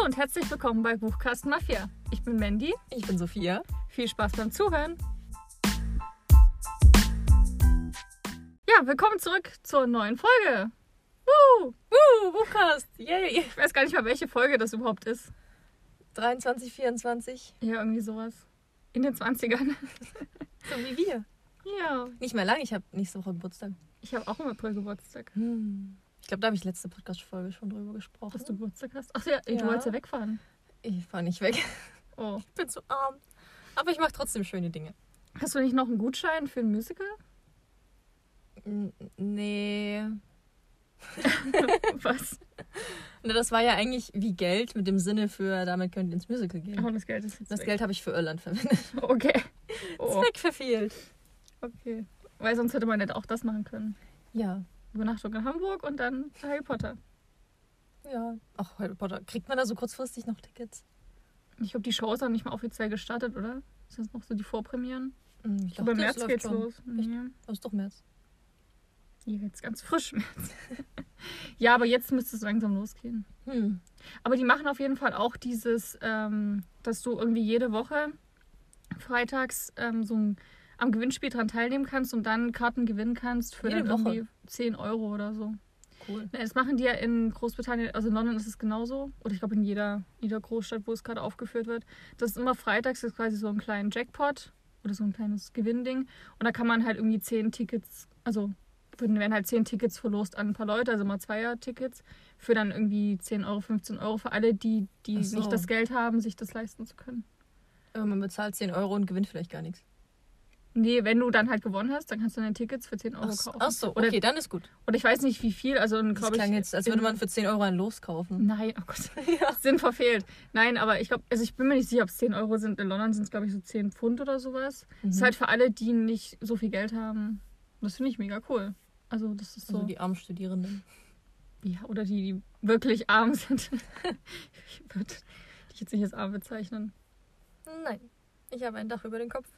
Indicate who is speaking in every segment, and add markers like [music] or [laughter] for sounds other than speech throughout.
Speaker 1: Hallo und herzlich willkommen bei Buchkasten Mafia. Ich bin Mandy.
Speaker 2: Ich bin Sophia.
Speaker 1: Viel Spaß beim Zuhören. Ja, willkommen zurück zur neuen Folge. Woo!
Speaker 2: Uh, Buchcast. Yay.
Speaker 1: Ich weiß gar nicht mal, welche Folge das überhaupt ist.
Speaker 2: 23, 24.
Speaker 1: Ja, irgendwie sowas. In den 20ern. [laughs]
Speaker 2: So wie wir.
Speaker 1: Ja.
Speaker 2: Nicht mehr lang, ich habe nächste Woche Geburtstag.
Speaker 1: Ich habe auch im April Geburtstag.
Speaker 2: Hm. Ich glaube, da habe ich letzte Podcast-Folge schon drüber gesprochen.
Speaker 1: Dass du Geburtstag hast? Ach ja, du
Speaker 2: Ja.
Speaker 1: wolltest ja wegfahren.
Speaker 2: Ich fahre nicht weg.
Speaker 1: Oh.
Speaker 2: Ich bin zu arm. Aber ich mache trotzdem schöne Dinge.
Speaker 1: Hast du nicht noch einen Gutschein für ein Musical?
Speaker 2: N nee. [laughs]
Speaker 1: Was?
Speaker 2: Na, das war ja eigentlich wie Geld mit dem Sinne für, damit könnt ihr ins Musical gehen.
Speaker 1: Oh, das Geld ist jetzt
Speaker 2: Das
Speaker 1: weg.
Speaker 2: Geld habe ich für Irland verwendet. [laughs]
Speaker 1: Okay. [laughs] Oh,
Speaker 2: Zweck verfehlt.
Speaker 1: okay. Weil sonst hätte man nicht auch das machen können.
Speaker 2: Ja.
Speaker 1: Übernachtung in Hamburg und dann Harry Potter.
Speaker 2: Ja. Ach, Harry Potter. Kriegt man da so kurzfristig noch Tickets?
Speaker 1: Ich glaube, die Show ist noch nicht mal offiziell gestartet, oder? Ist das noch so die Vorpremieren?
Speaker 2: Hm, Ich
Speaker 1: Ich glaube, im März geht's
Speaker 2: schon.
Speaker 1: los. Nee.
Speaker 2: Das ist doch März.
Speaker 1: Hier jetzt ganz frisch März. [laughs] ja, aber jetzt müsste es langsam losgehen.
Speaker 2: Hm.
Speaker 1: Aber die machen auf jeden Fall auch dieses, ähm, dass du irgendwie jede Woche freitags ähm, so ein, am Gewinnspiel dran teilnehmen kannst und dann Karten gewinnen kannst für
Speaker 2: Jede
Speaker 1: dann
Speaker 2: Woche?
Speaker 1: irgendwie 10 Euro oder so.
Speaker 2: Cool.
Speaker 1: Das machen die ja in Großbritannien, also in London ist es genauso. Oder ich glaube in jeder, jeder Großstadt, wo es gerade aufgeführt wird. Das ist immer freitags, das ist quasi so ein kleinen Jackpot oder so ein kleines Gewinnding. Und da kann man halt irgendwie 10 Tickets, also werden halt 10 Tickets verlost an ein paar Leute, also immer Zweier-Tickets, für dann irgendwie 10 Euro, 15 Euro für alle, die, die
Speaker 2: Ach so.
Speaker 1: nicht das Geld haben, sich das leisten zu können.
Speaker 2: Aber man bezahlt 10 Euro und gewinnt vielleicht gar nichts.
Speaker 1: Nee, wenn du dann halt gewonnen hast, dann kannst du deine Tickets für 10 Euro
Speaker 2: Ach,
Speaker 1: kaufen.
Speaker 2: ach so,
Speaker 1: Oder,
Speaker 2: okay, dann ist gut.
Speaker 1: oder ich weiß nicht wie viel, also
Speaker 2: Das
Speaker 1: glaube ich.
Speaker 2: klang jetzt, als würde man für 10 Euro ein Los kaufen.
Speaker 1: Nein, oh Gott. [laughs]
Speaker 2: Ja.
Speaker 1: Sinn verfehlt. Nein, aber ich glaube, also ich bin mir nicht sicher, ob es 10 Euro sind. In London sind es, glaube ich, so 10 Pfund oder sowas. Das ist
Speaker 2: Mhm.
Speaker 1: halt für alle, die nicht so viel Geld haben. Das finde ich mega cool. Also, das ist so.
Speaker 2: Also die armen Studierenden.
Speaker 1: ja, oder die, die wirklich arm sind. [laughs] ich würde dich jetzt nicht als arm bezeichnen.
Speaker 2: Nein, ich habe ein Dach über den Kopf.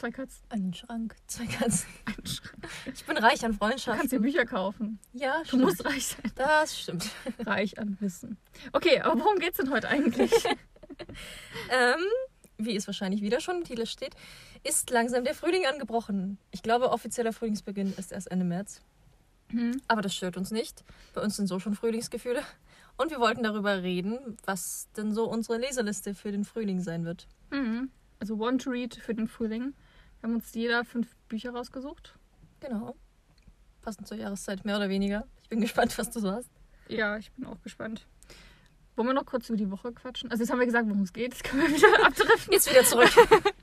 Speaker 1: Zwei Katzen,
Speaker 2: Einen Schrank, zwei [laughs] Katzen.
Speaker 1: einen Schrank.
Speaker 2: Ich bin reich an
Speaker 1: Du kannst dir
Speaker 2: Freundschaften.
Speaker 1: Bücher kaufen.
Speaker 2: Ja,
Speaker 1: Du
Speaker 2: stimmt.
Speaker 1: musst reich sein.
Speaker 2: Das stimmt. [laughs]
Speaker 1: Reich an Wissen. Okay, aber worum geht's denn heute eigentlich? [laughs]
Speaker 2: Ähm, wie es wahrscheinlich wieder schon im Titel steht, ist langsam der Frühling angebrochen. Ich glaube, offizieller Frühlingsbeginn ist erst Ende März.
Speaker 1: Hm.
Speaker 2: Aber das stört uns nicht. Bei uns sind so schon Frühlingsgefühle. Und wir wollten darüber reden, was denn so unsere Leseliste für den Frühling sein wird.
Speaker 1: Mhm. Also One to Read für den Frühling. Wir haben uns jeder fünf Bücher rausgesucht.
Speaker 2: Genau. Passend zur Jahreszeit, mehr oder weniger. Ich bin [laughs] gespannt, was du so hast.
Speaker 1: Ja, ich bin auch gespannt. Wollen wir noch kurz über die Woche quatschen? Also jetzt haben wir gesagt, worum es geht. Jetzt können wir wieder [laughs] abdriften.
Speaker 2: Jetzt wieder zurück. [laughs]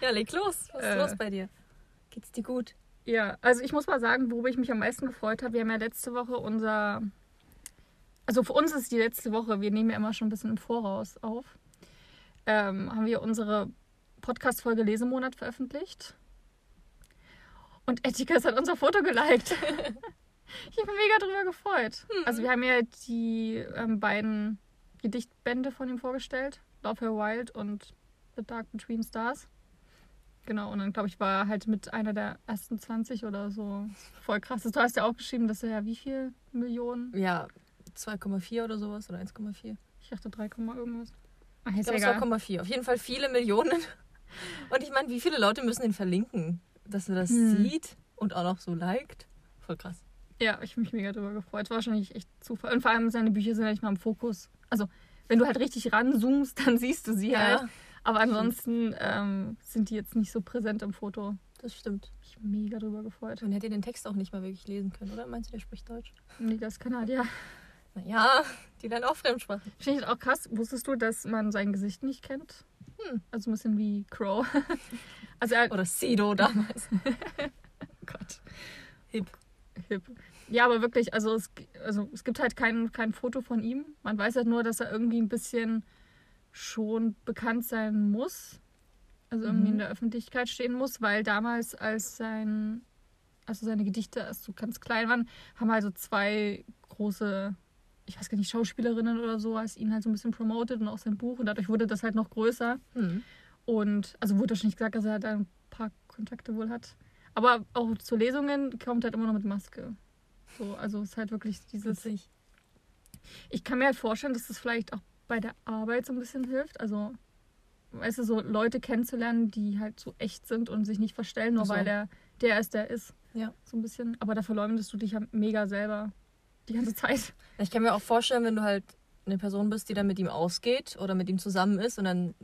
Speaker 2: ja, leg los. Was ist
Speaker 1: Äh.
Speaker 2: los bei dir? Geht's dir gut?
Speaker 1: Ja, also ich muss mal sagen, worüber ich mich am meisten gefreut habe. Wir haben ja letzte Woche unser... Also für uns ist die letzte Woche, wir nehmen ja immer schon ein bisschen im Voraus auf, ähm, haben wir unsere Podcast-Folge Lesemonat veröffentlicht. Und Etikas hat unser Foto geliked. [laughs] ich habe mega drüber gefreut. Also wir haben ja die ähm, beiden Gedichtbände von ihm vorgestellt. Love Her Wild und The Dark Between Stars. Genau, und dann glaube ich, war er halt mit einer der ersten 20 oder so. Voll krass. Du hast ja auch geschrieben, dass er ja wie viel Millionen?
Speaker 2: Ja, 2,4 oder sowas oder 1,4.
Speaker 1: Ich dachte 3, irgendwas. Ach,
Speaker 2: Ich glaube,
Speaker 1: egal.
Speaker 2: 2,4. Auf jeden Fall viele Millionen. Und ich meine, wie viele Leute müssen ihn verlinken, dass er das
Speaker 1: Hm.
Speaker 2: sieht und auch noch so liked? Voll krass.
Speaker 1: Ja, ich habe mich mega drüber gefreut. War wahrscheinlich echt Zufall. Und vor allem seine Bücher sind ja nicht mal im Fokus. Also, wenn du halt richtig ranzoomst, [laughs] dann siehst du sie halt. Aber ansonsten ähm, sind die jetzt nicht so präsent im Foto.
Speaker 2: das stimmt.
Speaker 1: Ich bin mega drüber gefreut.
Speaker 2: Man hätte den Text auch nicht mal wirklich lesen können, oder? Meinst du, der spricht Deutsch?
Speaker 1: Nee, das Kanadier.
Speaker 2: Naja, die lernen auch Fremdsprachen.
Speaker 1: Finde ich auch krass. Wusstest du, dass man sein Gesicht nicht kennt?
Speaker 2: Hm.
Speaker 1: Also ein bisschen wie Crow. [laughs] also er,
Speaker 2: Oder Sido damals. [laughs]
Speaker 1: Oh Gott.
Speaker 2: Hip.
Speaker 1: Hip. Ja, aber wirklich, also es, also es gibt halt kein, kein Foto von ihm. Man weiß halt nur, dass er irgendwie ein bisschen schon bekannt sein muss. Also irgendwie
Speaker 2: Mhm.
Speaker 1: in der Öffentlichkeit stehen muss, weil damals, als sein, also seine Gedichte erst so ganz klein waren, haben also zwei große, ich weiß gar nicht, Schauspielerinnen oder so, als ihn halt so ein bisschen promotet und auch sein Buch. Und dadurch wurde das halt noch größer.
Speaker 2: Hm.
Speaker 1: Und also wurde schon nicht gesagt, dass er da ein paar Kontakte wohl hat. Aber auch zu Lesungen kommt halt immer noch mit Maske. So, also es ist halt wirklich dieses.
Speaker 2: Witzig.
Speaker 1: Ich kann mir halt vorstellen, dass das vielleicht auch bei der Arbeit so ein bisschen hilft. Also, weißt du, so Leute kennenzulernen, die halt so echt sind und sich nicht verstellen, nur
Speaker 2: so.
Speaker 1: weil der der ist, der ist.
Speaker 2: Ja.
Speaker 1: So ein bisschen. Aber da verleumdest du dich ja mega selber die ganze Zeit.
Speaker 2: Ich kann mir auch vorstellen, wenn du halt eine Person bist, die dann mit ihm ausgeht oder mit ihm zusammen ist und dann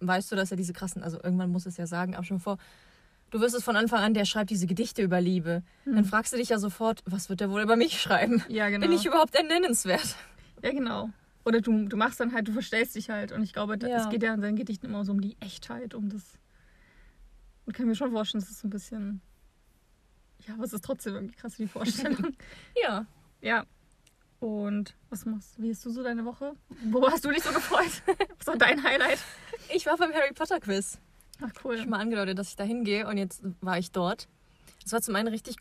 Speaker 2: weißt du, dass er diese krassen, also irgendwann muss es ja sagen, aber schon vor, du wirst es von Anfang an, der schreibt diese Gedichte über Liebe. Dann fragst du dich ja sofort, was wird er wohl über mich schreiben?
Speaker 1: Ja, genau.
Speaker 2: Bin ich überhaupt ernennenswert?
Speaker 1: Ja, genau. Oder du, du machst dann halt, du verstellst dich halt. Und ich glaube, da-
Speaker 2: Ja.
Speaker 1: es geht ja in seinen Gedichten immer so um die Echtheit, um das. Und kann mir schon vorstellen, das ist so ein bisschen. Ja, aber es ist trotzdem irgendwie krass, die Vorstellung. [laughs]
Speaker 2: Ja.
Speaker 1: ja. Und was machst du? Wie hast du so deine Woche? Wo hast du dich so gefreut? [laughs] Was war dein Highlight?
Speaker 2: Ich war beim Harry Potter Quiz.
Speaker 1: Ach,
Speaker 2: Ich
Speaker 1: cool.
Speaker 2: habe mal angedeutet, dass ich da hingehe und jetzt war ich dort. Es war zum einen richtig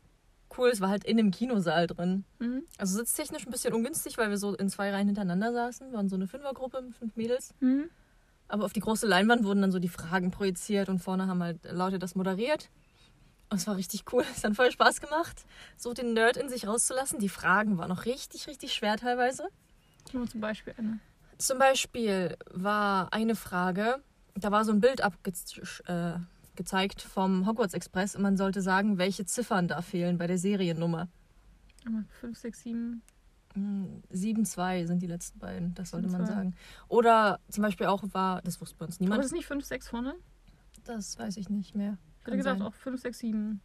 Speaker 2: cool, es war halt in einem Kinosaal drin.
Speaker 1: Mhm.
Speaker 2: Also sitztechnisch ein bisschen ungünstig, weil wir so in zwei Reihen hintereinander saßen. Wir waren so eine Fünfergruppe mit fünf Mädels.
Speaker 1: Mhm.
Speaker 2: Aber auf die große Leinwand wurden dann so die Fragen projiziert und vorne haben halt Leute das moderiert. Und es war richtig cool. [laughs] Es hat voll Spaß gemacht, so den Nerd in sich rauszulassen. Die Fragen waren noch richtig, richtig schwer teilweise.
Speaker 1: Nur zum Beispiel eine.
Speaker 2: Zum Beispiel war eine Frage, da war so ein Bild abgezeigt äh, vom Hogwarts Express und man sollte sagen, welche Ziffern da fehlen bei der Seriennummer.
Speaker 1: 5, 6, 7.
Speaker 2: Hm, 7-2 sind die letzten beiden, das sollte man
Speaker 1: 7-2.
Speaker 2: sagen. Oder zum Beispiel auch war, das wusste bei uns niemand,
Speaker 1: das ist nicht 5, 6 vorne?
Speaker 2: das weiß ich nicht mehr.
Speaker 1: Ich hätte gesagt
Speaker 2: sein.
Speaker 1: auch 5, 6, 7.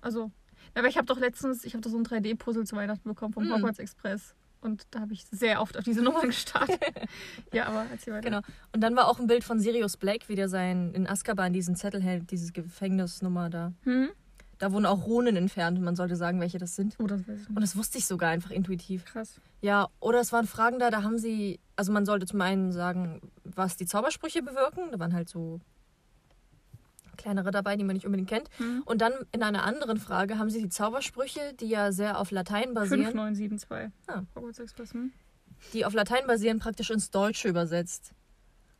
Speaker 1: Also. Aber ich habe doch letztens, ich habe doch so ein 3D-Puzzle zu Weihnachten bekommen vom
Speaker 2: Hm.
Speaker 1: Hogwarts Express. Und da habe ich sehr oft auf diese [laughs] Nummern gestartet. [laughs] ja, aber erzähl weiter.
Speaker 2: Genau. Und dann war auch ein Bild von Sirius Black, wie der sein in Azkaban diesen Zettel hält, diese Gefängnisnummer da.
Speaker 1: Hm?
Speaker 2: Da wurden auch Runen entfernt und man sollte sagen, welche das sind.
Speaker 1: Oh, das
Speaker 2: Und das wusste ich sogar einfach intuitiv.
Speaker 1: Krass.
Speaker 2: Ja, oder es waren Fragen da, da haben sie, also man sollte zum einen sagen, was die Zaubersprüche bewirken. Da waren halt so kleinere dabei, die man nicht unbedingt kennt.
Speaker 1: Hm?
Speaker 2: Und dann in einer anderen Frage haben sie die Zaubersprüche, die ja sehr auf Latein basieren,
Speaker 1: 5972.
Speaker 2: Ah.
Speaker 1: Hogwarts Express, hm?
Speaker 2: die auf Latein basieren, praktisch ins Deutsche übersetzt.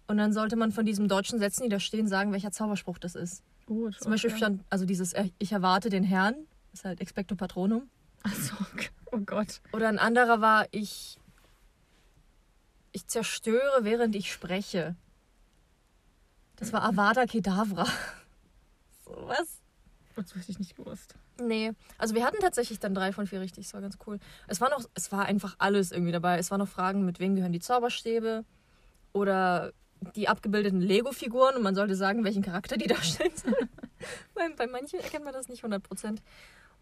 Speaker 2: Und dann sollte man von diesem deutschen Sätzen, die da stehen, sagen, welcher Zauberspruch das ist.
Speaker 1: Oh,
Speaker 2: Zum Beispiel stand, also dieses äh, Ich erwarte den Herrn, ist halt Expecto Patronum.
Speaker 1: Achso, okay. oh Gott.
Speaker 2: Oder ein anderer war, ich, ich zerstöre, während ich spreche. Das war Avada Kedavra. [laughs] Was?
Speaker 1: Das hätte ich nicht gewusst.
Speaker 2: Nee. Also wir hatten tatsächlich dann drei von vier richtig. Das war ganz cool. Es war noch, es war einfach alles irgendwie dabei. Es waren noch Fragen, mit wem gehören die Zauberstäbe oder die abgebildeten Lego-Figuren und man sollte sagen, welchen Charakter die darstellen [laughs] sollen. bei, bei manchen erkennt man das nicht 100%.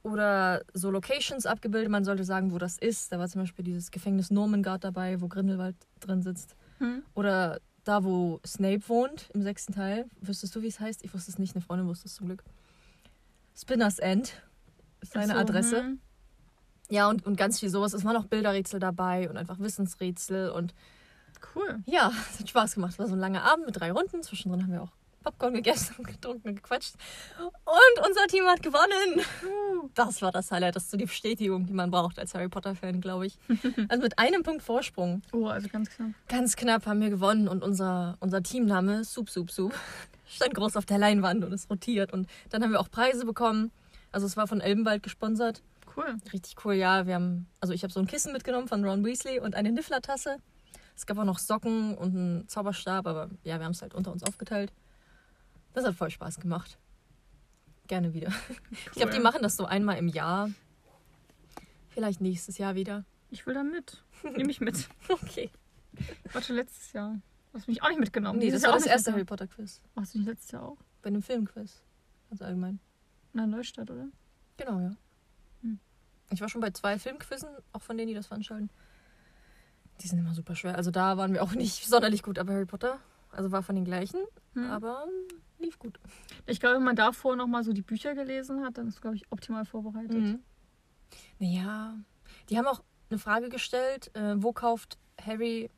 Speaker 2: Oder so Locations abgebildet, man sollte sagen, wo das ist. Da war zum Beispiel dieses Gefängnis Normengard dabei, wo Grindelwald drin sitzt.
Speaker 1: Hm?
Speaker 2: Oder da, wo Snape wohnt, im sechsten Teil. Wüsstest du, wie es heißt? Ich wusste es nicht, eine Freundin wusste es zum Glück. Spinners End ist seine
Speaker 1: so,
Speaker 2: Adresse.
Speaker 1: hm.
Speaker 2: Ja, und, und ganz viel sowas. Es waren auch Bilderrätsel dabei und einfach Wissensrätsel. Und
Speaker 1: Cool.
Speaker 2: ja, es hat Spaß gemacht. Es war so ein langer Abend mit drei Runden. Zwischendrin haben wir auch Popcorn gegessen und getrunken und gequatscht. Und unser Team hat gewonnen. Das war das Highlight. Das ist so die Bestätigung, die man braucht als Harry Potter-Fan, glaube ich. [laughs] Also mit einem Punkt Vorsprung.
Speaker 1: Oh, also ganz knapp.
Speaker 2: Ganz knapp haben wir gewonnen und unser, unser Teamname, Sup Sup Sup, [laughs] stand groß auf der Leinwand und ist rotiert. Und dann haben wir auch Preise bekommen. Also es war von Elbenwald gesponsert.
Speaker 1: Cool.
Speaker 2: Richtig cool, ja. Wir haben, also ich habe so ein Kissen mitgenommen von Ron Weasley und eine Niffler-Tasse. Es gab auch noch Socken und einen Zauberstab, aber ja, wir haben es halt unter uns aufgeteilt. Das hat voll Spaß gemacht. Gerne wieder. [laughs] Ich glaube, die
Speaker 1: Cool.
Speaker 2: machen das so einmal im Jahr. Vielleicht nächstes Jahr wieder.
Speaker 1: Ich will da mit. Nehme ich mit. [laughs]
Speaker 2: Okay.
Speaker 1: Warte, letztes Jahr. Du hast mich auch nicht mitgenommen.
Speaker 2: Nee,
Speaker 1: Dieses
Speaker 2: das war das erste Harry Potter Quiz.
Speaker 1: Warst du nicht letztes Jahr auch?
Speaker 2: Bei einem Filmquiz. Also allgemein.
Speaker 1: Na, Neustadt, oder?
Speaker 2: Genau, ja.
Speaker 1: Hm.
Speaker 2: Ich war schon bei zwei Filmquizzen, auch von denen, die das veranstalten. Die sind immer super schwer. Also da waren wir auch nicht [laughs] sonderlich gut, aber Harry Potter, also war von den gleichen,
Speaker 1: Hm.
Speaker 2: aber lief gut.
Speaker 1: Ich glaube, wenn man davor nochmal so die Bücher gelesen hat, dann ist, glaube ich, optimal vorbereitet.
Speaker 2: Mhm. Naja, die haben auch eine Frage gestellt, äh, wo kauft Harry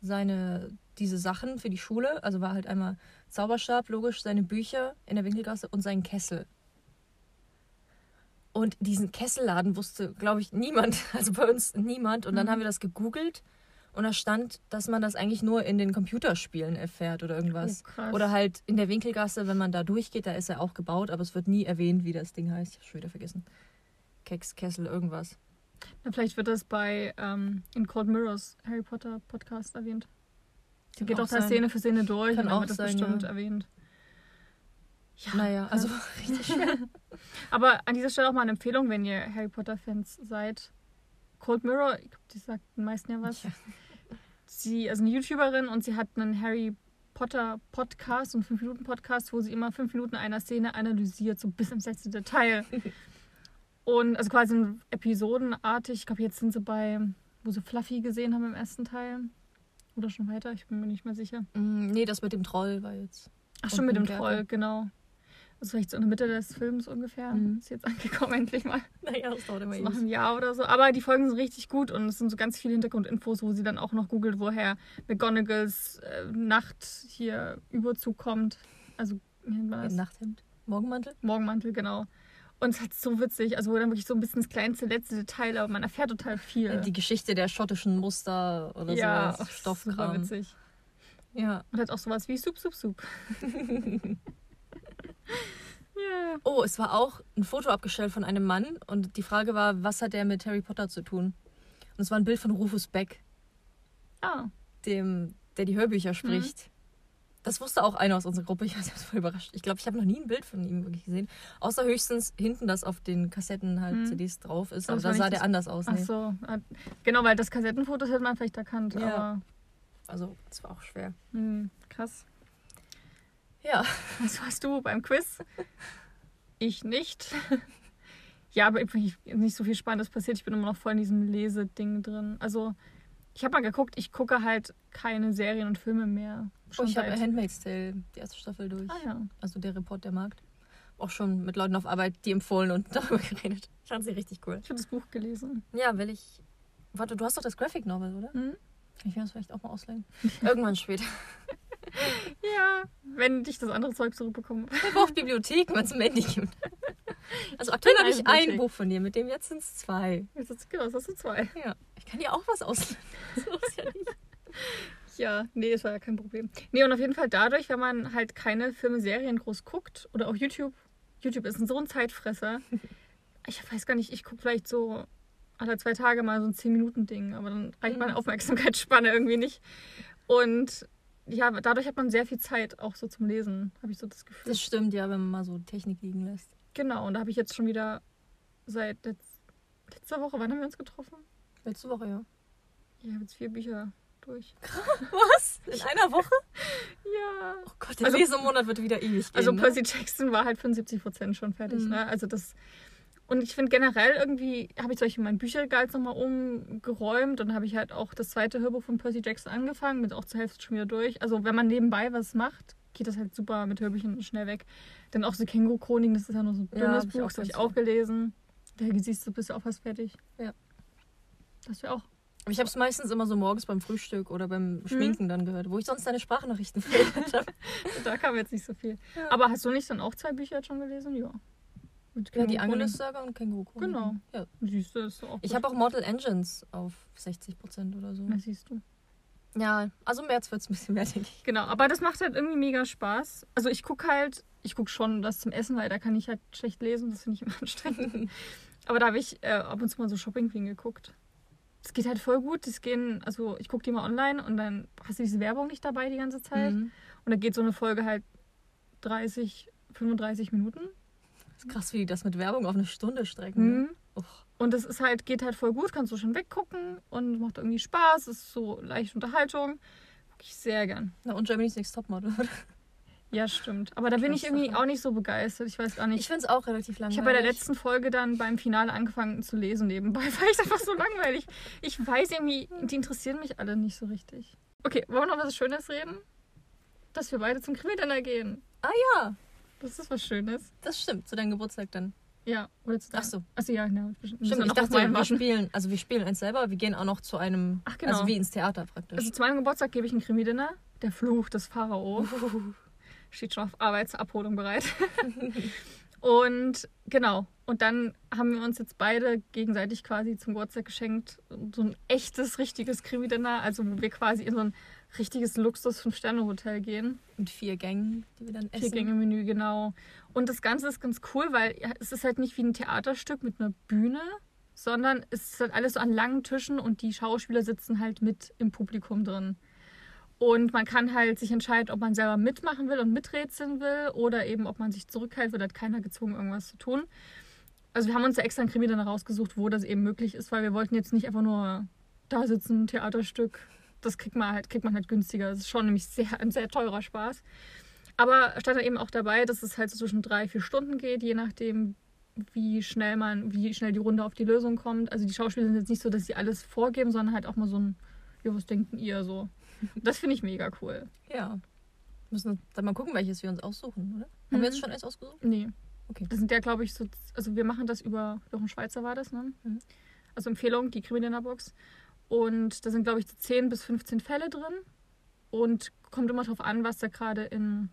Speaker 2: seine diese Sachen für die Schule? Also war halt einmal Zauberstab, logisch, seine Bücher in der Winkelgasse und seinen Kessel. Und diesen Kesselladen wusste, glaube ich, niemand. [laughs] Also bei uns niemand. Und dann
Speaker 1: Mhm.
Speaker 2: haben wir das gegoogelt und da stand, dass man das eigentlich nur in den Computerspielen erfährt oder irgendwas.
Speaker 1: Oh.
Speaker 2: Oder halt in der Winkelgasse, wenn man da durchgeht, da ist er auch gebaut, aber es wird nie erwähnt, wie das Ding heißt. Ich habe schon wieder vergessen. Keks, Kessel, irgendwas.
Speaker 1: Na, vielleicht wird das bei ähm, in Cold Mirrors Harry Potter Podcast erwähnt. Sie
Speaker 2: Kann
Speaker 1: geht
Speaker 2: auch
Speaker 1: da. Szene für Szene durch
Speaker 2: Kann
Speaker 1: und dann
Speaker 2: auch
Speaker 1: wird das
Speaker 2: sein,
Speaker 1: bestimmt
Speaker 2: ja.
Speaker 1: erwähnt. Ja,
Speaker 2: Naja, also [laughs] richtig schwer. [laughs]
Speaker 1: Aber an dieser Stelle auch mal eine Empfehlung, wenn ihr Harry Potter-Fans seid. Cold Mirror, ich glaube, die sagt den meisten ja was.
Speaker 2: Ja.
Speaker 1: Sie, also eine YouTuberin und sie hat einen Harry Potter Podcast, einen 5-Minuten-Podcast, wo sie immer 5 Minuten einer Szene analysiert, so bis ins letzte Detail. [laughs] und also quasi episodenartig. Ich glaube, jetzt sind sie bei, wo sie Fluffy gesehen haben im ersten Teil. Oder schon weiter, ich bin mir nicht mehr sicher.
Speaker 2: Mm, nee, das mit dem Troll war jetzt.
Speaker 1: Ach, schon mit dem. Troll, genau. Das ist vielleicht so in der Mitte des Films ungefähr.
Speaker 2: Mhm.
Speaker 1: Ist jetzt angekommen, [laughs] endlich mal.
Speaker 2: Naja, das dauert immer
Speaker 1: So nach einem Jahr oder so. Aber die Folgen sind richtig gut und es sind so ganz viele Hintergrundinfos, wo sie dann auch noch googelt, woher McGonagalls äh, Nacht hier Überzug kommt. Also, das?
Speaker 2: Nachthemd. Morgenmantel?
Speaker 1: Morgenmantel, genau. Und es ist so witzig, also wo dann wirklich so ein bisschen das kleinste, letzte Detail, aber man erfährt total viel.
Speaker 2: Die Geschichte der schottischen Muster oder
Speaker 1: ja, ach,
Speaker 2: Stoffkram.
Speaker 1: super witzig.
Speaker 2: Ja.
Speaker 1: Und hat auch sowas wie Sup, Sup, Sup. Ja.
Speaker 2: Oh, es war auch ein Foto abgestellt von einem Mann und die Frage war, was hat der mit Harry Potter zu tun? Und es war ein Bild von Rufus Beck,
Speaker 1: Ah,
Speaker 2: dem, der die Hörbücher spricht. Das wusste auch einer aus unserer Gruppe. Ich war selbst voll überrascht. Ich glaube, ich habe noch nie ein Bild von ihm wirklich gesehen. Außer höchstens hinten, das auf den Kassetten halt
Speaker 1: Mhm.
Speaker 2: CDs drauf ist.
Speaker 1: Aber
Speaker 2: Aber da sah der anders aus.
Speaker 1: ach
Speaker 2: Nee.
Speaker 1: so. Genau, weil das Kassettenfoto hätte man vielleicht erkannt,
Speaker 2: Ja. Also, es war auch schwer.
Speaker 1: hm, krass.
Speaker 2: Ja.
Speaker 1: Was warst du beim Quiz? Ich nicht. Ja, aber nicht so viel Spannendes passiert. Ich bin immer noch voll in diesem Leseding drin. Also, ich habe mal geguckt, ich gucke halt keine Serien und Filme mehr.
Speaker 2: Oh,
Speaker 1: Schon
Speaker 2: ich habe Handmaid's Tale, die erste Staffel durch.
Speaker 1: Ah ja.
Speaker 2: Also der Report der Markt. Auch schon mit Leuten auf Arbeit, die empfohlen und [laughs] darüber geredet. Ich fand sie richtig cool.
Speaker 1: Ich habe das Buch gelesen.
Speaker 2: Ja, will ich. Warte, du hast doch das Graphic Novel, oder?
Speaker 1: Hm?
Speaker 2: Kann ich mir das vielleicht auch mal ausleihen? Irgendwann später. [laughs] [laughs]
Speaker 1: Ja, wenn ich das andere Zeug zurückbekomme.
Speaker 2: Wer braucht Bibliothek, wenn es ein Handy gibt? Also aktuell habe ich ein. Buch von dir, mit dem jetzt sind es zwei.
Speaker 1: Jetzt genau, jetzt hast du zwei.
Speaker 2: Ja. Ich kann dir auch was ausleihen. [laughs] So ist ja nicht.
Speaker 1: Ja, nee, das war ja kein Problem. Nee, und auf jeden Fall dadurch, wenn man halt keine Filme, Serien groß guckt oder auch YouTube. YouTube ist so ein Zeitfresser. [laughs] Ich weiß gar nicht, ich gucke vielleicht so alle zwei Tage mal so ein 10-Minuten-Ding, aber dann reicht meine
Speaker 2: Mhm.
Speaker 1: Aufmerksamkeitsspanne irgendwie nicht. Und ja, dadurch hat man sehr viel Zeit auch so zum Lesen, habe ich so das Gefühl.
Speaker 2: Das stimmt, ja, wenn man mal so Technik liegen lässt.
Speaker 1: genau, und da habe ich jetzt schon wieder seit letz letzter Woche, wann haben wir uns getroffen?
Speaker 2: Letzte Woche, ja.
Speaker 1: Ich habe jetzt vier Bücher durch. [laughs]
Speaker 2: Was? In einer Woche? [laughs]
Speaker 1: Ja.
Speaker 2: Oh Gott, der
Speaker 1: Also-
Speaker 2: Lesemonat wird wieder ewig gehen.
Speaker 1: Also
Speaker 2: ne?
Speaker 1: Percy Jackson war halt 75 Prozent schon fertig.
Speaker 2: Mhm.
Speaker 1: Ne? Also das. Und ich finde generell irgendwie, habe ich Beispiel mein Bücherregal nochmal umgeräumt und habe ich halt auch das zweite Hörbuch von Percy Jackson angefangen, mit auch zur Hälfte schon wieder durch. Also wenn man nebenbei was macht, geht das halt super mit Hörbüchern schnell weg. Dann auch so Känguru-Chroniken, das ist ja nur so ein
Speaker 2: Ja,
Speaker 1: dünnes Buch, das habe ich auch gelesen. Da siehst du, bist du auch fast fertig.
Speaker 2: Ja.
Speaker 1: Das wäre auch.
Speaker 2: Ich habe es meistens immer so morgens beim Frühstück oder
Speaker 1: Mhm.
Speaker 2: beim Schminken dann gehört, wo ich sonst deine Sprachnachrichten [laughs] gehört habe. [laughs]
Speaker 1: Da kam jetzt nicht so viel.
Speaker 2: Ja.
Speaker 1: Aber hast du nicht dann auch zwei Bücher schon gelesen? Ja.
Speaker 2: Ja, die. Angeles-Saga und känguru
Speaker 1: Genau.
Speaker 2: Ja.
Speaker 1: Siehst du, ist auch
Speaker 2: Ich habe auch Mortal Engines auf 60% oder so.
Speaker 1: Na, siehst du.
Speaker 2: Ja, also im März wird es ein bisschen mehr, denke ich.
Speaker 1: Genau, aber das macht halt irgendwie mega Spaß. Also ich gucke halt, ich gucke schon das zum Essen, weil da kann ich halt schlecht lesen, das finde ich immer [laughs] anstrengend. [laughs] aber da habe ich äh, ab und zu mal so Shopping-Queen geguckt. Das geht halt voll gut. Das gehen, also ich gucke die mal online und dann hast du diese Werbung nicht dabei die ganze Zeit.
Speaker 2: Mhm.
Speaker 1: Und dann geht so eine Folge halt 30, 35 Minuten.
Speaker 2: Ist krass, wie die das mit Werbung auf eine Stunde strecken. Ne?
Speaker 1: Mhm. Und das ist halt, geht halt voll gut, kannst du schon weggucken und macht irgendwie Spaß, ist so leichte Unterhaltung. Gucke ich sehr gern.
Speaker 2: Na, und Germany's Next Topmodel.
Speaker 1: Ja, stimmt. Aber da bin ich irgendwie auch nicht so begeistert. Ich weiß gar nicht.
Speaker 2: Ich finde es auch relativ langweilig.
Speaker 1: Ich habe bei der letzten Folge dann beim Finale angefangen zu lesen nebenbei, [laughs] weil ich einfach so langweilig. Ich weiß irgendwie, die interessieren mich alle nicht so richtig. Okay, wollen wir noch was Schönes reden? Dass wir beide zum Krimi-Dinner gehen.
Speaker 2: Ah ja,
Speaker 1: Das ist was Schönes.
Speaker 2: das stimmt. Zu deinem Geburtstag dann.
Speaker 1: Ja, oder zu
Speaker 2: Ach so.
Speaker 1: Achso, ja, genau.
Speaker 2: Stimmt, ich dachte, wir spielen, also wir spielen eins selber, wir gehen auch noch zu einem,
Speaker 1: Ach, genau.
Speaker 2: also wie ins Theater praktisch.
Speaker 1: Also zu meinem Geburtstag gebe ich ein Krimi-Dinner. Der Fluch des Pharao. [laughs] Steht schon auf Arbeitsabholung bereit. [laughs] und genau. Und dann haben wir uns jetzt beide gegenseitig quasi zum Geburtstag geschenkt. So ein echtes, richtiges Krimi-Dinner. Also wo wir quasi in so ein richtiges Luxus-Fünf-Sterne-Hotel gehen.
Speaker 2: Mit vier Gängen, die wir dann essen.
Speaker 1: Vier-Gänge-Menü, genau. Und das Ganze ist ganz cool, weil es ist halt nicht wie ein Theaterstück mit einer Bühne, sondern es ist halt alles so an langen Tischen und die Schauspieler sitzen halt mit im Publikum drin. Und man kann halt sich entscheiden, ob man selber mitmachen will und miträtseln will oder eben, ob man sich zurückhält, wird halt keiner gezwungen, irgendwas zu tun. Also wir haben uns da extra ein Krimi dann rausgesucht, wo das eben möglich ist, weil wir wollten jetzt nicht einfach nur da sitzen, Theaterstück. Das kriegt man halt, kriegt man halt günstiger. Das ist schon nämlich sehr, ein sehr teurer Spaß. Aber stand da eben auch dabei, dass es halt so zwischen drei, vier Stunden geht, je nachdem, wie schnell man, wie schnell die Runde auf die Lösung kommt. Also die Schauspieler sind jetzt nicht so, dass sie alles vorgeben, sondern halt auch mal so ein, ja, was denken ihr so? Das finde ich mega cool.
Speaker 2: Ja. Müssen dann mal gucken, welches wir uns aussuchen, oder? Haben wir jetzt
Speaker 1: Mhm.
Speaker 2: schon eins ausgesucht?
Speaker 1: Nee.
Speaker 2: Okay.
Speaker 1: Das sind ja, glaube ich, so, also wir machen das über, Jochen Schweizer war das, ne?
Speaker 2: Mhm.
Speaker 1: Also Empfehlung, die Krimi-Dinner-Box. Und da sind, glaube ich, so 10 bis 15 Fälle drin. Und kommt immer darauf an, was da gerade in,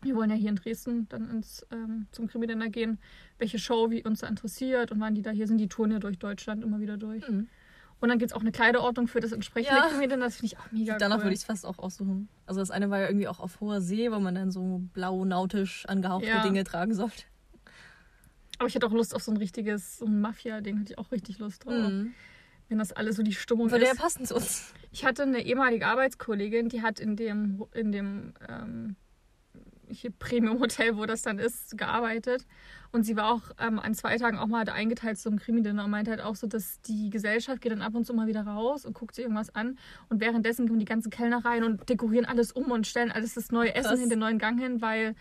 Speaker 1: wir wollen ja hier in Dresden dann ins, ähm, zum Krimi-Dinner gehen, welche Show wie uns da interessiert und wann die da hier sind. Die touren ja durch Deutschland immer wieder durch.
Speaker 2: Mhm.
Speaker 1: Und dann gibt es auch eine Kleiderordnung für das entsprechende
Speaker 2: Ja.
Speaker 1: Krimi-Dinner. Das finde ich auch mega
Speaker 2: Danach
Speaker 1: cool.
Speaker 2: würde ich es fast auch aussuchen. Also das eine war ja irgendwie auch auf hoher See, wo man dann so blau nautisch angehauchte
Speaker 1: Ja.
Speaker 2: Dinge tragen sollte.
Speaker 1: Aber ich hätte auch Lust auf so ein richtiges, so ein Mafia-Ding, hatte ich auch richtig Lust drauf.
Speaker 2: Mhm.
Speaker 1: Wenn das alles so die Stimmung
Speaker 2: Würde ja
Speaker 1: ist.
Speaker 2: passen zu uns.
Speaker 1: Ich hatte eine ehemalige Arbeitskollegin, die hat in dem, in dem ähm, hier Premium-Hotel, wo das dann ist, gearbeitet. Und sie war auch ähm, an zwei Tagen auch mal eingeteilt zum Krimi-Dinner und meinte halt auch so, dass die Gesellschaft geht dann ab und zu mal wieder raus und guckt sich irgendwas an. Und währenddessen kommen die ganzen Kellner rein und dekorieren alles um und stellen alles das neue Essen
Speaker 2: Krass.
Speaker 1: in den neuen Gang hin, weil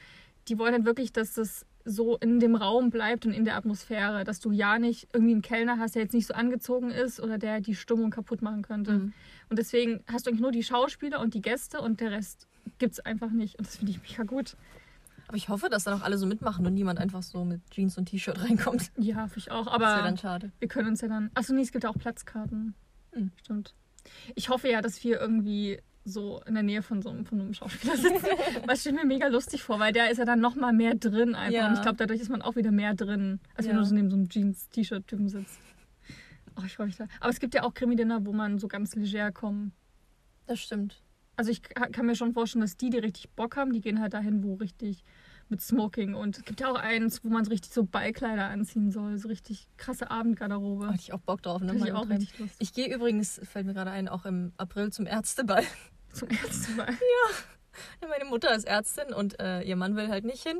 Speaker 1: die wollen halt wirklich, dass das so in dem Raum bleibt und in der Atmosphäre, dass du ja nicht irgendwie einen Kellner hast, der jetzt nicht so angezogen ist oder der die Stimmung kaputt machen könnte.
Speaker 2: Mhm.
Speaker 1: Und deswegen hast du eigentlich nur die Schauspieler und die Gäste und der Rest gibt es einfach nicht. Und das finde ich mega gut.
Speaker 2: Aber ich hoffe, dass dann auch alle so mitmachen und niemand einfach so mit Jeans und T-Shirt [laughs] reinkommt.
Speaker 1: Ja, finde ich auch.
Speaker 2: Das wäre
Speaker 1: Aber
Speaker 2: dann schade.
Speaker 1: wir können uns ja dann. Achso, nee, es gibt ja auch Platzkarten.
Speaker 2: Hm.
Speaker 1: Stimmt. Ich hoffe ja, dass wir irgendwie so in der Nähe von so einem, von einem Schauspieler sitzen. [laughs] Was stelle mir mega lustig vor, weil der ist ja dann noch mal mehr drin einfach.
Speaker 2: Ja.
Speaker 1: Und ich glaube, dadurch ist man auch wieder mehr drin, als wenn
Speaker 2: Ja.
Speaker 1: du so neben so einem Jeans-T-Shirt-Typen sitzt. Oh, ich freue mich da. Aber es gibt ja auch Krimi-Dinner, wo man so ganz leger kommen
Speaker 2: Das stimmt.
Speaker 1: Also ich ka- kann mir schon vorstellen, dass die, die richtig Bock haben, die gehen halt dahin, wo richtig mit Smoking und es gibt ja auch eins, wo man so richtig so Ballkleider anziehen soll, so richtig krasse Abendgarderobe.
Speaker 2: Hatte ich auch Bock drauf. Ne?
Speaker 1: Ich auch richtig Lust.
Speaker 2: Ich gehe übrigens, fällt mir gerade ein, auch im April zum Ärzteball. [laughs]
Speaker 1: Zum ersten Mal.
Speaker 2: Meine Mutter ist Ärztin und äh, ihr Mann will halt nicht hin.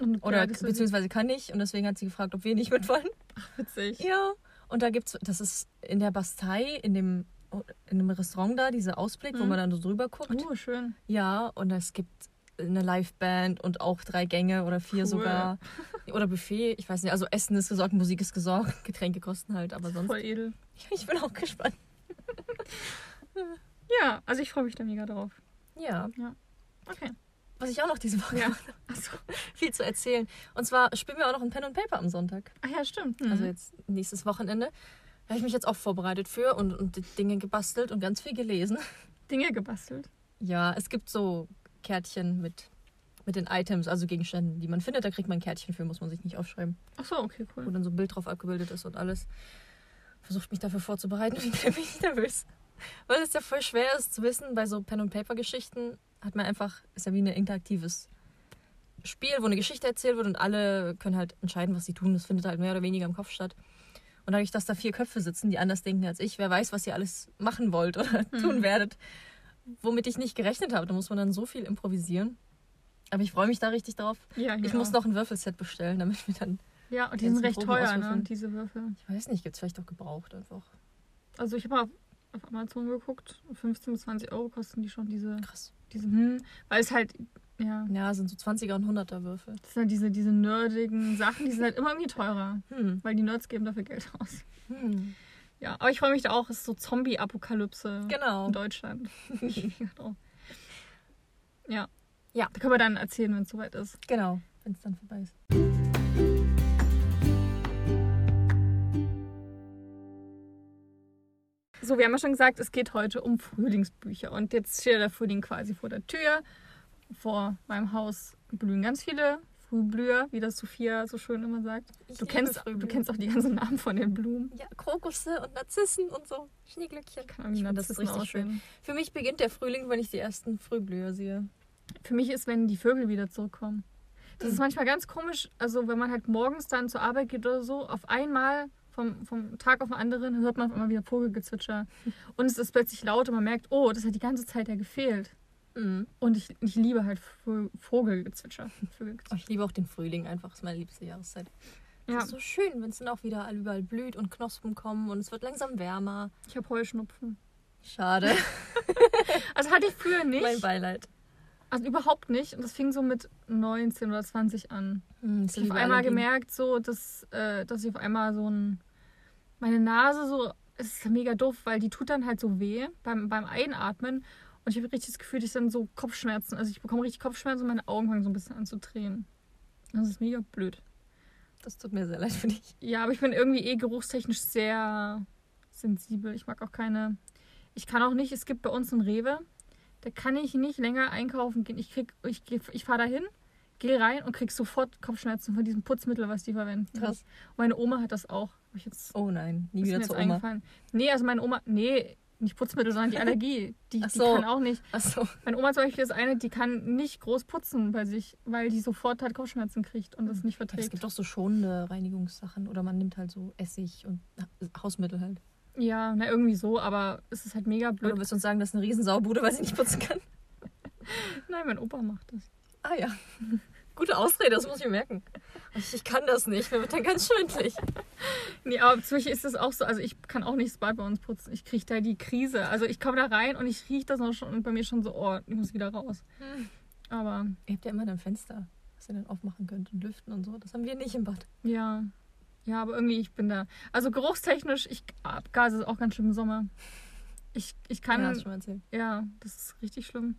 Speaker 1: Und
Speaker 2: Oder beziehungsweise kann nicht. Und deswegen hat sie gefragt, ob wir nicht mit wollen.
Speaker 1: witzig.
Speaker 2: Ja. Und da gibt's, das ist in der Bastei, in dem, in dem Restaurant da, dieser Ausblick, wo
Speaker 1: Mhm.
Speaker 2: man dann so drüber guckt.
Speaker 1: Oh, schön.
Speaker 2: Ja, und es gibt eine Liveband und auch drei Gänge oder vier
Speaker 1: Cool.
Speaker 2: sogar. Oder Buffet, ich weiß nicht. Also Essen ist gesorgt, Musik ist gesorgt, [laughs] Getränke kosten halt, aber sonst.
Speaker 1: Voll edel. [laughs]
Speaker 2: Ich bin auch gespannt.
Speaker 1: Ja, also ich freue mich da mega drauf.
Speaker 2: Ja.
Speaker 1: Okay.
Speaker 2: Was ich auch noch diese Woche
Speaker 1: Ja. [laughs] Achso.
Speaker 2: viel zu erzählen. Und zwar spielen wir auch noch ein Pen and Paper am Sonntag.
Speaker 1: Ach ja, stimmt. Mhm.
Speaker 2: Also jetzt nächstes Wochenende. Da habe ich mich jetzt auch vorbereitet für und, und Dinge gebastelt und ganz viel gelesen. [laughs]
Speaker 1: Dinge gebastelt.
Speaker 2: Ja, es gibt so Kärtchen mit, mit den Items, also Gegenständen, die man findet. Da kriegt man ein Kärtchen für, muss man sich nicht aufschreiben.
Speaker 1: Achso, okay,
Speaker 2: Wo
Speaker 1: cool.
Speaker 2: dann so ein Bild drauf abgebildet ist und alles. Versucht mich dafür vorzubereiten [laughs] und ich bin nervös. Weil es ja voll schwer ist zu wissen, bei so Pen-and-Paper-Geschichten hat man einfach, ist ja wie ein interaktives Spiel, wo eine Geschichte erzählt wird und alle können halt entscheiden, was sie tun. Das findet halt mehr oder weniger im Kopf statt. Und dadurch, dass da vier Köpfe sitzen, die anders denken als ich, wer weiß, was ihr alles machen wollt oder [laughs] tun werdet, womit ich nicht gerechnet habe. Da muss man dann so viel improvisieren. Aber ich freue mich da richtig drauf.
Speaker 1: Ja,
Speaker 2: Ich
Speaker 1: hier
Speaker 2: muss
Speaker 1: auch.
Speaker 2: noch ein Würfelset bestellen, damit wir dann,
Speaker 1: Ja, und die sind recht
Speaker 2: Proben
Speaker 1: teuer, ne? Diese Würfel.
Speaker 2: ich weiß nicht, gibt es vielleicht auch gebraucht einfach.
Speaker 1: Also ich habe auf, Amazon geguckt. 15 bis 20 Euro kosten die schon, diese,
Speaker 2: Krass.
Speaker 1: diese hm, weil es halt, ja,
Speaker 2: Ja, sind so 20er und 100er Würfel.
Speaker 1: das sind halt diese, diese nerdigen Sachen, die sind halt immer irgendwie teurer. [laughs]
Speaker 2: Hm.
Speaker 1: Weil die Nerds geben dafür Geld aus.
Speaker 2: Hm.
Speaker 1: Ja, aber ich freue mich da auch, es ist so Zombie-Apokalypse
Speaker 2: Genau.
Speaker 1: in Deutschland. [laughs] [laughs] Ja.
Speaker 2: Ja.
Speaker 1: Da können wir dann erzählen, wenn es soweit ist.
Speaker 2: Genau, wenn es dann vorbei ist.
Speaker 1: So, wir haben ja schon gesagt, es geht heute um Frühlingsbücher. Und jetzt steht der Frühling quasi vor der Tür. Vor meinem Haus blühen ganz viele Frühblüher, wie das Sophia so schön immer sagt.
Speaker 2: Ich
Speaker 1: Du kennst, du kennst auch die ganzen Namen von den Blumen.
Speaker 2: Ja, Krokusse und Narzissen und so. Schneeglöckchen.
Speaker 1: Kann irgendwie
Speaker 2: Ich find das
Speaker 1: Narzissen
Speaker 2: richtig schön.
Speaker 1: aussehen.
Speaker 2: Für mich beginnt der Frühling, wenn ich die ersten Frühblüher sehe.
Speaker 1: Für mich ist, wenn die Vögel wieder zurückkommen. Das
Speaker 2: Mhm.
Speaker 1: ist manchmal ganz komisch, also wenn man halt morgens dann zur Arbeit geht oder so, auf einmal vom, vom Tag auf den anderen hört man einmal wieder Vogelgezwitscher. Und es ist plötzlich laut und man merkt, oh, das hat die ganze Zeit ja gefehlt.
Speaker 2: Mhm.
Speaker 1: Und ich, ich liebe halt Vo- Vogelgezwitscher. Vögelgezwitscher.
Speaker 2: ich liebe auch den Frühling einfach. Das ist meine liebste Jahreszeit.
Speaker 1: Ja,
Speaker 2: Es ist so schön, wenn es dann auch wieder überall blüht und Knospen kommen und es wird langsam wärmer.
Speaker 1: ich habe Heuschnupfen.
Speaker 2: Schade. [laughs]
Speaker 1: Also hatte ich früher
Speaker 2: mein
Speaker 1: nicht.
Speaker 2: Beileid.
Speaker 1: Also überhaupt nicht. Und das fing so mit 19 oder 20 an.
Speaker 2: Hm,
Speaker 1: Ich habe auf einmal gemerkt, so, dass, äh, dass ich auf einmal so ein. Meine Nase so. Es ist mega doof, weil die tut dann halt so weh beim, beim Einatmen. Und ich habe richtig das Gefühl, ich dann so Kopfschmerzen. Also ich bekomme richtig Kopfschmerzen und meine Augen fangen so ein bisschen an zu tränen. Das ist mega blöd.
Speaker 2: Das tut mir sehr leid für dich.
Speaker 1: Ja, aber ich bin irgendwie eh geruchstechnisch sehr sensibel. Ich mag auch keine. Ich kann auch nicht, es gibt bei uns einen Rewe, da kann ich nicht länger einkaufen gehen. Ich krieg, ich, ich fahre dahin, gehe rein und krieg sofort Kopfschmerzen von diesem Putzmittel, was die verwenden.
Speaker 2: Krass.
Speaker 1: Und meine Oma hat das auch. Hab ich jetzt,
Speaker 2: Oh nein, nie wieder zur Oma.
Speaker 1: eingefallen. Nee, also meine Oma, nee, nicht Putzmittel, sondern die [laughs] Allergie. Die,
Speaker 2: Ach
Speaker 1: die
Speaker 2: so.
Speaker 1: kann auch nicht.
Speaker 2: Achso.
Speaker 1: Meine Oma zum Beispiel ist eine, die kann nicht groß putzen bei sich, weil die sofort halt Kopfschmerzen kriegt und das nicht
Speaker 2: Es
Speaker 1: verträgt.
Speaker 2: gibt auch so schonende Reinigungssachen oder man nimmt halt so Essig und Hausmittel halt.
Speaker 1: Ja, na irgendwie so, aber es ist halt mega
Speaker 2: Oder
Speaker 1: blöd.
Speaker 2: du willst uns sagen, das ist eine Riesensaubude, weil sie nicht putzen kann? [laughs]
Speaker 1: Nein, mein Opa macht das.
Speaker 2: Ah ja. [laughs] Gute Ausrede, das muss ich mir merken. Ich, ich kann das nicht, mir wird dann ganz schwindlig.
Speaker 1: Nee, aber Beispiel ist das auch so, also ich kann auch nicht das Bad bei uns putzen. Ich kriege da die Krise. Also ich komme da rein und ich rieche das noch schon und bei mir schon so, oh, ich muss wieder raus. Aber
Speaker 2: Ihr habt ja immer ein Fenster, was ihr dann aufmachen könnt und lüften und so. Das haben wir nicht im Bad.
Speaker 1: ja, ja, aber irgendwie, ich bin da. Also geruchstechnisch, ich Abgase ist auch ganz schlimm im Sommer. Ich, ich kann,
Speaker 2: ja, erzählt.
Speaker 1: ja, das ist richtig schlimm.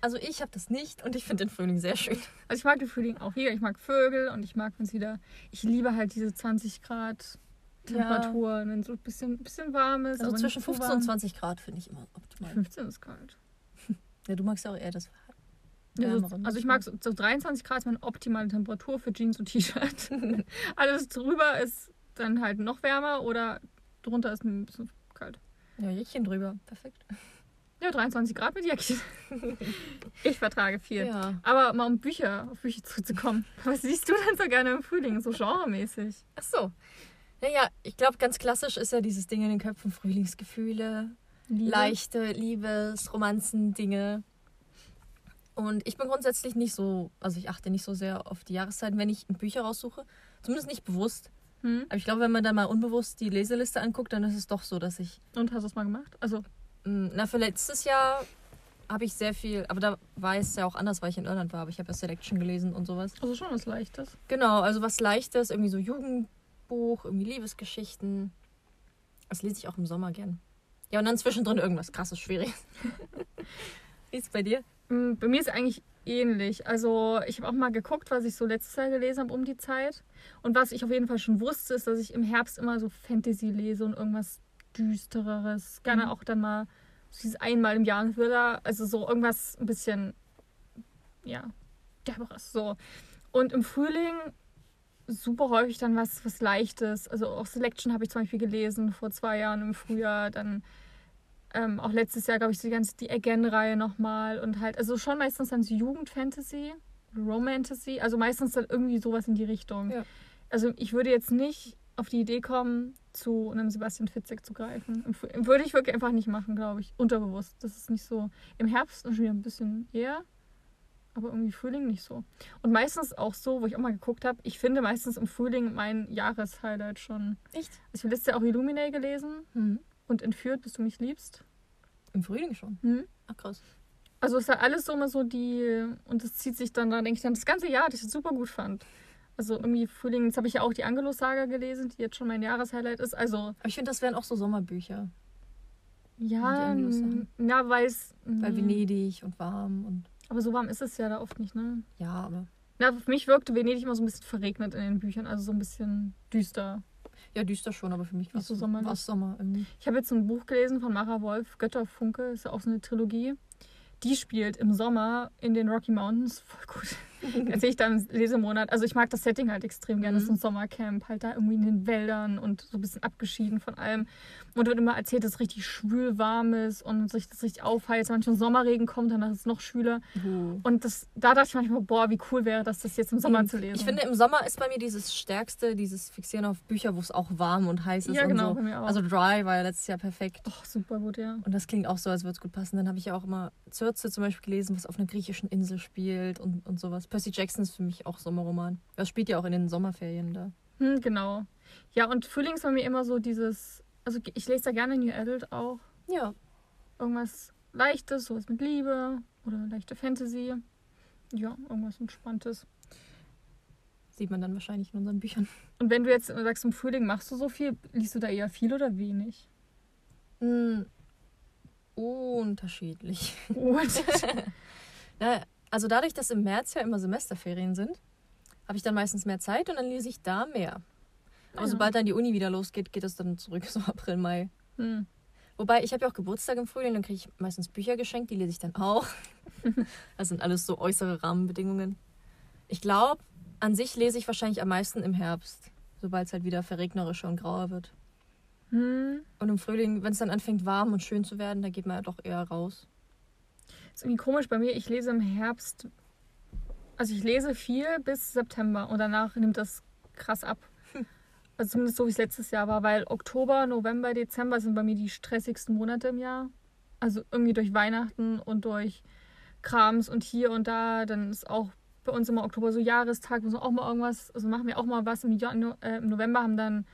Speaker 2: Also ich habe das nicht und ich finde den Frühling sehr schön.
Speaker 1: Also ich mag den Frühling auch wieder. Ich mag Vögel und ich mag, wenn es wieder. Ich liebe halt diese 20 Grad Temperatur, wenn so ein bisschen, bisschen warm ist.
Speaker 2: Also zwischen
Speaker 1: nicht zu
Speaker 2: 15
Speaker 1: warm.
Speaker 2: und 20 Grad finde ich immer optimal.
Speaker 1: 15 ist kalt. [laughs]
Speaker 2: Ja, du magst ja auch eher das
Speaker 1: Ja, so, also ich mag so, so 23 Grad ist meine optimale Temperatur für Jeans und T-Shirt. [laughs] Alles drüber ist dann halt noch wärmer oder drunter ist ein bisschen kalt.
Speaker 2: Ja, Jäckchen drüber. Perfekt.
Speaker 1: Ja, 23 Grad mit Jäckchen. [laughs] ich vertrage viel.
Speaker 2: Ja.
Speaker 1: Aber mal um Bücher, auf Bücher zurückzukommen. [laughs] Was siehst du denn so gerne im Frühling, so genremäßig?
Speaker 2: Ach so. Naja, ich glaube, ganz klassisch ist ja dieses Ding in den Köpfen: Frühlingsgefühle,
Speaker 1: Liebe?
Speaker 2: leichte Liebes-, Romanzen-Dinge. Und ich bin grundsätzlich nicht so, also ich achte nicht so sehr auf die Jahreszeiten, wenn ich Bücher raussuche. Zumindest nicht bewusst.
Speaker 1: Hm?
Speaker 2: Aber ich glaube, wenn man dann mal unbewusst die Leseliste anguckt, dann ist es doch so, dass ich,
Speaker 1: Und hast du es mal gemacht? Also,
Speaker 2: na, für letztes Jahr habe ich sehr viel, aber da war es ja auch anders, weil ich in Irland war, aber ich habe ja Selection gelesen und sowas.
Speaker 1: also schon was Leichtes.
Speaker 2: Genau, also was Leichtes, irgendwie so Jugendbuch, irgendwie Liebesgeschichten. Das lese ich auch im Sommer gern. Ja, und dann zwischendrin irgendwas krasses, schwieriges. [laughs] Wie ist es bei dir?
Speaker 1: Mm, Bei mir ist eigentlich ähnlich. Also ich habe auch mal geguckt, was ich so letztes Jahr gelesen habe um die Zeit. Und was ich auf jeden Fall schon wusste, ist, dass ich im Herbst immer so Fantasy lese und irgendwas Düstereres. Gerne
Speaker 2: Mhm.
Speaker 1: auch dann mal dieses einmal im Jahr ein Thriller. Also so irgendwas ein bisschen, ja, derberes. So. Und im Frühling super häufig dann was, was Leichtes. Also auch Selection habe ich zum Beispiel gelesen vor zwei Jahren im Frühjahr. Dann ähm, auch letztes Jahr, glaube ich, die ganze die Again-Reihe nochmal. Und halt, also schon meistens dann so Jugendfantasy, Romantasy. Also meistens dann irgendwie sowas in die Richtung.
Speaker 2: Ja.
Speaker 1: Also ich würde jetzt nicht auf die Idee kommen, zu einem Sebastian Fitzek zu greifen. Würde ich wirklich einfach nicht machen, glaube ich. Unterbewusst. Das ist nicht so. Im Herbst schon wieder ein bisschen eher. Aber irgendwie Frühling nicht so. Und meistens auch so, wo ich auch mal geguckt habe, ich finde meistens im Frühling mein Jahreshighlight schon.
Speaker 2: Echt?
Speaker 1: Ich habe letztes Jahr auch Illuminae gelesen
Speaker 2: Mhm.
Speaker 1: und Entführt, bis du mich liebst.
Speaker 2: Im Frühling schon.
Speaker 1: Hm?
Speaker 2: Ach krass.
Speaker 1: Also ist halt alles so immer so die, und das zieht sich dann, da denke ich dann das ganze Jahr, das ich super gut fand. Also irgendwie Frühling, jetzt habe ich ja auch die Angelus-Saga gelesen, die jetzt schon mein Jahreshighlight ist. Also
Speaker 2: Aber ich finde, das wären auch so Sommerbücher.
Speaker 1: ja, ja, weil es.
Speaker 2: Bei
Speaker 1: mm,
Speaker 2: Venedig und warm und.
Speaker 1: Aber so warm ist es ja da oft nicht, ne?
Speaker 2: Ja, aber.
Speaker 1: Na, für mich wirkte Venedig immer so ein bisschen verregnet in den Büchern, also so ein bisschen düster.
Speaker 2: Ja, düster schon, aber für mich war es
Speaker 1: so
Speaker 2: war's Sommer irgendwie.
Speaker 1: Ich habe jetzt ein Buch gelesen von Mara Wolf, Götterfunke, ist ja auch so eine Trilogie. Die spielt im Sommer in den Rocky Mountains. Voll gut. [laughs] erzähle ich da im Lesemonat. Also ich mag das Setting halt extrem gerne. Das ist
Speaker 2: Mhm.
Speaker 1: ein Sommercamp, halt da irgendwie in den Wäldern und so ein bisschen abgeschieden von allem. Und wird immer erzählt, dass es richtig schwül warm ist und sich das richtig aufheizt. Manchmal Sommerregen kommt, danach ist es noch schwüler. Und das, da dachte ich manchmal, boah, wie cool wäre das, das jetzt im Sommer zu lesen.
Speaker 2: Ich finde, im Sommer ist bei mir dieses Stärkste, dieses Fixieren auf Bücher, wo es auch warm und heiß ist.
Speaker 1: Ja, genau,
Speaker 2: so.
Speaker 1: bei mir auch.
Speaker 2: Also Dry war ja letztes Jahr perfekt.
Speaker 1: oh, super gut, ja.
Speaker 2: Und das klingt auch so, als würde es gut passen. Dann habe ich ja auch immer Zürze zum Beispiel gelesen, was auf einer griechischen Insel spielt und, und sowas. Percy Jackson ist für mich auch Sommerroman. Das spielt ja auch in den Sommerferien da.
Speaker 1: Hm, genau. Ja, und Frühling ist bei mir immer so dieses, also ich lese da gerne New Adult auch.
Speaker 2: Ja.
Speaker 1: Irgendwas Leichtes, sowas mit Liebe oder leichte Fantasy. Ja, irgendwas Entspanntes.
Speaker 2: Sieht man dann wahrscheinlich in unseren Büchern.
Speaker 1: Und wenn du jetzt sagst, im Frühling machst du so viel, liest du da eher viel oder wenig?
Speaker 2: Hm. Unterschiedlich. Na, [laughs] also dadurch, dass im März ja immer Semesterferien sind, habe ich dann meistens mehr Zeit und dann lese ich da mehr. Aber
Speaker 1: Ja.
Speaker 2: sobald dann die Uni wieder losgeht, geht es dann zurück, [laughs] so April, Mai.
Speaker 1: hm.
Speaker 2: Wobei, ich habe ja auch Geburtstag im Frühling, dann kriege ich meistens Bücher geschenkt, die lese ich dann auch. [laughs] Das sind alles so äußere Rahmenbedingungen. Ich glaube, an sich lese ich wahrscheinlich am meisten im Herbst, sobald es halt wieder verregnerischer und grauer wird.
Speaker 1: Hm.
Speaker 2: Und im Frühling, wenn es dann anfängt warm und schön zu werden, da geht man ja doch eher raus.
Speaker 1: Ist irgendwie komisch bei mir. Ich lese im Herbst, also ich lese viel bis September und danach nimmt das krass ab. Also zumindest so wie es letztes Jahr war, weil Oktober, November, Dezember sind bei mir die stressigsten Monate im Jahr. Also irgendwie durch Weihnachten und durch Krams und hier und da. Dann ist auch bei uns immer Oktober so Jahrestag, müssen wir auch mal irgendwas, also machen wir auch mal was. Im, Janu äh, im November haben dann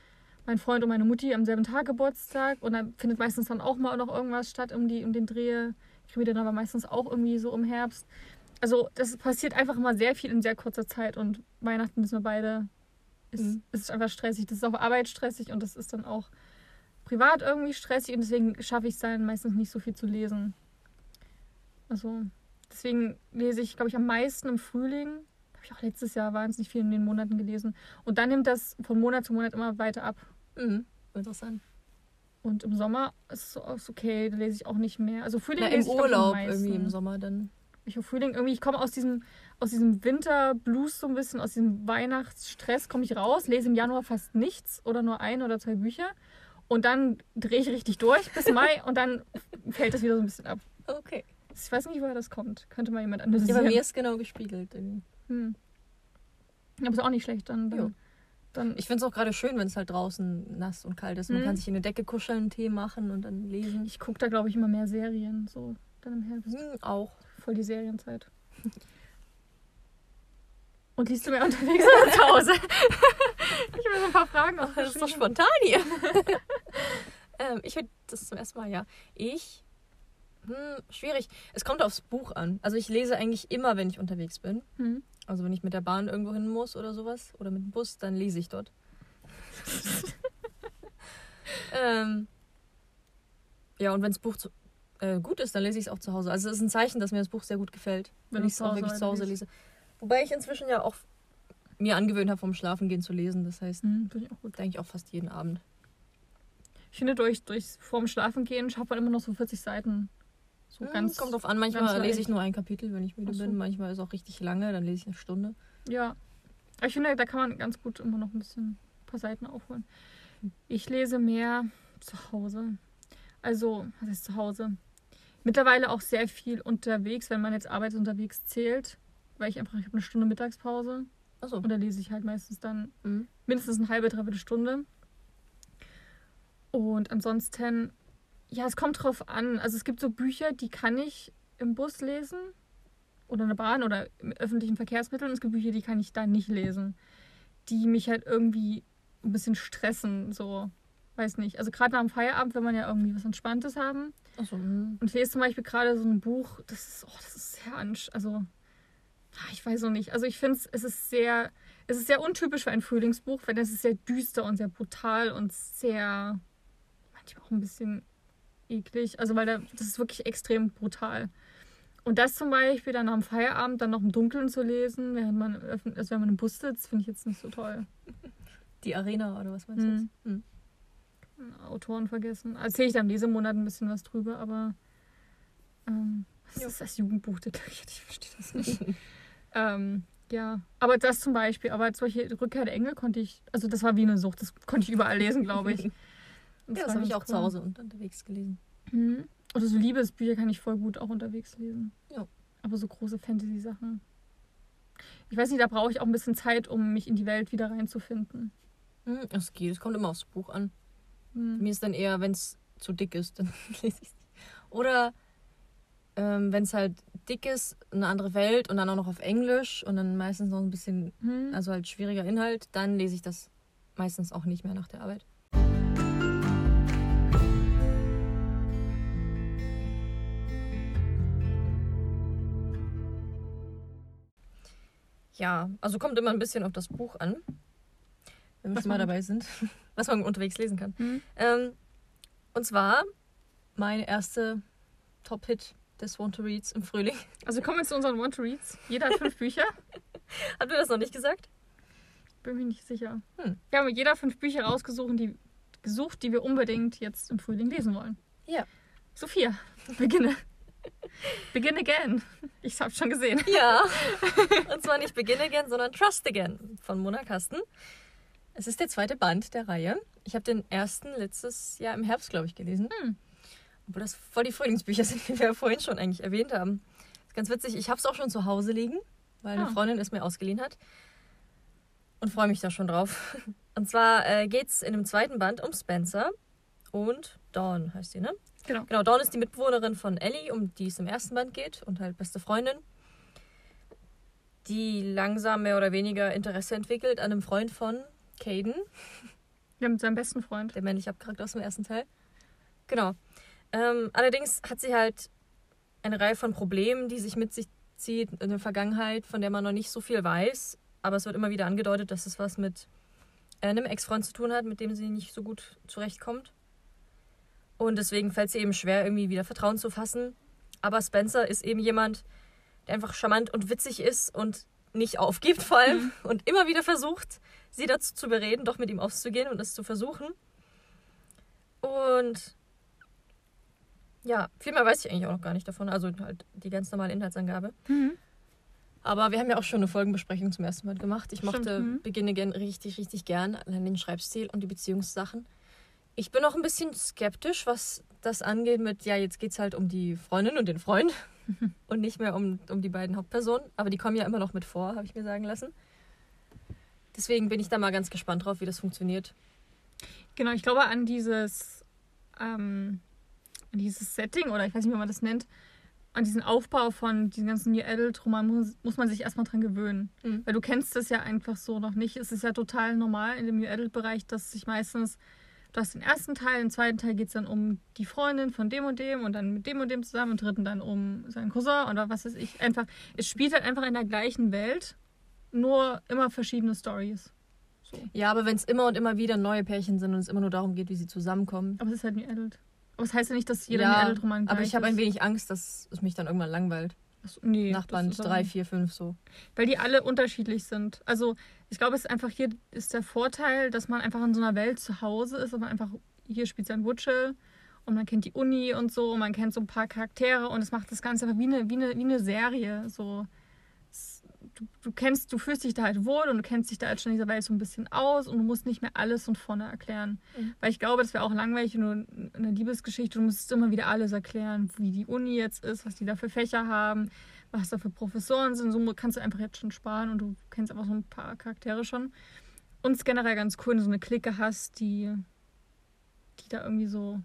Speaker 1: mein Freund und meine Mutti am selben Tag Geburtstag und dann findet meistens dann auch mal noch irgendwas statt um, die, um den Dreh. Kriegen wir dann aber meistens auch irgendwie so im Herbst. Also das passiert einfach immer sehr viel in sehr kurzer Zeit und Weihnachten wissen wir beide, ist,
Speaker 2: Mhm.
Speaker 1: ist einfach stressig. Das ist auf Arbeit stressig und das ist dann auch privat irgendwie stressig und deswegen schaffe ich es dann meistens nicht so viel zu lesen. Also deswegen lese ich, glaube ich, am meisten im Frühling. Habe ich auch letztes Jahr wahnsinnig viel in den Monaten gelesen. Und dann nimmt das von Monat zu Monat immer weiter ab.
Speaker 2: Mhm. Interessant.
Speaker 1: Und im Sommer ist es okay, da lese ich auch nicht mehr. Also Frühling
Speaker 2: Na, im Urlaub irgendwie im Sommer dann.
Speaker 1: Ich Frühling irgendwie, ich komme aus diesem, aus diesem Winterblues so ein bisschen, aus diesem Weihnachtsstress komme ich raus, lese im Januar fast nichts oder nur ein oder zwei Bücher. Und dann drehe ich richtig durch bis Mai und dann fällt das wieder so ein bisschen ab.
Speaker 2: Okay.
Speaker 1: Ich weiß nicht, woher das kommt. Könnte mal jemand
Speaker 2: Ja,
Speaker 1: analysieren.
Speaker 2: bei mir ist genau gespiegelt. irgendwie.
Speaker 1: hm. Aber ist auch nicht schlecht. Dann, dann, dann
Speaker 2: Ich finde es auch gerade schön, wenn es halt draußen nass und kalt ist. Man
Speaker 1: Mhm.
Speaker 2: kann sich in eine Decke kuscheln, einen Tee machen und dann lesen.
Speaker 1: ich gucke da, glaube ich, immer mehr Serien. So dann im Herbst.
Speaker 2: Hm, auch.
Speaker 1: Voll die Serienzeit. [laughs] Und liest du mehr unterwegs oder zu Hause? [laughs] ich habe so ein paar Fragen
Speaker 2: Ach, das ist doch spontan hier. [laughs] ähm, ich würde das zum ersten Mal, ja. Ich. Hm, schwierig. Es kommt aufs Buch an. Also ich lese eigentlich immer, wenn ich unterwegs bin.
Speaker 1: Hm.
Speaker 2: Also wenn ich mit der Bahn irgendwo hin muss oder sowas. Oder mit dem Bus, dann lese ich dort. ähm, ja, und wenn das Buch zu, äh, gut ist, dann lese ich es auch zu Hause. Also es ist ein Zeichen, dass mir das Buch sehr gut gefällt.
Speaker 1: Wenn
Speaker 2: ich es auch wirklich zu Hause lese. Wobei ich inzwischen ja auch mir angewöhnt habe, vom Schlafengehen zu lesen. Das heißt,
Speaker 1: Hm, finde ich auch gut.
Speaker 2: eigentlich auch fast jeden Abend.
Speaker 1: Ich finde, durch, durch vorm Schlafengehen schafft man immer noch so 40 Seiten. So
Speaker 2: Hm,
Speaker 1: ganz.
Speaker 2: Kommt drauf an, manchmal lese ich nur ein Kapitel, wenn ich müde
Speaker 1: so.
Speaker 2: bin. Manchmal ist es auch richtig lange, dann lese ich eine Stunde.
Speaker 1: Ja. Ich finde, da kann man ganz gut immer noch ein bisschen ein paar Seiten aufholen. Ich lese mehr zu Hause. Also, was ist zu Hause? Mittlerweile auch sehr viel unterwegs, wenn man jetzt arbeitsunterwegs zählt. Weil ich einfach, ich habe eine Stunde Mittagspause.
Speaker 2: Achso.
Speaker 1: Und da lese ich halt meistens dann
Speaker 2: Mhm.
Speaker 1: mindestens eine halbe, dreiviertel Stunde. Und ansonsten, ja, es kommt drauf an. Also es gibt so Bücher, die kann ich im Bus lesen oder in der Bahn oder im öffentlichen Verkehrsmitteln. Und es gibt Bücher, die kann ich da nicht lesen. Die mich halt irgendwie ein bisschen stressen, so. Weiß nicht. Also gerade nach dem Feierabend will man ja irgendwie was Entspanntes haben.
Speaker 2: Achso. mhm.
Speaker 1: Und ich lese zum Beispiel gerade so ein Buch, das ist, oh, das ist sehr ansch also ah, ich weiß auch nicht. Also ich finde es ist sehr, es ist sehr untypisch für ein Frühlingsbuch, weil es ist sehr düster und sehr brutal und sehr manchmal auch ein bisschen eklig. Also weil da, das ist wirklich extrem brutal. Und das zum Beispiel dann am Feierabend dann noch im Dunkeln zu lesen, während man, also wenn man im Bus sitzt, finde ich jetzt nicht so toll.
Speaker 2: Die Arena oder was meinst du
Speaker 1: Mhm.
Speaker 2: jetzt? Mhm.
Speaker 1: Autoren vergessen. Erzähle ich dann im Lesemonat ein bisschen was drüber, aber ähm, was
Speaker 2: Ja.
Speaker 1: ist das Jugendbuch? Das- [laughs] Ich verstehe das nicht. ähm, Ja, aber das zum Beispiel, aber solche Rückkehr der Engel konnte ich, also das war wie eine Sucht, das konnte ich überall lesen, glaube ich. [laughs]
Speaker 2: ja, das habe ich auch zu
Speaker 1: cool.
Speaker 2: Hause und unterwegs gelesen.
Speaker 1: Mhm. Oder so Liebesbücher kann ich voll gut auch unterwegs lesen.
Speaker 2: Ja.
Speaker 1: Aber so große Fantasy-Sachen. Ich weiß nicht, da brauche ich auch ein bisschen Zeit, um mich in die Welt wieder reinzufinden.
Speaker 2: Hm, Das geht, es kommt immer aufs Buch an.
Speaker 1: Mhm.
Speaker 2: Mir ist dann eher, wenn es zu dick ist, dann [laughs] lese ich es nicht. Oder ähm, wenn es halt dick ist, eine andere Welt und dann auch noch auf Englisch und dann meistens noch ein bisschen,
Speaker 1: Mhm.
Speaker 2: also halt schwieriger Inhalt, dann lese ich das meistens auch nicht mehr nach der Arbeit. Ja, also kommt immer ein bisschen auf das Buch an, wenn wir schon mal
Speaker 1: man- [laughs]
Speaker 2: dabei sind, was man unterwegs lesen kann.
Speaker 1: Mhm.
Speaker 2: Ähm, und zwar meine erste Top-Hit des Want to Reads im Frühling.
Speaker 1: Also kommen wir zu unseren Want-to-Reads. Jeder hat fünf Bücher. [laughs]
Speaker 2: Habt ihr das noch nicht gesagt?
Speaker 1: Bin mir nicht sicher.
Speaker 2: Hm.
Speaker 1: Wir haben jeder fünf Bücher rausgesucht, die, gesucht, die wir unbedingt jetzt im Frühling lesen wollen.
Speaker 2: Ja.
Speaker 1: Sophia, beginne. [laughs] Begin again. Ich hab's schon gesehen.
Speaker 2: Ja. und zwar nicht Begin Again, sondern Trust Again von Mona Kasten. Es ist der zweite Band der Reihe. Ich habe den ersten letztes Jahr im Herbst, glaube ich, gelesen.
Speaker 1: Hm.
Speaker 2: Obwohl das voll die Frühlingsbücher sind, wie wir ja vorhin schon eigentlich erwähnt haben. Ist ganz witzig. Ich habe es auch schon zu Hause liegen, weil eine
Speaker 1: Ah.
Speaker 2: Freundin es mir ausgeliehen hat. Und freue mich da schon drauf. [laughs] Und zwar äh, geht es in dem zweiten Band um Spencer und Dawn heißt sie, ne?
Speaker 1: Genau.
Speaker 2: Genau, Dawn ist die Mitbewohnerin von Ellie, um die es im ersten Band geht und halt beste Freundin, die langsam mehr oder weniger Interesse entwickelt an einem Freund von Caden,
Speaker 1: Ja, mit seinem besten Freund.
Speaker 2: der männliche Charakter aus dem ersten Teil. Genau. Ähm, allerdings hat sie halt eine Reihe von Problemen, die sich mit sich zieht in der Vergangenheit, von der man noch nicht so viel weiß. Aber es wird immer wieder angedeutet, dass es was mit äh, einem Ex-Freund zu tun hat, mit dem sie nicht so gut zurechtkommt. Und deswegen fällt es ihr eben schwer, irgendwie wieder Vertrauen zu fassen. Aber Spencer ist eben jemand, der einfach charmant und witzig ist und nicht aufgibt vor allem und immer wieder versucht, sie dazu zu bereden, doch mit ihm auszugehen und es zu versuchen. Und ja, viel mehr weiß ich eigentlich auch noch gar nicht davon. Also halt die ganz normale Inhaltsangabe.
Speaker 1: Mhm.
Speaker 2: Aber wir haben ja auch schon eine Folgenbesprechung zum ersten Mal gemacht. Ich mochte
Speaker 1: mhm.
Speaker 2: Begin Again richtig, richtig gern. Allein den Schreibstil und die Beziehungssachen. Ich bin auch ein bisschen skeptisch, was das angeht mit, ja, jetzt geht es halt um die Freundin und den Freund [laughs] und nicht mehr um, um die beiden Hauptpersonen. Aber die kommen ja immer noch mit vor, habe ich mir sagen lassen. Deswegen bin ich da mal ganz gespannt drauf, wie das funktioniert.
Speaker 1: Genau, ich glaube an dieses, ähm, an dieses Setting oder ich weiß nicht, wie man das nennt, an diesen Aufbau von diesen ganzen New Adult Roman muss, muss man sich erstmal dran gewöhnen.
Speaker 2: Mhm.
Speaker 1: Weil du kennst das ja einfach so noch nicht. Es ist ja total normal in dem New Adult Bereich, dass sich meistens, du hast den ersten Teil, im zweiten Teil geht es dann um die Freundin von dem und dem und dann mit dem und dem zusammen, im dritten dann um seinen Cousin oder was weiß ich. Einfach, es spielt halt einfach in der gleichen Welt, nur immer verschiedene Stories. So.
Speaker 2: Ja, aber wenn es immer und immer wieder neue Pärchen sind und es immer nur darum geht, wie sie zusammenkommen.
Speaker 1: Aber es ist halt New Adult. Aber es heißt ja nicht, dass jeder
Speaker 2: ja,
Speaker 1: New Adult Roman
Speaker 2: aber ich habe ein wenig Angst, dass es mich dann irgendwann langweilt.
Speaker 1: Achso, nee,
Speaker 2: Nach
Speaker 1: das
Speaker 2: Band
Speaker 1: ist aber
Speaker 2: 3,
Speaker 1: nicht.
Speaker 2: 4, 5 so.
Speaker 1: Weil die alle unterschiedlich sind. Also ich glaube, es ist einfach hier ist der Vorteil, dass man einfach in so einer Welt zu Hause ist und man einfach, hier spielt sein Wutschel und man kennt die Uni und so und man kennt so ein paar Charaktere und es macht das Ganze einfach wie eine, wie eine, wie eine Serie. So, du, du kennst, du fühlst dich da halt wohl und du kennst dich da halt schon in dieser Welt so ein bisschen aus und du musst nicht mehr alles von vorne erklären.
Speaker 2: Mhm.
Speaker 1: Weil ich glaube, das wäre auch langweilig, nur eine Liebesgeschichte, du musst immer wieder alles erklären, wie die Uni jetzt ist, was die da für Fächer haben, was da für Professoren sind. So kannst du einfach jetzt schon sparen und du kennst einfach so ein paar Charaktere schon. Und es ist generell ganz cool, wenn du so eine Clique hast, die, die da irgendwie so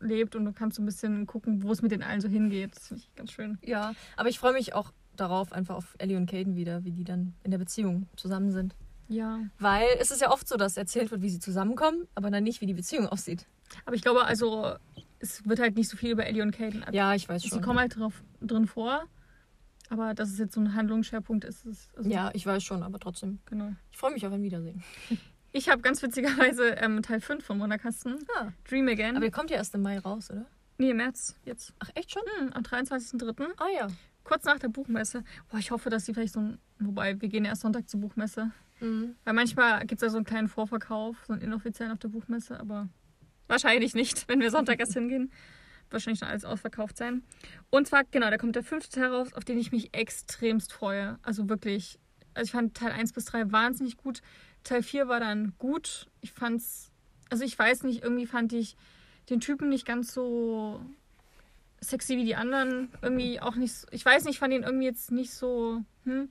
Speaker 1: lebt und du kannst so ein bisschen gucken, wo es mit den allen so hingeht. Das finde ich ganz schön.
Speaker 2: Ja, aber ich freue mich auch darauf, einfach auf Ellie und Caden wieder, wie die dann in der Beziehung zusammen sind.
Speaker 1: Ja.
Speaker 2: Weil es ist ja oft so, dass erzählt wird, wie sie zusammenkommen, aber dann nicht, wie die Beziehung aussieht.
Speaker 1: Aber ich glaube, also, es wird halt nicht so viel über Ellie und Caden.
Speaker 2: Ja, ich weiß
Speaker 1: Sie
Speaker 2: schon.
Speaker 1: kommen halt drauf, drin vor. Aber dass es jetzt so ein Handlungsschwerpunkt ist, ist also,
Speaker 2: Ja, ich weiß schon, aber trotzdem.
Speaker 1: genau.
Speaker 2: Ich freue mich auf ein Wiedersehen. [laughs]
Speaker 1: Ich habe ganz witzigerweise ähm, Teil 5 von Wunderkasten,
Speaker 2: Ja.
Speaker 1: Dream Again.
Speaker 2: Aber ihr kommt ja erst im Mai raus, oder?
Speaker 1: nee, im März jetzt.
Speaker 2: Ach, echt schon?
Speaker 1: Hm, am 23.03.
Speaker 2: Ah ja.
Speaker 1: Kurz nach der Buchmesse. Boah, ich hoffe, dass sie vielleicht so ein. Wobei, wir gehen erst Sonntag zur Buchmesse.
Speaker 2: Mhm.
Speaker 1: Weil manchmal gibt es ja so einen kleinen Vorverkauf, so einen inoffiziellen auf der Buchmesse, aber wahrscheinlich nicht, wenn wir Sonntag erst hingehen. Wahrscheinlich schon alles ausverkauft sein. Und zwar, genau, da kommt der fünfte Teil raus, auf den ich mich extremst freue. Also wirklich, also ich fand Teil 1 bis 3 wahnsinnig gut. Teil 4 war dann gut. Ich fand's, also ich weiß nicht, irgendwie fand ich den Typen nicht ganz so sexy wie die anderen. Irgendwie auch nicht, so, ich weiß nicht, ich fand ihn irgendwie jetzt nicht so, hm.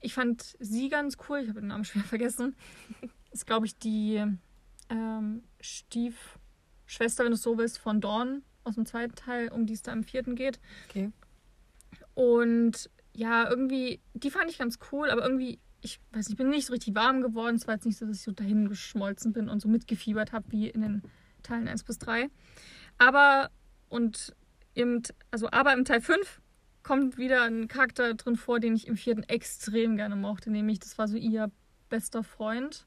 Speaker 1: Ich fand sie ganz cool, ich habe den Namen schwer vergessen. Ist, glaube ich, die ähm, Stiefschwester, wenn du es so willst, von Dawn aus dem zweiten Teil, um die es da im vierten geht.
Speaker 2: Okay.
Speaker 1: Und ja, irgendwie, die fand ich ganz cool, aber irgendwie, ich weiß nicht, ich bin nicht so richtig warm geworden. Es war jetzt nicht so, dass ich so dahin geschmolzen bin und so mitgefiebert habe wie in den Teilen 1 bis 3. Aber, und im, also, aber im Teil 5 kommt wieder ein Charakter drin vor, den ich im vierten extrem gerne mochte, nämlich das war so ihr bester Freund.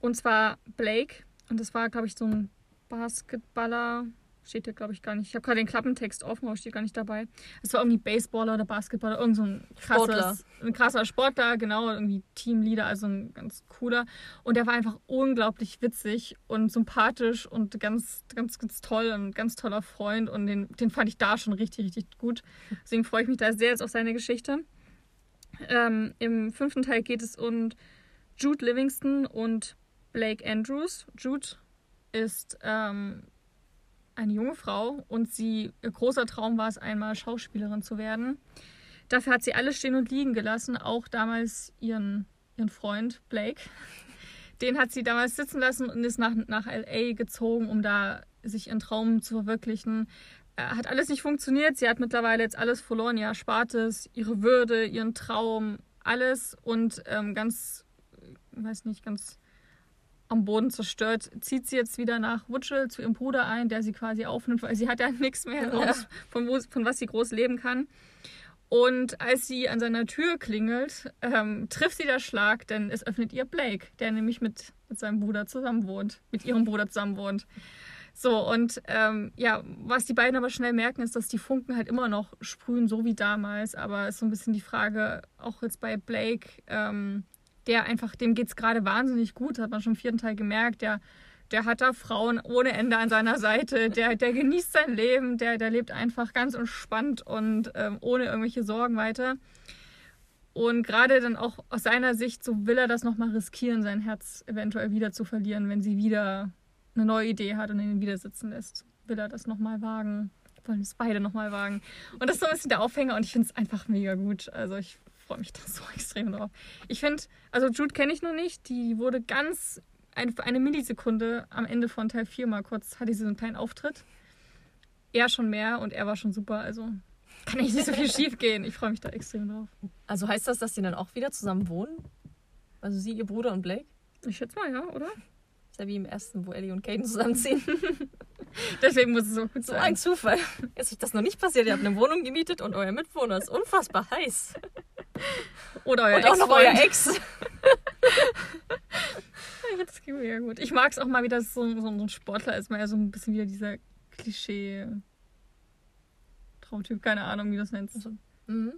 Speaker 1: Und zwar Blake. Und das war, glaube ich, so ein Basketballer, Steht hier, glaube ich, gar nicht. Ich habe gerade den Klappentext offen, aber steht gar nicht dabei. Es war irgendwie Baseballer oder Basketballer, irgend so ein
Speaker 2: Sportler.
Speaker 1: ein krasser Sportler, genau, irgendwie Teamleader, also ein ganz cooler. Und der war einfach unglaublich witzig und sympathisch und ganz, ganz, ganz toll und ganz toller Freund. Und den, den fand ich da schon richtig, richtig gut. Deswegen freue ich mich da sehr jetzt auf seine Geschichte. Ähm, Im fünften Teil geht es um Jude Livingston und Blake Andrews. Jude ist ähm, eine junge Frau und sie, ihr großer Traum war es einmal, Schauspielerin zu werden. Dafür hat sie alles stehen und liegen gelassen, auch damals ihren, ihren Freund Blake. [laughs] Den hat sie damals sitzen lassen und ist nach, nach LA gezogen, um da sich ihren Traum zu verwirklichen. Äh, hat alles nicht funktioniert. Sie hat mittlerweile jetzt alles verloren, ihr Erspartes, ihre Würde, ihren Traum, alles und ähm, ganz, weiß nicht, ganz am Boden zerstört, zieht sie jetzt wieder nach Wutschel zu ihrem Bruder ein, der sie quasi aufnimmt, weil sie hat ja [laughs] nichts mehr, ja. von, wo, von was sie groß leben kann. Und als sie an seiner Tür klingelt, ähm, trifft sie der Schlag, denn es öffnet ihr Blake, der nämlich mit, mit seinem Bruder zusammen wohnt, mit ihrem Bruder zusammen wohnt. So, und ähm, ja, was die beiden aber schnell merken, ist, dass die Funken halt immer noch sprühen, so wie damals. Aber es ist so ein bisschen die Frage, auch jetzt bei Blake, ähm, der einfach, dem geht es gerade wahnsinnig gut, hat man schon im vierten Teil gemerkt. Der, der hat da Frauen ohne Ende an seiner Seite, der, der genießt sein Leben, der, der lebt einfach ganz entspannt und ähm, ohne irgendwelche Sorgen weiter. Und gerade dann auch aus seiner Sicht, so will er das nochmal riskieren, sein Herz eventuell wieder zu verlieren, wenn sie wieder eine neue Idee hat und ihn wieder sitzen lässt. Will er das nochmal wagen? Wollen es beide nochmal wagen? Und das ist so ein bisschen der Aufhänger und ich finde es einfach mega gut. Also ich freue mich da [laughs] so extrem drauf. Ich finde, also Jude kenne ich noch nicht. Die wurde ganz ein, eine Millisekunde am Ende von Teil 4 mal kurz, hatte sie so einen kleinen Auftritt. Er schon mehr und er war schon super. Also kann echt nicht so viel [laughs] schief gehen. Ich freue mich da extrem drauf.
Speaker 2: Also heißt das, dass sie dann auch wieder zusammen wohnen? Also sie, ihr Bruder und Blake?
Speaker 1: Ich schätze mal, ja, oder?
Speaker 2: Ist ja wie im ersten, wo Ellie und Caden zusammenziehen. [laughs]
Speaker 1: Deswegen muss es so gut
Speaker 2: so
Speaker 1: sein.
Speaker 2: ein Zufall. Ist euch das noch nicht passiert? Ihr habt eine Wohnung gemietet und euer Mitwohner ist unfassbar heiß.
Speaker 1: Oder euer
Speaker 2: Und auch noch euer Ex. [laughs]
Speaker 1: Ja, das geht mega gut. Ich mag es auch mal wieder, dass so, so ein Sportler ist, mal ja so ein bisschen wieder dieser Klischee. Traumtyp, keine Ahnung, wie du das nennst.
Speaker 2: Mhm.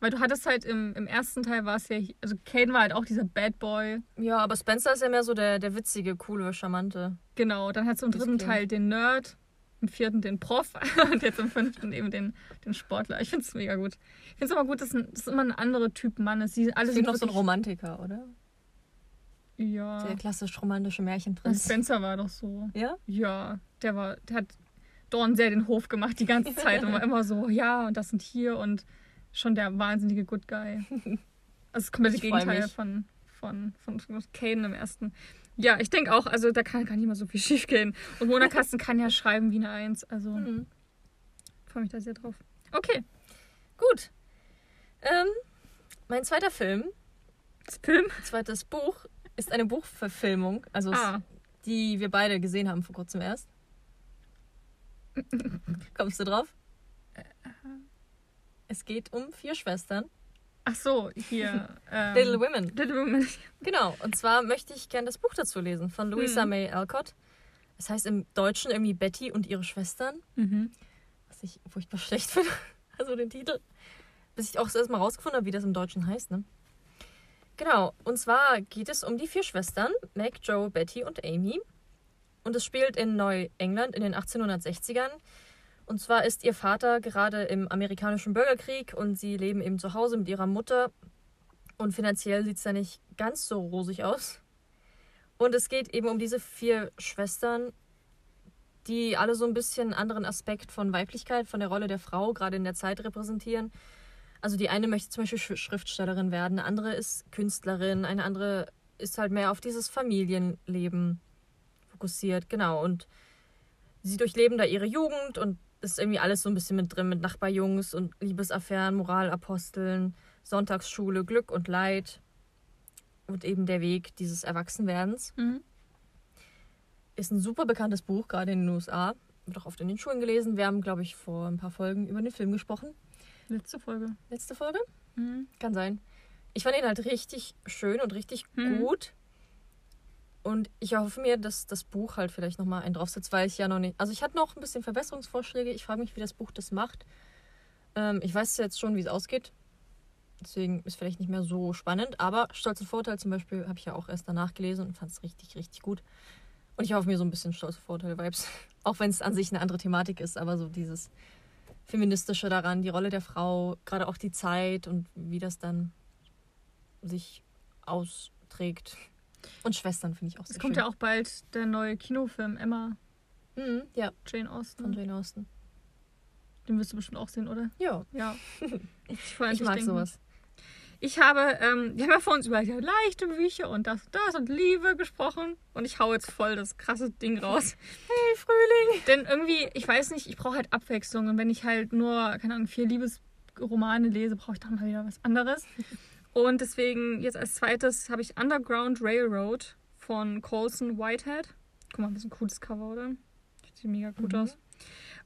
Speaker 1: Weil du hattest halt im, im ersten Teil war es ja, also Caden war halt auch dieser Bad Boy.
Speaker 2: Ja, aber Spencer ist ja mehr so der, der witzige, coole, charmante.
Speaker 1: Genau, dann hast du im dritten Teil den Nerd, im vierten den Prof [laughs] und jetzt im fünften eben den, den Sportler. Ich finde es mega gut. Ich finde es immer gut, dass das immer ein anderer Typ Mann ist. Die alle
Speaker 2: ist noch so ein Romantiker, oder?
Speaker 1: Ja.
Speaker 2: Der klassisch romantische Märchenprinz.
Speaker 1: Spencer war doch so.
Speaker 2: Ja?
Speaker 1: Ja, der war, der hat Dorn sehr den Hof gemacht die ganze [laughs] Zeit und war immer so, ja, und das sind hier und schon der wahnsinnige Good Guy. [laughs] Also das komplette Gegenteil
Speaker 2: mich.
Speaker 1: von, von, von, von Caden im ersten. Ja, ich denke auch, also da kann gar nicht mal so viel [laughs] schief gehen. Und Mona Kasten kann ja schreiben wie eine Eins. Also
Speaker 2: Mhm.
Speaker 1: freue mich da sehr drauf. Okay,
Speaker 2: Gut. Ähm, mein zweiter Film,
Speaker 1: das Film.
Speaker 2: zweites Buch, ist eine Buchverfilmung, also
Speaker 1: Ah,
Speaker 2: die wir beide gesehen haben vor kurzem erst. [laughs] Kommst du drauf? Es geht um vier Schwestern.
Speaker 1: Ach so, hier. [laughs] Ähm,
Speaker 2: Little Women.
Speaker 1: Little Women.
Speaker 2: Genau. Und zwar möchte ich gerne das Buch dazu lesen von Louisa
Speaker 1: Mhm.
Speaker 2: May Alcott. Das heißt im Deutschen irgendwie Betty und ihre Schwestern.
Speaker 1: Mhm.
Speaker 2: Was ich furchtbar schlecht [laughs] finde. Also den Titel. Bis ich auch erst mal rausgefunden habe, wie das im Deutschen heißt, ne? Genau. Und zwar geht es um die vier Schwestern, Meg, Joe, Betty und Amy. Und es spielt in Neuengland in den 1860ern. Und zwar ist ihr Vater gerade im amerikanischen Bürgerkrieg und sie leben eben zu Hause mit ihrer Mutter. Und finanziell sieht es da nicht ganz so rosig aus. Und es geht eben um diese vier Schwestern, die alle so ein bisschen einen anderen Aspekt von Weiblichkeit, von der Rolle der Frau gerade in der Zeit repräsentieren. Also die eine möchte zum Beispiel Sch- Schriftstellerin werden, eine andere ist Künstlerin, eine andere ist halt mehr auf dieses Familienleben fokussiert, genau. Und sie durchleben da ihre Jugend und ist irgendwie alles so ein bisschen mit drin, mit Nachbarjungs und Liebesaffären, Moralaposteln, Sonntagsschule, Glück und Leid und eben der Weg dieses Erwachsenwerdens.
Speaker 1: Mhm.
Speaker 2: Ist ein super bekanntes Buch, gerade in den USA. Wird auch oft in den Schulen gelesen. Wir haben, glaube ich, vor ein paar Folgen über den Film gesprochen.
Speaker 1: Letzte Folge.
Speaker 2: Letzte Folge?
Speaker 1: Mhm.
Speaker 2: Kann sein. Ich fand ihn halt richtig schön und richtig
Speaker 1: Mhm.
Speaker 2: gut. Und ich hoffe mir, dass das Buch halt vielleicht nochmal einen draufsetzt, weil ich ja noch nicht. Also ich hatte noch ein bisschen Verbesserungsvorschläge. Ich frage mich, wie das Buch das macht. Ähm, ich weiß jetzt schon, wie es ausgeht. Deswegen ist vielleicht nicht mehr so spannend. Aber Stolz und Vorteil zum Beispiel habe ich ja auch erst danach gelesen und fand es richtig, richtig gut. Und ich hoffe mir so ein bisschen Stolz und Vorteil-Vibes. [laughs] Auch wenn es an sich eine andere Thematik ist, aber so dieses Feministische daran, die Rolle der Frau, gerade auch die Zeit und wie das dann sich austrägt. Und Schwestern finde ich auch sehr
Speaker 1: Es kommt
Speaker 2: schön.
Speaker 1: ja auch bald der neue Kinofilm Emma,
Speaker 2: Mhm, ja,
Speaker 1: Jane
Speaker 2: von
Speaker 1: Austen.
Speaker 2: Jane Austen.
Speaker 1: Den wirst du bestimmt auch sehen, oder?
Speaker 2: Ja,
Speaker 1: Ja. [laughs] Ich,
Speaker 2: ich mag
Speaker 1: denken.
Speaker 2: sowas.
Speaker 1: Ich habe, ähm, wir haben ja vor uns über ja, leichte Bücher und das und das und Liebe gesprochen. Und ich hau jetzt voll das krasse Ding raus. [laughs]
Speaker 2: Hey, Frühling!
Speaker 1: Denn irgendwie, ich weiß nicht, ich brauche halt Abwechslung. Und wenn ich halt nur, keine Ahnung, vier Liebesromane lese, brauche ich dann mal wieder was anderes. Und deswegen jetzt als zweites habe ich Underground Railroad von Colson Whitehead. Guck mal, das ist ein cooles Cover, oder? Sieht mega gut
Speaker 2: Mhm.
Speaker 1: aus.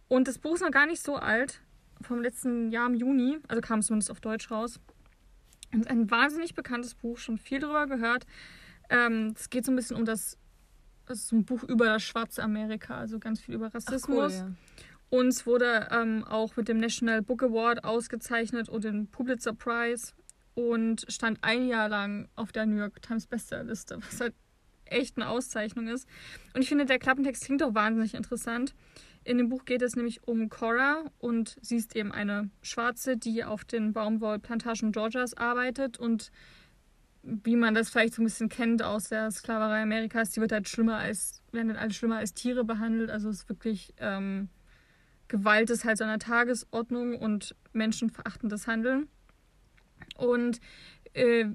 Speaker 1: Und das Buch ist noch gar nicht so alt. Vom letzten Jahr im Juni. Also kam es zumindest auf Deutsch raus. Und ist ein wahnsinnig bekanntes Buch, schon viel drüber gehört. Ähm, es geht so ein bisschen um das, es ist ein Buch über das schwarze Amerika, also ganz viel über
Speaker 2: Ach,
Speaker 1: Rassismus.
Speaker 2: cool, ja.
Speaker 1: Und es wurde ähm, auch mit dem National Book Award ausgezeichnet und den Pulitzer Prize und stand ein Jahr lang auf der New York Times Bestsellerliste, was halt echt eine Auszeichnung ist. Und ich finde, der Klappentext klingt auch wahnsinnig interessant. In dem Buch geht es nämlich um Cora und sie ist eben eine Schwarze, die auf den Baumwollplantagen Georgias arbeitet und wie man das vielleicht so ein bisschen kennt aus der Sklaverei Amerikas, die wird halt schlimmer als, werden halt alle schlimmer als Tiere behandelt. Also es ist wirklich ähm, Gewalt ist halt so an der Tagesordnung und menschenverachtendes Handeln. Und äh,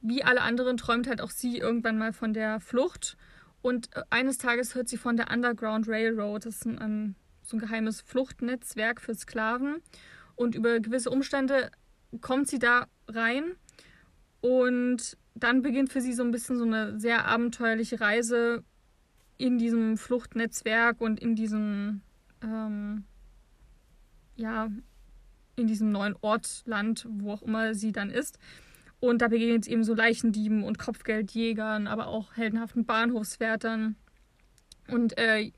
Speaker 1: wie alle anderen träumt halt auch sie irgendwann mal von der Flucht. Und äh, eines Tages hört sie von der Underground Railroad. Das ist ein, ein, so ein geheimes Fluchtnetzwerk für Sklaven. Und über gewisse Umstände kommt sie da rein. Und dann beginnt für sie so ein bisschen so eine sehr abenteuerliche Reise in diesem Fluchtnetzwerk und in diesem, ähm, ja, in diesem neuen Ort, Land, wo auch immer sie dann ist. Und da begegnet sie eben so Leichendieben und Kopfgeldjägern, aber auch heldenhaften Bahnhofswärtern. Und äh,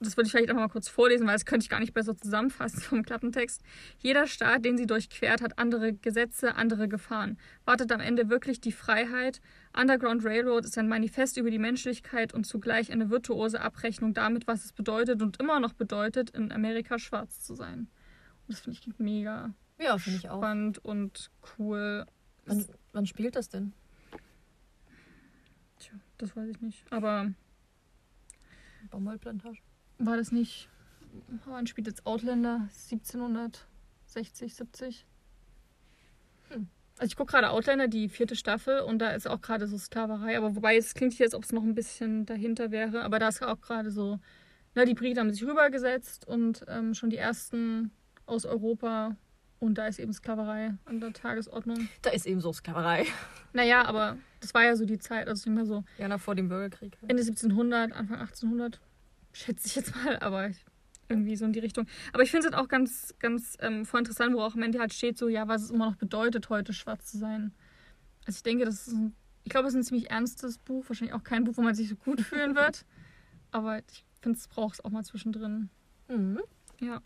Speaker 1: das würde ich vielleicht auch mal kurz vorlesen, weil das könnte ich gar nicht besser zusammenfassen vom Klappentext. Jeder Staat, den sie durchquert, hat andere Gesetze, andere Gefahren. Wartet am Ende wirklich die Freiheit? Underground Railroad ist ein Manifest über die Menschlichkeit und zugleich eine virtuose Abrechnung damit, was es bedeutet und immer noch bedeutet, in Amerika schwarz zu sein. Das finde ich mega
Speaker 2: Ja, finde ich auch.
Speaker 1: spannend und cool.
Speaker 2: Wann, wann spielt das denn?
Speaker 1: Tja, das weiß ich nicht. Aber
Speaker 2: Baumwollplantage.
Speaker 1: war das nicht. Wann spielt jetzt Outlander? 1760, 70?
Speaker 2: Hm.
Speaker 1: Also ich gucke gerade Outlander, die vierte Staffel, und da ist auch gerade so Sklaverei. Aber wobei es klingt hier, als ob es noch ein bisschen dahinter wäre. Aber da ist auch gerade so, na, die Briten haben sich rübergesetzt und ähm, schon die ersten aus Europa. Und da ist eben Sklaverei an der Tagesordnung.
Speaker 2: Da ist eben so Sklaverei. [laughs]
Speaker 1: Naja, aber das war ja so die Zeit, also nicht mehr so
Speaker 2: Ja, nach vor dem Bürgerkrieg.
Speaker 1: Ende 1700, Anfang 1800, schätze ich jetzt mal, aber irgendwie so in die Richtung. Aber ich finde es halt auch ganz, ganz ähm, voll interessant, wo auch am Ende halt steht, so, ja, was es immer noch bedeutet, heute schwarz zu sein. Also ich denke, das ist ein, ich glaube, es ist ein ziemlich ernstes Buch, wahrscheinlich auch kein Buch, wo man sich so gut fühlen wird. Aber ich finde, es braucht es auch mal zwischendrin.
Speaker 2: Mhm.
Speaker 1: Ja.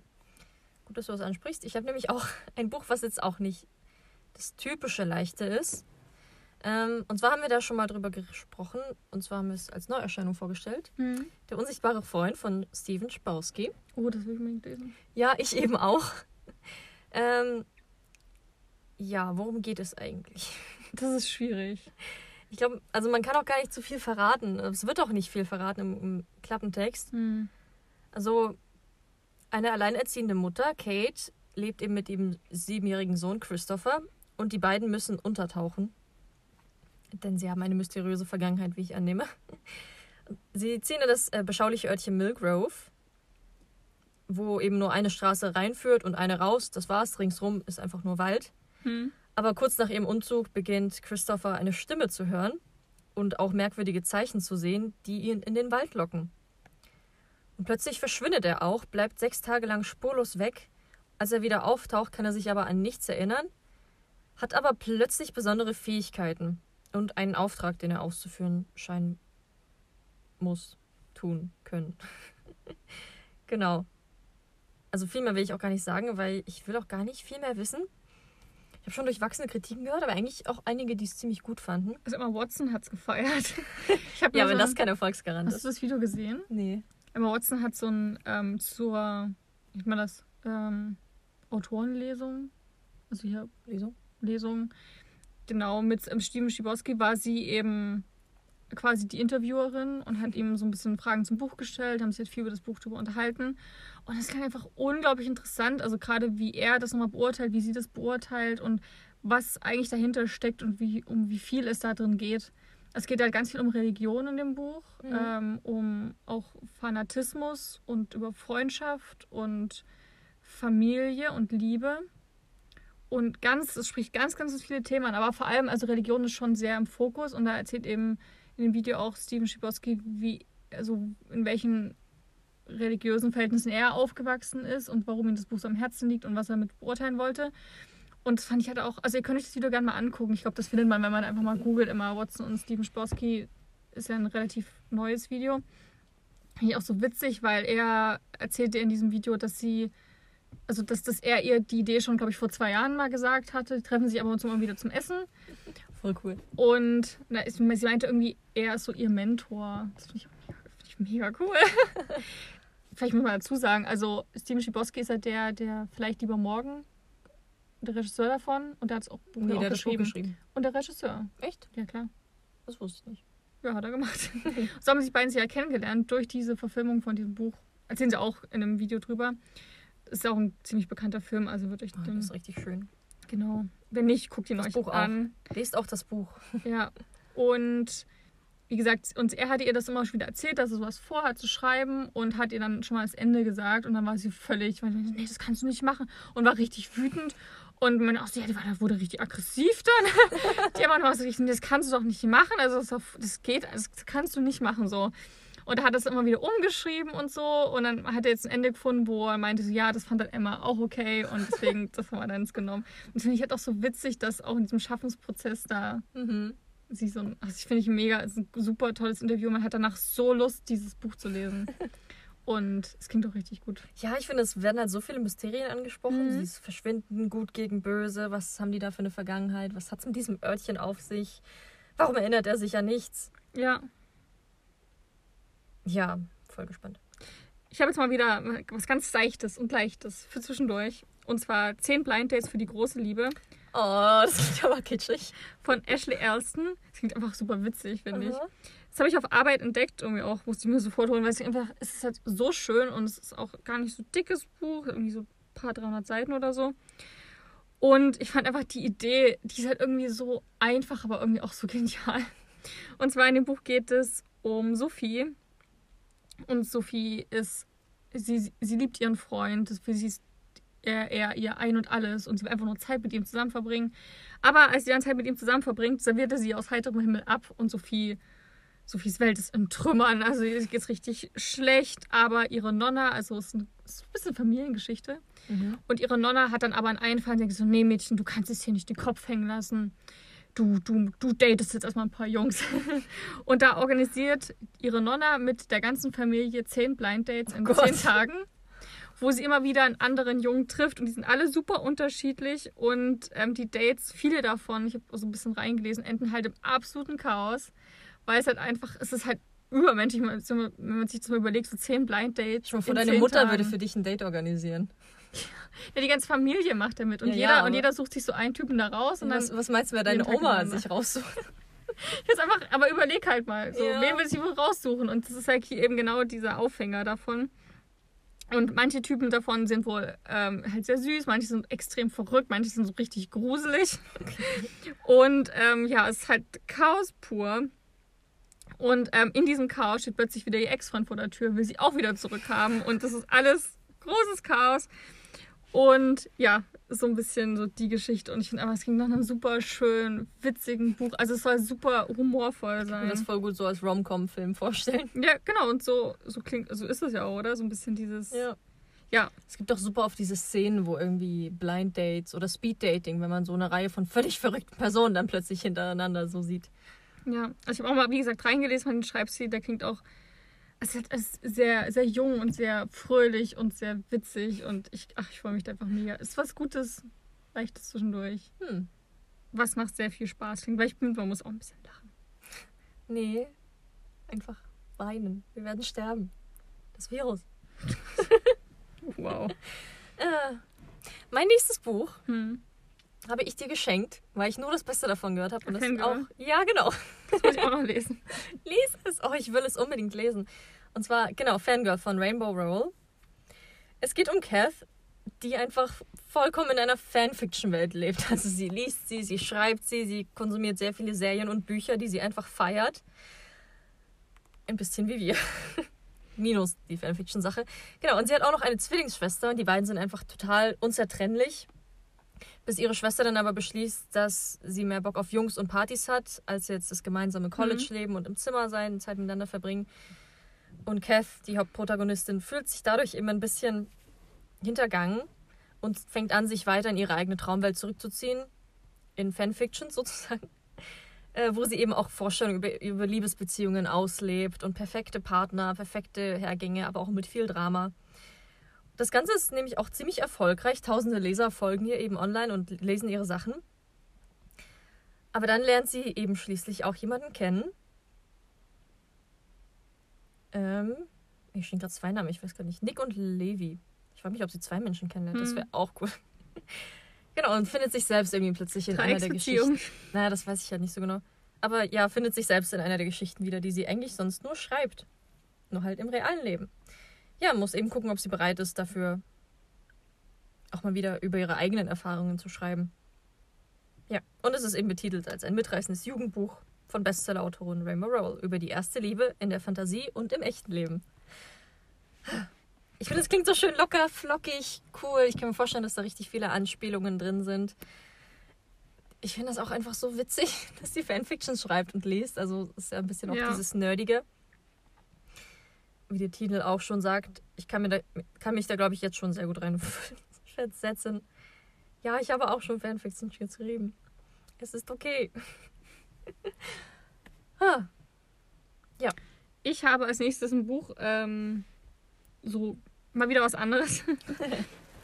Speaker 2: Gut, dass du das ansprichst. Ich habe nämlich auch [laughs] ein Buch, was jetzt auch nicht das typische Leichte ist. Ähm, und zwar haben wir da schon mal drüber gesprochen. Und zwar haben wir es als Neuerscheinung vorgestellt. Der unsichtbare Freund von Steven Spawski.
Speaker 1: Oh, das will ich unbedingt lesen.
Speaker 2: Ja, ich eben auch. Ähm, ja, worum geht es eigentlich? [laughs]
Speaker 1: Das ist schwierig.
Speaker 2: Ich glaube, also man kann auch gar nicht zu viel verraten. Es wird auch nicht viel verraten im, im Klappentext.
Speaker 1: Hm.
Speaker 2: Also eine alleinerziehende Mutter, Kate, lebt eben mit ihrem siebenjährigen Sohn Christopher und die beiden müssen untertauchen. Denn sie haben eine mysteriöse Vergangenheit, wie ich annehme. Sie ziehen in das äh, beschauliche Örtchen Millgrove, wo eben nur eine Straße reinführt und eine raus. Das war's. Ringsrum ist einfach nur Wald.
Speaker 1: Hm.
Speaker 2: Aber kurz nach ihrem Umzug beginnt Christopher eine Stimme zu hören und auch merkwürdige Zeichen zu sehen, die ihn in den Wald locken. Und plötzlich verschwindet er auch, bleibt sechs Tage lang spurlos weg. Als er wieder auftaucht, kann er sich aber an nichts erinnern, hat aber plötzlich besondere Fähigkeiten und einen Auftrag, den er auszuführen scheinen muss, tun, können. [laughs] genau. Also viel mehr will ich auch gar nicht sagen, weil ich will auch gar nicht viel mehr wissen. Ich habe schon durchwachsene Kritiken gehört, aber eigentlich auch einige, die es ziemlich gut fanden.
Speaker 1: Also Emma Watson hat es gefeiert. [laughs]
Speaker 2: Ja, wenn
Speaker 1: so
Speaker 2: das
Speaker 1: ein-
Speaker 2: kein Erfolgsgarant
Speaker 1: Hast du das Video gesehen?
Speaker 2: Nee.
Speaker 1: Emma Watson hat so ein ähm, zur, ich meine das, ähm, Autorenlesung, also hier
Speaker 2: Wieso?
Speaker 1: Lesung, genau, mit ähm, Steven Schiborski war sie eben quasi die Interviewerin und hat ihm so ein bisschen Fragen zum Buch gestellt, haben sich halt viel über das Buch darüber unterhalten. Und es klang einfach unglaublich interessant, also gerade wie er das nochmal beurteilt, wie sie das beurteilt und was eigentlich dahinter steckt und wie, um wie viel es da drin geht. Es geht halt ganz viel um Religion in dem Buch,
Speaker 2: Mhm.
Speaker 1: ähm, um auch Fanatismus und über Freundschaft und Familie und Liebe. Und ganz, es spricht ganz, ganz viele Themen an, aber vor allem, also Religion ist schon sehr im Fokus und da erzählt eben in dem Video auch Steven Schiborski, wie, also in welchen religiösen Verhältnissen er aufgewachsen ist und warum ihm das Buch so am Herzen liegt und was er damit beurteilen wollte. Und das fand ich halt auch, also ihr könnt euch das Video gerne mal angucken. Ich glaube, das findet man, wenn man einfach mal googelt, immer Watson und Steven Schiborski. Ist ja ein relativ neues Video. Finde ich auch so witzig, weil er erzählte in diesem Video, dass sie, also dass, dass er ihr die Idee schon, glaube ich, vor zwei Jahren mal gesagt hatte. Die treffen sich aber und zu mal wieder zum Essen.
Speaker 2: Voll cool.
Speaker 1: Und na, ist- sie meinte irgendwie, er ist so ihr Mentor. Das finde ich, find ich mega cool. [laughs] vielleicht muss man dazu sagen, also Steven Schiborski ist ja der, der vielleicht lieber morgen, der Regisseur davon. Und der hat es auch,
Speaker 2: Nee,
Speaker 1: auch geschrieben.
Speaker 2: geschrieben.
Speaker 1: Und der Regisseur.
Speaker 2: Echt?
Speaker 1: Ja, klar.
Speaker 2: Das wusste ich nicht.
Speaker 1: Ja, hat er gemacht. [laughs] so haben sich beiden sich ja kennengelernt durch diese Verfilmung von diesem Buch. Erzählen sie auch in einem Video drüber. Ist auch ein ziemlich bekannter Film, also wird euch
Speaker 2: Oh,
Speaker 1: den,
Speaker 2: das ist richtig schön.
Speaker 1: genau. Wenn nicht, guckt ihn
Speaker 2: Das
Speaker 1: euch
Speaker 2: Buch
Speaker 1: an.
Speaker 2: Lest auch das Buch.
Speaker 1: Ja. Und wie gesagt, und er hatte ihr das immer schon wieder erzählt, dass er sowas vorhat zu schreiben und hat ihr dann schon mal das Ende gesagt und dann war sie völlig, weil nee, das kannst du nicht machen und war richtig wütend. Und man auch so, ja, die war, da wurde richtig aggressiv dann. [laughs] die haben auch so richtig, nee, das kannst du doch nicht machen. Also das, das geht, das kannst du nicht machen so. Und er hat das immer wieder umgeschrieben und so. Und dann hat er jetzt ein Ende gefunden, wo er meinte, so, ja, das fand dann Emma auch okay. Und deswegen, [laughs] das haben wir dann genommen. Und das finde ich halt auch so witzig, dass auch in diesem Schaffensprozess da
Speaker 2: Mhm.
Speaker 1: Sie so ein, also ich finde ich mega, es ist ein super tolles Interview. Man hat danach so Lust, dieses Buch zu lesen. [laughs] Und es klingt auch richtig gut.
Speaker 2: Ja, ich finde, es werden halt so viele Mysterien angesprochen.
Speaker 1: Mhm.
Speaker 2: Dieses Verschwinden, Gut gegen Böse. Was haben die da für eine Vergangenheit? Was hat es mit diesem Örtchen auf sich? Warum erinnert er sich an nichts?
Speaker 1: Ja.
Speaker 2: Ja, voll gespannt.
Speaker 1: Ich habe jetzt mal wieder was ganz Seichtes und Leichtes für zwischendurch. Und zwar 10 Blind Dates für die große Liebe
Speaker 2: Oh, das klingt aber kitschig.
Speaker 1: von Ashley Elston. Das klingt einfach super witzig, finde ich. Das habe ich auf Arbeit entdeckt, irgendwie auch, musste ich mir sofort holen, weil es einfach, es ist halt so schön und es ist auch gar nicht so dickes Buch, irgendwie so ein paar 300 Seiten oder so. Und ich fand einfach die Idee, die ist halt irgendwie so einfach, aber irgendwie auch so [laughs] genial. Und zwar in dem Buch geht es um Sophie. Und Sophie ist, sie, sie liebt ihren Freund, für sie ist er, er ihr Ein und Alles und sie will einfach nur Zeit mit ihm zusammen verbringen. Aber als sie dann Zeit mit ihm zusammen verbringt, serviert er sie aus heiterem Himmel ab und Sophie Sophies Welt ist in Trümmern, also ihr geht's richtig schlecht, aber ihre Nonna, also es ist, ein, es ist ein bisschen Familiengeschichte,
Speaker 2: Mhm.
Speaker 1: und ihre Nonna hat dann aber einen Einfall und denkt so, nee Mädchen, du kannst es hier nicht den Kopf hängen lassen. Du, du, du datest jetzt erstmal ein paar Jungs. [laughs] Und da organisiert ihre Nonna mit der ganzen Familie zehn Blind Dates in
Speaker 2: Oh Gott.
Speaker 1: zehn Tagen, wo sie immer wieder einen anderen Jungen trifft. Und die sind alle super unterschiedlich. Und ähm, die Dates, viele davon, ich habe so ein bisschen reingelesen, enden halt im absoluten Chaos. Weil es halt einfach, es ist halt übermenschlich, wenn man sich das mal überlegt, so zehn Blind Dates.
Speaker 2: Schon vor
Speaker 1: in
Speaker 2: deine Mutter
Speaker 1: Tagen.
Speaker 2: würde für dich ein Date organisieren. [laughs]
Speaker 1: Ja, die ganze Familie macht er mit. Und,
Speaker 2: Ja,
Speaker 1: jeder,
Speaker 2: ja,
Speaker 1: und jeder sucht sich so einen Typen da raus. Und dann
Speaker 2: was, was meinst du, wer deine Oma sich raussucht? [laughs]
Speaker 1: Jetzt einfach, aber überleg halt mal, so,
Speaker 2: Ja.
Speaker 1: wen will sie wohl raussuchen? Und das ist halt hier eben genau dieser Aufhänger davon. Und manche Typen davon sind wohl ähm, halt sehr süß, manche sind extrem verrückt, manche sind so richtig gruselig. [laughs] Und ähm, ja, es ist halt Chaos pur. Und ähm, in diesem Chaos steht plötzlich wieder ihr Ex-Freund vor der Tür, will sie auch wieder zurückhaben. Und das ist alles großes Chaos. Und ja, so ein bisschen so die Geschichte. Und ich finde aber, es ging nach einem super schönen, witzigen Buch. Also es soll super humorvoll
Speaker 2: Ich kann mir
Speaker 1: sein.
Speaker 2: das voll gut so als Rom-Com-Film vorstellen. [laughs]
Speaker 1: Ja, genau. Und so, so klingt, so ist es ja auch, oder? So ein bisschen dieses. Ja.
Speaker 2: Es gibt doch super oft diese Szenen, wo irgendwie Blind Dates oder Speed Dating, wenn man so eine Reihe von völlig verrückten Personen dann plötzlich hintereinander so sieht.
Speaker 1: Ja, also ich habe auch mal, wie gesagt, reingelesen von den Schreibstil, der klingt auch es ist, sehr, sehr jung und sehr fröhlich und sehr witzig und ich, ach, ich freue mich da einfach mega. Es ist was Gutes, Leichtes zwischendurch,
Speaker 2: Hm.
Speaker 1: was nach sehr viel Spaß klingt, weil ich bin, man muss auch ein bisschen lachen. [laughs]
Speaker 2: Nee. Einfach weinen. Wir werden sterben. Das Virus. [laughs]
Speaker 1: Wow.
Speaker 2: Äh, mein nächstes Buch
Speaker 1: Hm.
Speaker 2: Habe ich dir geschenkt, weil ich nur das Beste davon gehört habe. Und das ist auch. Ja, genau.
Speaker 1: Das muss ich auch noch lesen. [laughs]
Speaker 2: Lies es. Oh, ich will es unbedingt lesen. Und zwar, genau, Fangirl von Rainbow Rowell. Es geht um Kath, die einfach vollkommen in einer Fanfiction-Welt lebt. [laughs] Also sie liest sie, sie schreibt sie, sie konsumiert sehr viele Serien und Bücher, die sie einfach feiert. Ein bisschen wie wir. [laughs] Minus die Fanfiction-Sache. Genau, und sie hat auch noch eine Zwillingsschwester und die beiden sind einfach total unzertrennlich. Bis ihre Schwester dann aber beschließt, dass sie mehr Bock auf Jungs und Partys hat, als jetzt das gemeinsame College-Leben und im Zimmer sein, Zeit miteinander verbringen. Und Kath, die Hauptprotagonistin, fühlt sich dadurch immer ein bisschen hintergangen und fängt an, sich weiter in ihre eigene Traumwelt zurückzuziehen. In Fanfiction sozusagen. [laughs] Äh, wo sie eben auch Vorstellungen über, über Liebesbeziehungen auslebt und perfekte Partner, perfekte Hergänge, aber auch mit viel Drama. Das Ganze ist nämlich auch ziemlich erfolgreich. Tausende Leser folgen ihr eben online und lesen ihre Sachen. Aber dann lernt sie eben schließlich auch jemanden kennen. Ähm, hier stehen gerade zwei Namen, ich weiß gar nicht. Nick und Levi. Ich frage mich, ob sie zwei Menschen kennenlernt. Das
Speaker 1: Hm.
Speaker 2: wäre auch cool. [laughs] genau, und findet sich selbst irgendwie plötzlich in einer der. Geschichten. Naja, das weiß ich ja nicht so genau. Aber ja, findet sich selbst in einer der Geschichten wieder, die sie eigentlich sonst nur schreibt. Nur halt im realen Leben. Ja, muss eben gucken, ob sie bereit ist, dafür auch mal wieder über ihre eigenen Erfahrungen zu schreiben. Ja, und es ist eben betitelt als ein mitreißendes Jugendbuch von Bestsellerautorin Rainbow Rowell über die erste Liebe in der Fantasie und im echten Leben. Ich finde, es klingt so schön locker, flockig, cool. Ich kann mir vorstellen, dass da richtig viele Anspielungen drin sind. Ich finde das auch einfach so witzig, [laughs] dass sie Fanfictions schreibt und liest. Also es ist ja ein bisschen auch
Speaker 1: Ja.
Speaker 2: dieses Nerdige. Wie der Titel auch schon sagt, ich kann, mir da, kann mich da, glaube ich, jetzt schon sehr gut reinversetzen. [laughs] Ja, ich habe auch schon Fanfictions geschrieben. Es ist okay. [laughs] ah,
Speaker 1: Ich habe als nächstes ein Buch, ähm, so mal wieder was anderes. [laughs]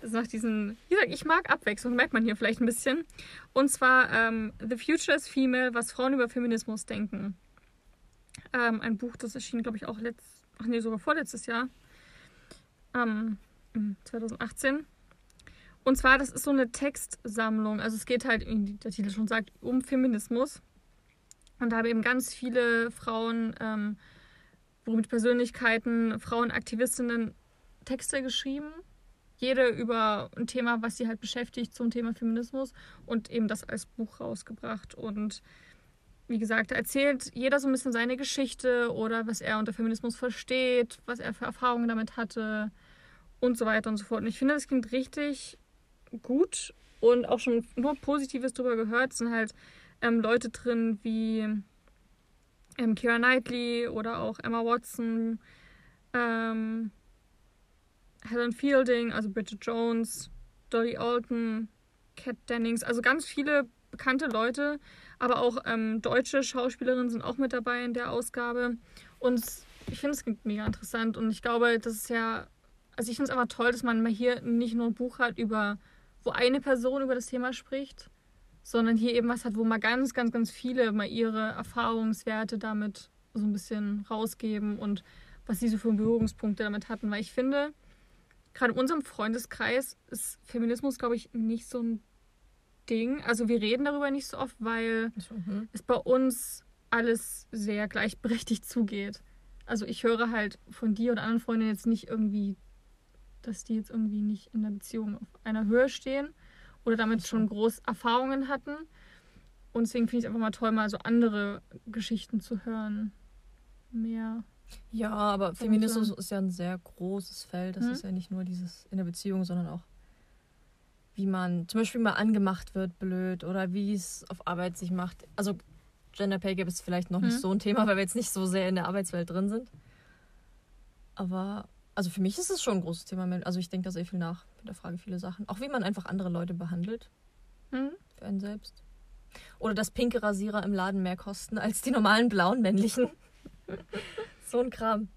Speaker 1: Das ist nach diesen, wie gesagt, ich mag Abwechslung, merkt man hier vielleicht ein bisschen. Und zwar ähm, The Future is Female, was Frauen über Feminismus denken. Ähm, ein Buch, das erschien, glaube ich, auch letzt, ach nee, sogar vorletztes Jahr. Ähm, im 2018. Und zwar, das ist so eine Textsammlung. Also es geht halt, wie der Titel schon sagt, um Feminismus. Und da haben eben ganz viele Frauen ähm, womit Persönlichkeiten, Frauenaktivistinnen Texte geschrieben. Jede über ein Thema, was sie halt beschäftigt zum Thema Feminismus und eben das als Buch rausgebracht. Und wie gesagt, erzählt jeder so ein bisschen seine Geschichte oder was er unter Feminismus versteht, was er für Erfahrungen damit hatte und so weiter und so fort. Und ich finde, das klingt richtig gut und auch schon nur Positives drüber gehört. Es sind halt ähm, Leute drin wie ähm, Keira Knightley oder auch Emma Watson, ähm, Helen Fielding, also Bridget Jones, Dolly Alton, Kat Dennings, also ganz viele bekannte Leute, aber auch ähm, deutsche Schauspielerinnen sind auch mit dabei in der Ausgabe. Und ich finde es mega interessant und ich glaube, das ist ja, also ich finde es einfach toll, dass man mal hier nicht nur ein Buch hat über, wo eine Person über das Thema spricht, sondern hier eben was hat, wo mal ganz, ganz, ganz viele mal ihre Erfahrungswerte damit so ein bisschen rausgeben und was sie so für Berührungspunkte damit hatten. Weil ich finde, gerade in unserem Freundeskreis ist Feminismus, glaube ich, nicht so ein Ding. Also wir reden darüber nicht so oft, weil
Speaker 2: So, hm.
Speaker 1: es bei uns alles sehr gleichberechtigt [laughs] zugeht. Also ich höre halt von dir oder anderen Freundinnen jetzt nicht irgendwie, dass die jetzt irgendwie nicht in der Beziehung auf einer Höhe stehen oder damit schon groß Erfahrungen hatten. Und deswegen finde ich es einfach mal toll, mal so andere Geschichten zu hören. Mehr.
Speaker 2: Ja, aber Feminismus ist ja ein sehr großes Feld. Das
Speaker 1: Hm?
Speaker 2: ist ja nicht nur dieses in der Beziehung, sondern auch, wie man zum Beispiel mal angemacht wird, blöd, oder wie es auf Arbeit sich macht. Also Gender Pay Gap ist vielleicht noch nicht
Speaker 1: Hm?
Speaker 2: so ein Thema, weil wir jetzt nicht so sehr in der Arbeitswelt drin sind. Aber also für mich ist es schon ein großes Thema. Also ich denke da sehr viel nach, hinterfrage viele Sachen. Auch wie man einfach andere Leute behandelt,
Speaker 1: Hm?
Speaker 2: für einen selbst. Oder dass pinke Rasierer im Laden mehr kosten als die normalen blauen männlichen. [laughs] so ein Kram.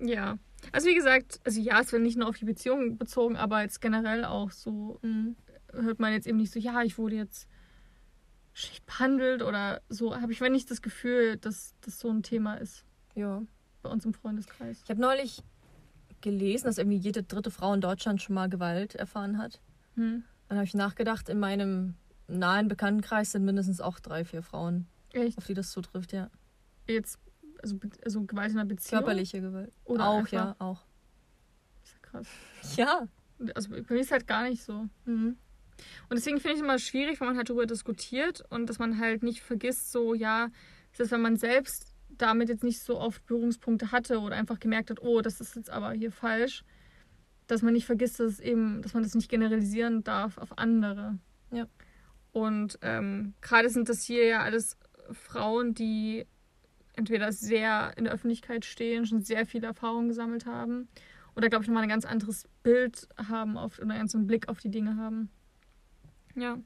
Speaker 1: Ja. Also wie gesagt, also ja, es wird nicht nur auf die Beziehung bezogen, aber jetzt generell auch so
Speaker 2: Mhm.
Speaker 1: hört man jetzt eben nicht so, ja, ich wurde jetzt schlecht behandelt oder so. Habe ich wenn nicht das Gefühl, dass das so ein Thema ist
Speaker 2: Ja.
Speaker 1: bei uns im Freundeskreis.
Speaker 2: Ich habe neulich gelesen, dass irgendwie jede dritte Frau in Deutschland schon mal Gewalt erfahren hat.
Speaker 1: Hm.
Speaker 2: Dann habe ich nachgedacht, in meinem nahen Bekanntenkreis sind mindestens auch drei, vier Frauen,
Speaker 1: Echt?
Speaker 2: auf die das zutrifft, ja.
Speaker 1: Jetzt, also, also Gewalt in einer Beziehung?
Speaker 2: Körperliche Gewalt.
Speaker 1: Oder
Speaker 2: auch,
Speaker 1: einfach-
Speaker 2: ja, auch.
Speaker 1: Ist ja krass.
Speaker 2: Ja.
Speaker 1: Also bei mir ist halt gar nicht so.
Speaker 2: Mhm.
Speaker 1: Und deswegen finde ich es immer schwierig, wenn man halt darüber diskutiert und dass man halt nicht vergisst, so, ja, das ist, wenn man selbst damit jetzt nicht so oft Berührungspunkte hatte oder einfach gemerkt hat, oh, das ist jetzt aber hier falsch, dass man nicht vergisst, dass es eben, dass man das nicht generalisieren darf auf andere.
Speaker 2: Ja.
Speaker 1: Und ähm, gerade sind das hier ja alles Frauen, die entweder sehr in der Öffentlichkeit stehen, schon sehr viel Erfahrung gesammelt haben oder, glaube ich, nochmal ein ganz anderes Bild haben auf, oder einen ganz anderen Blick auf die Dinge haben. Ja.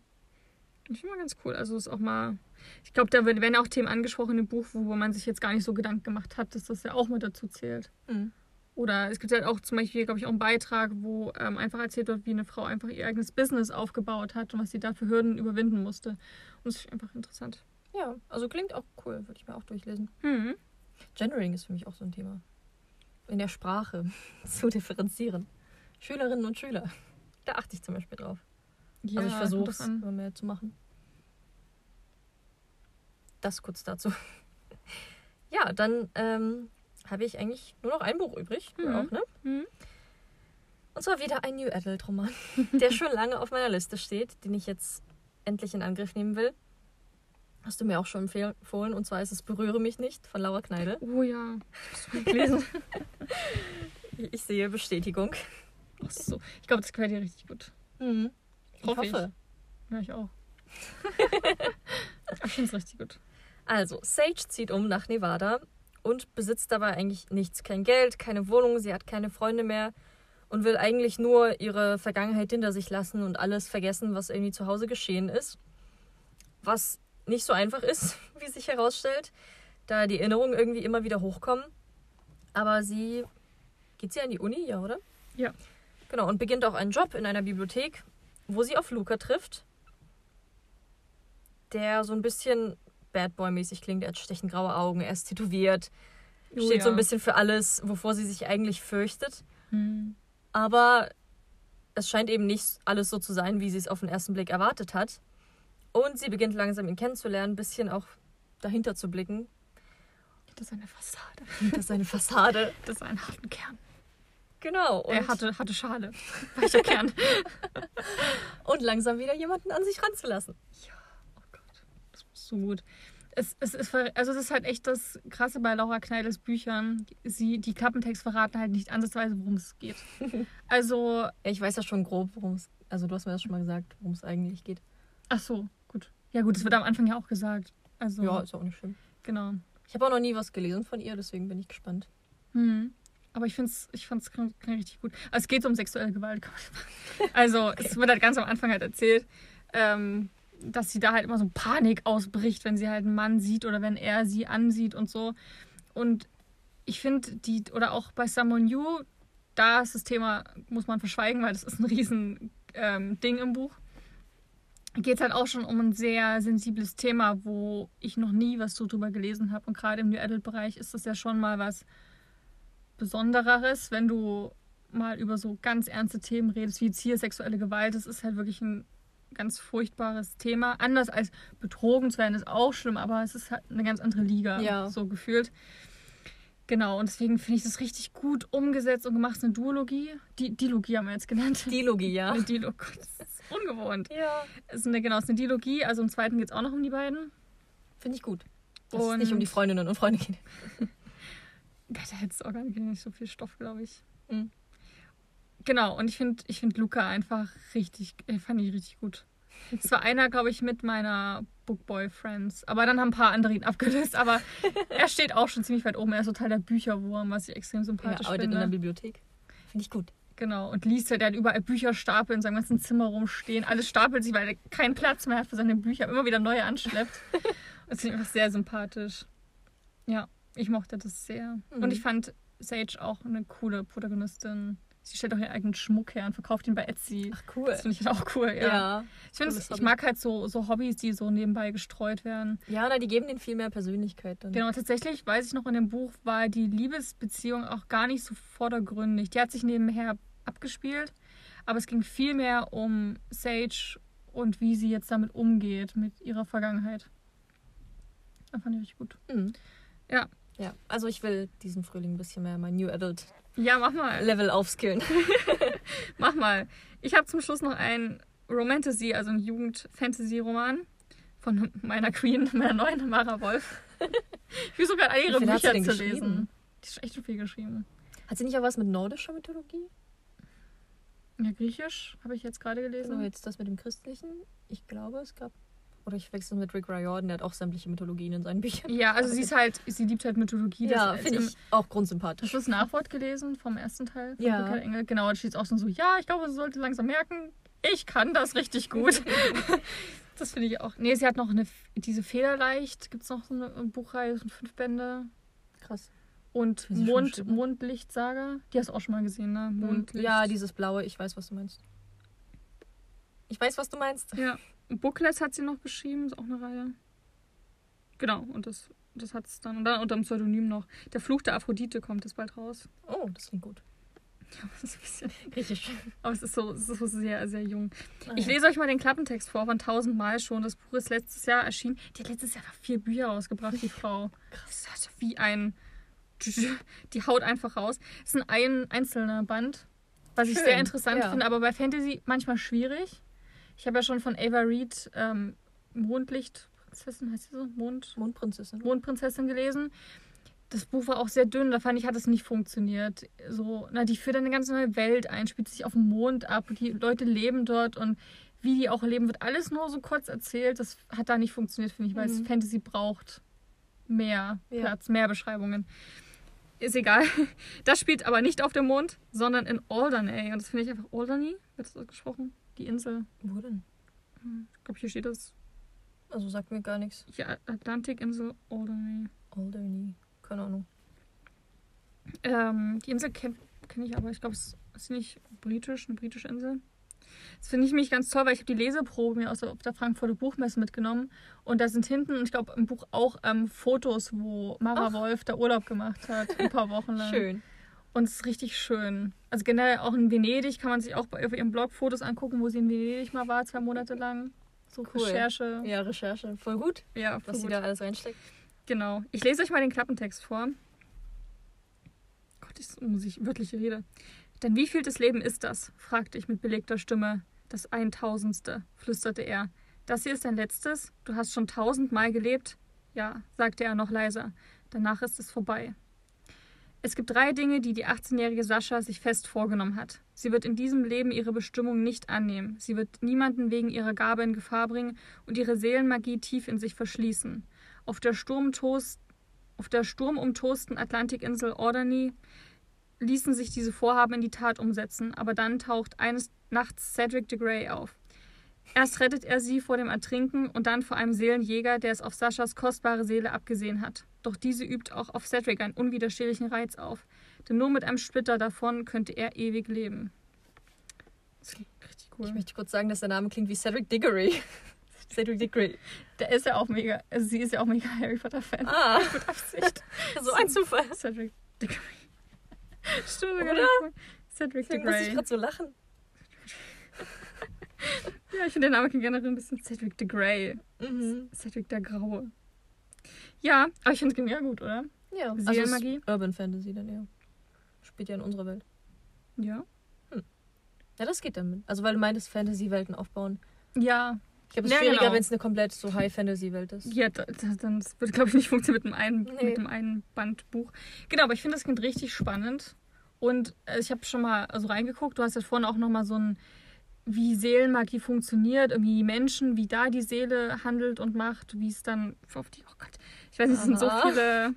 Speaker 1: Ich finde mal ganz cool. Also ist auch mal. Ich glaube, da werden ja auch Themen angesprochen im Buch, wo man sich jetzt gar nicht so Gedanken gemacht hat, dass das ja auch mit dazu zählt.
Speaker 2: Mhm.
Speaker 1: Oder es gibt halt auch zum Beispiel, glaube ich, auch einen Beitrag, wo ähm, einfach erzählt wird, wie eine Frau einfach ihr eigenes Business aufgebaut hat und was sie da für Hürden überwinden musste. Und das finde ich einfach interessant.
Speaker 2: Ja, also klingt auch cool, würde ich mir auch durchlesen.
Speaker 1: Hm.
Speaker 2: Gendering ist für mich auch so ein Thema. In der Sprache [laughs] zu differenzieren. Schülerinnen und Schüler. Da achte ich zum Beispiel drauf.
Speaker 1: Ja,
Speaker 2: also ich versuche es immer mehr zu machen. Das kurz dazu. [laughs] Ja, dann ähm, habe ich eigentlich nur noch ein Buch übrig.
Speaker 1: Mhm.
Speaker 2: Auch, ne?
Speaker 1: Mhm.
Speaker 2: Und zwar wieder ein New Adult Roman, [laughs] der schon lange auf meiner Liste steht, den ich jetzt endlich in Angriff nehmen will. Hast du mir auch schon empfohlen, und zwar ist es Berühre mich nicht von Laura Kneide.
Speaker 1: Oh ja, das gut gelesen. [laughs]
Speaker 2: Ich sehe Bestätigung.
Speaker 1: Ach so. Ich glaube, das gefällt dir richtig gut.
Speaker 2: Mhm. Ich
Speaker 1: Hoffe ich. Ja, ich auch. [laughs] ich finde es richtig gut.
Speaker 2: Also, Sage zieht um nach Nevada und besitzt dabei eigentlich nichts. Kein Geld, keine Wohnung, sie hat keine Freunde mehr und will eigentlich nur ihre Vergangenheit hinter sich lassen und alles vergessen, was irgendwie zu Hause geschehen ist. Was nicht so einfach ist, [laughs] wie sich herausstellt, da die Erinnerungen irgendwie immer wieder hochkommen. Aber sie geht sie an die Uni, ja, oder?
Speaker 1: Ja.
Speaker 2: Genau, und beginnt auch einen Job in einer Bibliothek, wo sie auf Luca trifft, der so ein bisschen Bad Boy-mäßig klingt. Er hat stechend graue Augen, er ist tätowiert,
Speaker 1: Oh
Speaker 2: steht
Speaker 1: ja.
Speaker 2: so ein bisschen für alles, wovor sie sich eigentlich fürchtet.
Speaker 1: Hm.
Speaker 2: Aber es scheint eben nicht alles so zu sein, wie sie es auf den ersten Blick erwartet hat. Und sie beginnt langsam ihn kennenzulernen, ein bisschen auch dahinter zu blicken. [laughs]
Speaker 1: Das ist eine Fassade.
Speaker 2: Das ist eine Fassade.
Speaker 1: Das ist ein harten Kern.
Speaker 2: Genau. Und,
Speaker 1: er hatte, hatte Schale. Weicher Kern. [laughs]
Speaker 2: und langsam wieder jemanden an sich ranzulassen.
Speaker 1: Oh Gott, das ist so gut. Es, es ist, also das ist halt echt das Krasse bei Laura Kneides Büchern. Sie, die Klappentext verraten halt nicht ansatzweise, worum es geht. [laughs] Also,
Speaker 2: Ja, ich weiß ja schon grob, worum es. Also, du hast mir das schon mal gesagt, worum es eigentlich geht.
Speaker 1: ach so. Ja gut, das wird am Anfang ja auch gesagt. Also,
Speaker 2: Ja, ist auch nicht schlimm.
Speaker 1: genau.
Speaker 2: Ich habe auch noch nie was gelesen von ihr, deswegen bin ich gespannt.
Speaker 1: Hm. Aber ich finde es ich fand's richtig gut. Also es geht um sexuelle Gewalt. [laughs] Also es wird halt ganz am Anfang halt erzählt, ähm, dass sie da halt immer so Panik ausbricht, wenn sie halt einen Mann sieht oder wenn er sie ansieht und so. Und ich finde die, oder auch bei Someone New, da ist das Thema, muss man verschweigen, weil das ist ein riesen ähm, Ding im Buch. Geht es halt auch schon um ein sehr sensibles Thema, wo ich noch nie was so drüber gelesen habe. Und gerade im New Adult-Bereich ist das ja schon mal was Besondereres, wenn du mal über so ganz ernste Themen redest, wie jetzt hier sexuelle Gewalt. Das ist halt wirklich ein ganz furchtbares Thema. Anders als betrogen zu werden, ist auch schlimm, aber es ist halt eine ganz andere Liga,
Speaker 2: Ja.
Speaker 1: so gefühlt. Genau, und deswegen finde ich das richtig gut umgesetzt und gemacht. Es ist eine Duologie. Die Dilogie haben wir jetzt genannt.
Speaker 2: Dialogie, ja.
Speaker 1: Eine Dilogie. [laughs] Ungewohnt.
Speaker 2: Ja.
Speaker 1: Es ist eine, genau, es ist eine Dilogie. Also im zweiten geht es auch noch um die beiden.
Speaker 2: Finde ich gut. Dass es
Speaker 1: Und-
Speaker 2: nicht um die Freundinnen und Freunde geht. [laughs]
Speaker 1: Da hätte es auch gar nicht, so viel Stoff, glaube ich.
Speaker 2: Mhm.
Speaker 1: Genau, und ich finde ich find Luca einfach richtig, äh, fand ich richtig gut. Es war einer, glaube ich, mit meiner Bookboy Friends. Aber dann haben ein paar andere ihn abgelöst. Aber [laughs] er steht auch schon ziemlich weit oben. Er ist total der Bücherwurm, was ich extrem
Speaker 2: Ja,
Speaker 1: sympathisch
Speaker 2: arbeitet in der
Speaker 1: finde.
Speaker 2: Bibliothek. Finde ich gut.
Speaker 1: Genau, und liest halt, der hat überall Bücherstapel in seinem ganzen Zimmer rumstehen. Alles stapelt sich, weil er keinen Platz mehr hat für seine Bücher, immer wieder neue anschleppt. [laughs] Das finde ich einfach sehr sympathisch. Ja, ich mochte das sehr.
Speaker 2: Mhm.
Speaker 1: Und ich fand Sage auch eine coole Protagonistin. Sie stellt auch ihren eigenen Schmuck her und verkauft ihn bei Etsy.
Speaker 2: Ach, cool.
Speaker 1: Das finde ich halt auch cool, ja.
Speaker 2: Ja.
Speaker 1: ich
Speaker 2: cooles
Speaker 1: ich mag halt so, so Hobbys, die so nebenbei gestreut werden.
Speaker 2: Ja, na, die geben denen viel mehr Persönlichkeit dann.
Speaker 1: Genau, tatsächlich weiß ich noch in dem Buch war die Liebesbeziehung auch gar nicht so vordergründig. Die hat sich nebenher abgespielt, aber es ging viel mehr um Sage und wie sie jetzt damit umgeht, mit ihrer Vergangenheit. Das fand ich richtig gut.
Speaker 2: Mhm.
Speaker 1: Ja.
Speaker 2: Ja, also ich will diesen Frühling ein bisschen mehr mein New Adult
Speaker 1: Ja, mach mal.
Speaker 2: Level aufskillen. [laughs]
Speaker 1: Mach mal. Ich habe zum Schluss noch ein Romantasy, also ein Jugend-Fantasy-Roman von meiner Queen, [laughs] meiner neuen Mara Wolf. Ich will sogar alle
Speaker 2: Wie
Speaker 1: ihre
Speaker 2: viel hat sie
Speaker 1: Bücher zu lesen. Die ist echt schon viel geschrieben.
Speaker 2: Hat sie nicht auch was mit nordischer Mythologie?
Speaker 1: Ja, Griechisch habe ich jetzt gerade
Speaker 2: Genau,
Speaker 1: gelesen.
Speaker 2: jetzt das mit dem Christlichen. Ich glaube, es gab. Oder ich wechsle mit Rick Riordan, der hat auch sämtliche Mythologien in seinen Büchern.
Speaker 1: Ja, also sie [laughs] ist halt, sie liebt halt Mythologie.
Speaker 2: Ja, finde ich auch
Speaker 1: Hast
Speaker 2: grundsympathisch.
Speaker 1: du das Nachwort gelesen vom ersten Teil? Von
Speaker 2: Ja.
Speaker 1: Engel? Genau, da steht auch so, so, ja, ich glaube, sie sollte langsam merken, ich kann das richtig gut. [laughs] das finde ich auch. Nee, sie hat noch eine, diese Federleicht, gibt es noch so eine Buchreihe, so fünf Bände.
Speaker 2: Krass.
Speaker 1: Und Mond. Mondlichtsaga, die hast du auch schon mal gesehen, ne? Mondlicht.
Speaker 2: Ja, dieses blaue, ich weiß, was du meinst. Ich weiß, was du meinst.
Speaker 1: Ja, [laughs] Bookless hat sie noch geschrieben, ist auch eine Reihe. Genau, und das, das hat es dann. Und dann unter dem Pseudonym noch. Der Fluch der Aphrodite kommt jetzt bald raus.
Speaker 2: Oh, das klingt gut.
Speaker 1: Ja, [laughs] das ist ein bisschen. [laughs]
Speaker 2: Griechisch.
Speaker 1: Aber es ist so, es ist so sehr, sehr jung.
Speaker 2: Ah,
Speaker 1: Ich
Speaker 2: ja.
Speaker 1: lese euch mal den Klappentext vor von tausendmal schon. Das Buch ist letztes Jahr erschienen. Die hat letztes Jahr noch vier Bücher rausgebracht, die [laughs] Frau. Krass. Das ist wie ein. Die haut einfach raus. Es ist ein, ein einzelner Band, was ich
Speaker 2: Schön,
Speaker 1: sehr interessant
Speaker 2: ja.
Speaker 1: finde, aber bei Fantasy manchmal schwierig. Ich habe ja schon von Ava Reed ähm, Mondlichtprinzessin, heißt sie so? Mond,
Speaker 2: Mondprinzessin.
Speaker 1: Mondprinzessin gelesen. Das Buch war auch sehr dünn, da fand ich, hat es nicht funktioniert. So, na, die führt eine ganz neue Welt ein, spielt sich auf dem Mond ab, die Leute leben dort und wie die auch leben, wird alles nur so kurz erzählt. Das hat da nicht funktioniert, finde ich, weil
Speaker 2: Mhm.
Speaker 1: Fantasy braucht mehr
Speaker 2: Ja.
Speaker 1: Platz, mehr Beschreibungen. Ist egal. Das spielt aber nicht auf dem Mond, sondern in Alderney. Und das finde ich einfach Alderney, wird das ausgesprochen? Die Insel.
Speaker 2: Wo denn?
Speaker 1: Ich glaube, hier steht das.
Speaker 2: Also sagt mir gar nichts.
Speaker 1: Hier, Atlantikinsel Alderney.
Speaker 2: Alderney. Keine Ahnung.
Speaker 1: Ähm, die Insel kenne kenn ich aber, ich glaube, es ist nicht britisch, eine britische Insel. Das finde ich mich ganz toll, weil ich habe die Leseprobe mir aus der, auf der Frankfurter Buchmesse mitgenommen. Und da sind hinten, ich glaube im Buch auch ähm, Fotos, wo Mara
Speaker 2: Ach.
Speaker 1: Wolf da Urlaub gemacht hat, ein paar Wochen lang.
Speaker 2: Schön.
Speaker 1: Und es ist richtig schön. Also generell auch in Venedig kann man sich auch bei, auf ihrem Blog Fotos angucken, wo sie in Venedig mal war, zwei Monate lang. So
Speaker 2: Cool.
Speaker 1: Recherche.
Speaker 2: Ja, Recherche. Voll gut,
Speaker 1: Ja, voll
Speaker 2: was sie
Speaker 1: gut.
Speaker 2: da alles reinsteckt.
Speaker 1: Genau. Ich lese euch mal den Klappentext vor. Gott, das muss ich wörtliche Rede. Denn wie viel des Leben ist das? fragte ich mit belegter Stimme. Das Eintausendste, flüsterte er. Das hier ist dein letztes? Du hast schon tausendmal gelebt? Ja, sagte er noch leiser. Danach ist es vorbei. Es gibt drei Dinge, die die 18-jährige Sascha sich fest vorgenommen hat. Sie wird in diesem Leben ihre Bestimmung nicht annehmen. Sie wird niemanden wegen ihrer Gabe in Gefahr bringen und ihre Seelenmagie tief in sich verschließen. Auf der, auf der sturmumtosten Atlantikinsel Alderney ließen sich diese Vorhaben in die Tat umsetzen, aber dann taucht eines Nachts Cedric de Grey auf. Erst rettet er sie vor dem Ertrinken und dann vor einem Seelenjäger, der es auf Saschas kostbare Seele abgesehen hat. Doch diese übt auch auf Cedric einen unwiderstehlichen Reiz auf, denn nur mit einem Splitter davon könnte er ewig leben. Das klingt richtig cool.
Speaker 2: Ich möchte kurz sagen, dass der Name klingt wie Cedric Diggory. [laughs] Cedric Diggory.
Speaker 1: Der ist ja auch mega, also sie ist ja auch mega Harry Potter Fan.
Speaker 2: Ah, [laughs]
Speaker 1: Mit Absicht. [laughs]
Speaker 2: so ein Zufall.
Speaker 1: Cedric Diggory. Stimmt
Speaker 2: Oder?
Speaker 1: Cedric the
Speaker 2: Deswegen muss ich gerade so lachen.
Speaker 1: Ja, ich finde den Namen generell ein bisschen Cedric the Grey.
Speaker 2: Mhm.
Speaker 1: Cedric der Graue. Ja, aber ich finde es mega gut, oder?
Speaker 2: Ja, also
Speaker 1: Seelenmagie?
Speaker 2: ist Urban Fantasy dann eher. Spielt ja in unserer Welt.
Speaker 1: Ja.
Speaker 2: Ja, das geht damit. Also weil du meintest, Fantasy-Welten aufbauen.
Speaker 1: Ja.
Speaker 2: Ich glaube, es
Speaker 1: Ja,
Speaker 2: ist schwieriger,
Speaker 1: genau.
Speaker 2: wenn es eine komplett so High-Fantasy-Welt ist.
Speaker 1: Ja, da- da- dann das wird, glaube ich, nicht funktionieren mit dem einen,
Speaker 2: Nee.
Speaker 1: mit dem einen Bandbuch. Genau, aber ich finde das klingt richtig spannend. Und äh, ich habe schon mal also reingeguckt. Du hast ja vorhin auch noch mal so ein, wie Seelenmagie funktioniert, irgendwie Menschen, wie da die Seele handelt und macht, wie es dann auf die, oh Gott, ich weiß nicht, es sind so viele.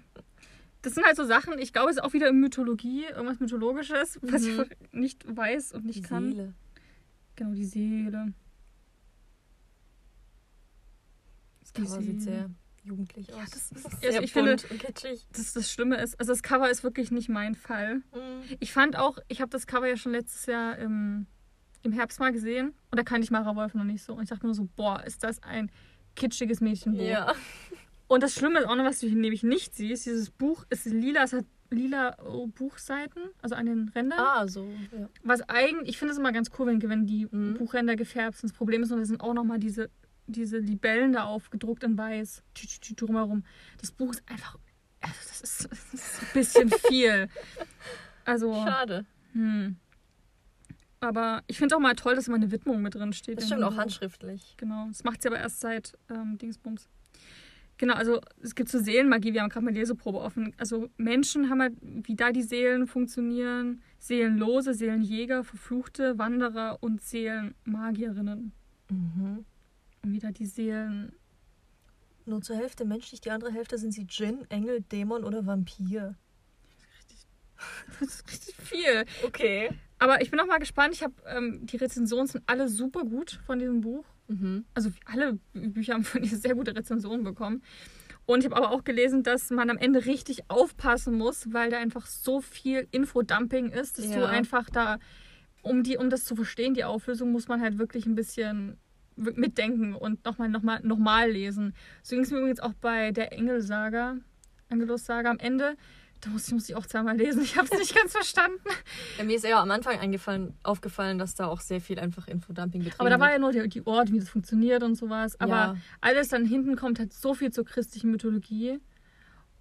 Speaker 1: Das sind halt so Sachen, ich glaube, es ist auch wieder in Mythologie, irgendwas Mythologisches, was ich
Speaker 2: Mhm.
Speaker 1: einfach nicht weiß und nicht
Speaker 2: Die
Speaker 1: kann.
Speaker 2: Seele.
Speaker 1: Genau, die Seele.
Speaker 2: Das Cover
Speaker 1: Die
Speaker 2: sieht
Speaker 1: Seele.
Speaker 2: sehr jugendlich aus.
Speaker 1: das ist-
Speaker 2: sehr
Speaker 1: also ich finde-
Speaker 2: und kitschig.
Speaker 1: Das, das Schlimme ist, also das Cover ist wirklich nicht mein Fall. Ich fand auch, ich habe das Cover ja schon letztes Jahr im, im Herbst mal gesehen und da kannte ich Mara Wolf noch nicht so. Und ich dachte nur so, boah, ist das ein kitschiges Mädchenbuch.
Speaker 2: Ja.
Speaker 1: Und das Schlimme ist auch noch, was du hier nämlich nicht siehst, dieses Buch ist lila, es hat lila oh, Buchseiten, also an den Rändern.
Speaker 2: Ah, so. Ja.
Speaker 1: Was eigentlich, ich finde es immer ganz cool, wenn, wenn die
Speaker 2: Mhm.
Speaker 1: Buchränder gefärbt sind. Das Problem ist nur, da sind auch nochmal diese, diese Libellen da aufgedruckt in weiß, drumherum. Das Buch ist einfach, also das ist, [laughs] das ist ein bisschen viel. Also,
Speaker 2: Schade.
Speaker 1: hm. Aber ich finde es auch mal toll, dass immer eine Widmung mit drin steht.
Speaker 2: Das stimmt auch handschriftlich.
Speaker 1: Genau, das macht sie aber erst seit ähm, Dingsbums. Genau, also es gibt so Seelenmagie, wir haben gerade mal Leseprobe offen. Also Menschen haben halt, wie da die Seelen funktionieren. Seelenlose, Seelenjäger, Verfluchte, Wanderer und Seelenmagierinnen.
Speaker 2: Mhm.
Speaker 1: Und wie da die Seelen.
Speaker 2: Nur zur Hälfte menschlich, die andere Hälfte sind sie Djinn, Engel, Dämon oder Vampir.
Speaker 1: Das ist richtig viel.
Speaker 2: Okay.
Speaker 1: Aber ich bin auch mal gespannt. Ich habe ähm, die Rezensionen sind alle super gut von diesem Buch.
Speaker 2: Mhm.
Speaker 1: also alle Bücher haben von ihr sehr gute Rezensionen bekommen. Und ich habe aber auch gelesen, dass man am Ende richtig aufpassen muss, weil da einfach so viel Infodumping ist, dass du
Speaker 2: Ja.
Speaker 1: einfach da, um, die, um das zu verstehen, die Auflösung, muss man halt wirklich ein bisschen mitdenken und nochmal noch mal, noch mal lesen. So ging es mir übrigens auch bei der Engelsaga, Angelus-Saga am Ende. Da muss ich, muss ich auch zweimal lesen. Ich habe es nicht ganz verstanden.
Speaker 2: Ja, mir ist eher am Anfang eingefallen, aufgefallen, dass da auch sehr viel einfach Infodumping betrieben
Speaker 1: Aber da war ja nur die, die Ort, wie das funktioniert und sowas. Aber
Speaker 2: Ja.
Speaker 1: alles dann hinten kommt halt so viel zur christlichen Mythologie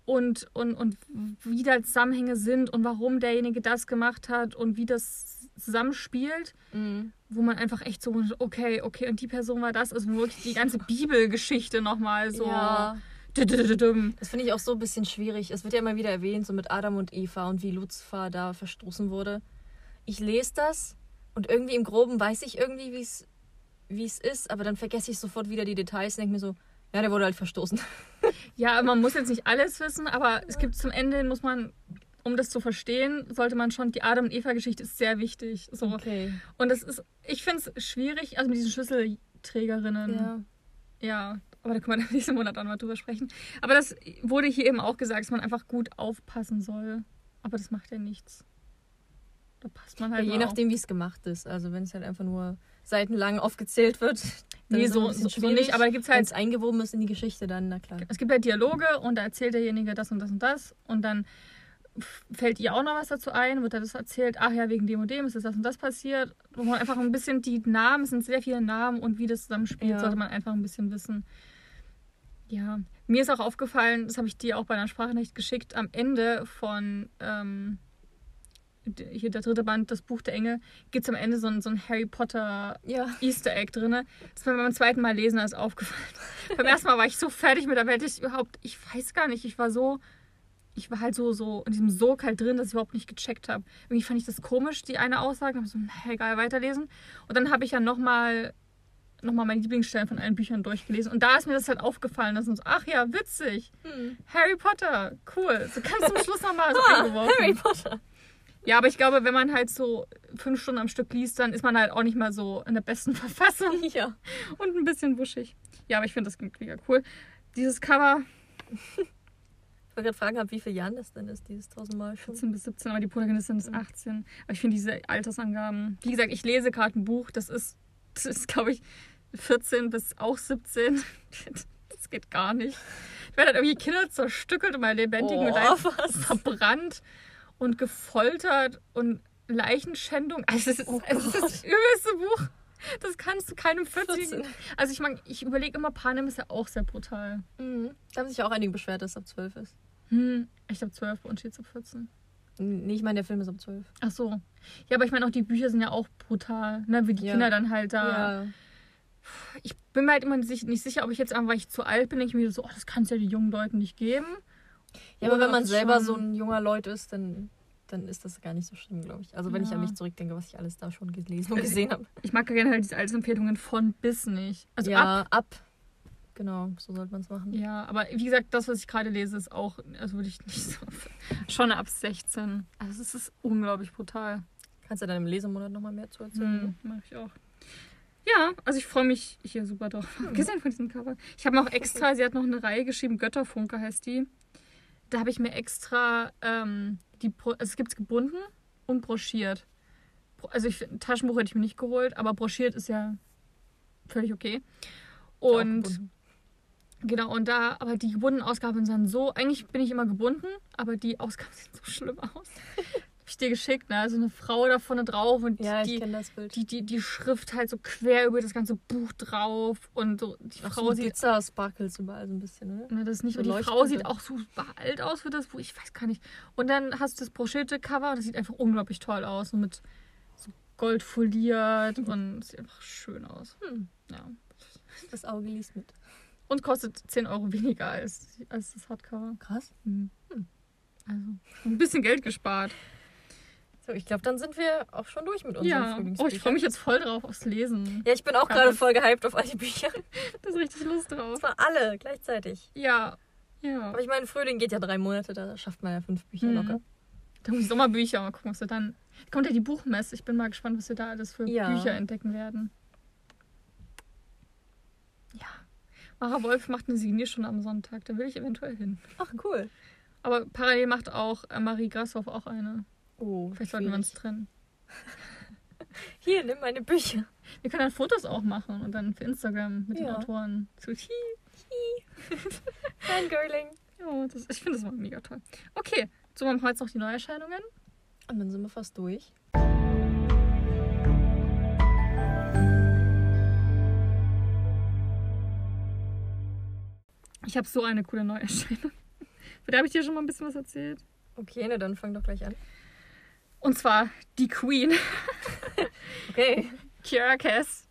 Speaker 1: und, und, und wie da Zusammenhänge sind und warum derjenige das gemacht hat und wie das zusammenspielt,
Speaker 2: Mhm.
Speaker 1: wo man einfach echt so, okay, okay, und die Person war das, also wirklich die ganze Bibelgeschichte nochmal so.
Speaker 2: Ja. Das finde ich auch so ein bisschen schwierig. Es wird ja immer wieder erwähnt, so mit Adam und Eva und wie Luzifer da verstoßen wurde. Ich lese das und irgendwie im Groben weiß ich irgendwie, wie es ist, aber dann vergesse ich sofort wieder die Details und denke mir so, ja, der wurde halt verstoßen. [laughs]
Speaker 1: Ja, man muss jetzt nicht alles wissen, aber es gibt zum Ende, muss man, um das zu verstehen, sollte man schon, die Adam und Eva-Geschichte ist sehr wichtig. So.
Speaker 2: Okay.
Speaker 1: Und das ist, ich finde es schwierig, also mit diesen Schlüsselträgerinnen.
Speaker 2: Ja.
Speaker 1: Ja, aber da können wir dann [laughs] nächsten Monat dann mal drüber sprechen. Aber das wurde hier eben auch gesagt, dass man einfach gut aufpassen soll. Aber das macht ja nichts. Da passt man
Speaker 2: Ja,
Speaker 1: halt
Speaker 2: je
Speaker 1: mal
Speaker 2: nachdem, wie es gemacht ist. Also wenn es halt einfach nur seitenlang aufgezählt wird, dann
Speaker 1: Nee,
Speaker 2: ist
Speaker 1: so, so, nicht. Aber da es
Speaker 2: Wenn
Speaker 1: halt
Speaker 2: es eingewoben ist in die Geschichte, dann na klar.
Speaker 1: es gibt halt Dialoge und da erzählt derjenige das und das und das und dann fällt ihr auch noch was dazu ein, wird da das erzählt, ach ja, wegen dem und dem ist das, das und das passiert. Wo man einfach ein bisschen die Namen, es sind sehr viele Namen und wie das zusammenspielt,
Speaker 2: Ja.
Speaker 1: sollte man einfach ein bisschen wissen. Ja, mir ist auch aufgefallen, das habe ich dir auch bei einer Sprachnachricht geschickt, am Ende von ähm, hier der dritte Band, das Buch der Engel, gibt es am Ende so ein, so ein Harry Potter
Speaker 2: Ja.
Speaker 1: Easter Egg drin. Das ist mir beim zweiten Mal lesen ist aufgefallen. [laughs] beim ersten Mal war ich so fertig mit der Welt, ich überhaupt, ich weiß gar nicht, ich war so, ich war halt so, so in diesem Sog halt drin, dass ich überhaupt nicht gecheckt habe. Irgendwie fand ich das komisch, die eine Aussage, habe so, na, egal, weiterlesen. Und dann habe ich ja nochmal noch mal meine Lieblingsstellen von allen Büchern durchgelesen. Und da ist mir das halt aufgefallen, dass so, ach ja, witzig.
Speaker 2: Hm.
Speaker 1: Harry Potter, cool. So ganz zum Schluss nochmal so [laughs]
Speaker 2: Ah,
Speaker 1: eingeworfen.
Speaker 2: Harry Potter.
Speaker 1: Ja, aber ich glaube, wenn man halt so fünf Stunden am Stück liest, dann ist man halt auch nicht mal so in der besten [laughs] Verfassung [laughs]
Speaker 2: Ja.
Speaker 1: und ein bisschen wuschig. Ja, aber ich finde das klingt mega cool. Dieses Cover,
Speaker 2: Ich wollte gerade fragen, ab wie vielen Jahren das denn ist, dieses tausendmal schon.
Speaker 1: 14 bis 17, aber die Protagonistin ist 18. Aber ich finde diese Altersangaben, wie gesagt, ich lese gerade ein Buch, das ist, das ist, glaube ich, 14 bis auch 17. [laughs] Das geht gar nicht. Ich werde halt irgendwie Kinder zerstückelt und mein lebendigen
Speaker 2: Oh,
Speaker 1: Leib
Speaker 2: was?
Speaker 1: verbrannt und gefoltert und Leichenschändung. Also es ist,
Speaker 2: Oh
Speaker 1: es ist das übelste Buch. Das kannst du keinem 14.
Speaker 2: 14.
Speaker 1: Also ich meine, ich überlege immer, Panem ist ja auch sehr brutal.
Speaker 2: Mhm. Da haben sich ja auch einige beschwert, dass es ab 12 ist.
Speaker 1: Hm, ich habe 12 und steht ab 14.
Speaker 2: Nee, ich meine, der Film ist ab 12.
Speaker 1: Ach so. Ja, aber ich meine, auch die Bücher sind ja auch brutal. Ne? Wie die
Speaker 2: Ja.
Speaker 1: Kinder dann halt da.
Speaker 2: Ja.
Speaker 1: Ich bin mir halt immer nicht, nicht sicher, ob ich jetzt einfach, weil ich zu alt bin, denke ich mir so, oh, das kann es ja den jungen Leuten nicht geben.
Speaker 2: Ja, aber wenn man selber so ein junger Leut ist, dann, dann ist das gar nicht so schlimm, glaube ich. Also wenn ich
Speaker 1: Ja.
Speaker 2: an mich zurückdenke, was ich alles da schon gelesen und
Speaker 1: Also
Speaker 2: gesehen habe.
Speaker 1: Ich mag ja gerne halt diese Altersempfehlungen von bis nicht. Also
Speaker 2: ja,
Speaker 1: ab.
Speaker 2: ab. Genau, so sollte man es machen.
Speaker 1: Ja, aber wie gesagt, das, was ich gerade lese, ist auch, also würde ich nicht so. [laughs] Schon ab 16. Also es ist unglaublich brutal.
Speaker 2: Kannst du dann im Lesemonat nochmal mehr zu erzählen?
Speaker 1: Hm, mach ich auch. Ja, also ich freue mich hier super drauf. [laughs] Gesehen von diesem Cover. Ich habe noch extra, sie hat noch eine Reihe geschrieben, Götterfunke heißt die. Da habe ich mir extra ähm, die, also es gibt es gebunden und broschiert. Bro- Also ich ein Taschenbuch hätte ich mir nicht geholt, aber broschiert ist ja völlig okay. Und genau, und da, aber die gebundenen Ausgaben sind so, eigentlich bin ich immer gebunden, aber die Ausgaben [laughs] sehen so schlimm aus. Ich dir geschickt, ne? Also eine Frau da vorne drauf und
Speaker 2: Ja,
Speaker 1: die, die, die, die Schrift halt so quer über das ganze Buch drauf und so. Die
Speaker 2: Auch
Speaker 1: Frau
Speaker 2: so
Speaker 1: sieht
Speaker 2: Glitzer, Sparkles überall so ein bisschen, ne?
Speaker 1: ne, das ist nicht
Speaker 2: so.
Speaker 1: Und die Frau sieht auch super alt aus für das Buch. Ich weiß gar nicht. Und dann hast du das broschierte Cover und das sieht einfach unglaublich toll aus. Und mit so Gold foliert [laughs] und sieht einfach schön aus.
Speaker 2: Hm.
Speaker 1: ja.
Speaker 2: Das Auge liest mit.
Speaker 1: und kostet 10 Euro weniger als, als das Hardcover.
Speaker 2: Krass.
Speaker 1: hm. also ein bisschen Geld gespart
Speaker 2: So, ich glaube, dann sind wir auch schon durch mit unseren
Speaker 1: ja oh
Speaker 2: Frühlingsbüchern.
Speaker 1: ich freue mich jetzt voll drauf aufs Lesen
Speaker 2: Ja, ich bin auch gerade
Speaker 1: das-
Speaker 2: voll gehypt auf all die Bücher. [laughs]
Speaker 1: da ist richtig Lust drauf
Speaker 2: Das waren alle gleichzeitig.
Speaker 1: ja ja
Speaker 2: Aber ich meine, Frühling geht ja drei Monate, da schafft man ja fünf Bücher
Speaker 1: Mhm.
Speaker 2: locker.
Speaker 1: Da muss ich Sommerbücher mal gucken, was wir dann. Kommt ja die Buchmesse. Ich bin mal gespannt, was wir da alles für
Speaker 2: Ja.
Speaker 1: Bücher entdecken werden. Ja. Mara Wolf macht eine Signier schon am Sonntag. Da will ich eventuell hin.
Speaker 2: Ach, cool.
Speaker 1: Aber parallel macht auch äh, Marie Grashoff auch eine.
Speaker 2: Oh,
Speaker 1: Vielleicht sollten wir uns trennen. [laughs]
Speaker 2: Hier, nimm meine Bücher.
Speaker 1: Wir können dann Fotos auch machen und dann für Instagram mit den
Speaker 2: Ja.
Speaker 1: Autoren. So, hi. [laughs]
Speaker 2: Fangirling.
Speaker 1: Ja, das, ich finde das mal mega toll. Okay, so haben wir heute noch die Neuerscheinungen.
Speaker 2: Und dann sind wir fast durch.
Speaker 1: Ich habe so eine coole Neuerscheinung. [laughs] Von der habe ich dir schon mal ein bisschen was erzählt.
Speaker 2: Okay, na dann fang doch gleich an.
Speaker 1: Und zwar die Queen, [laughs]
Speaker 2: Okay.
Speaker 1: Kiara Cass.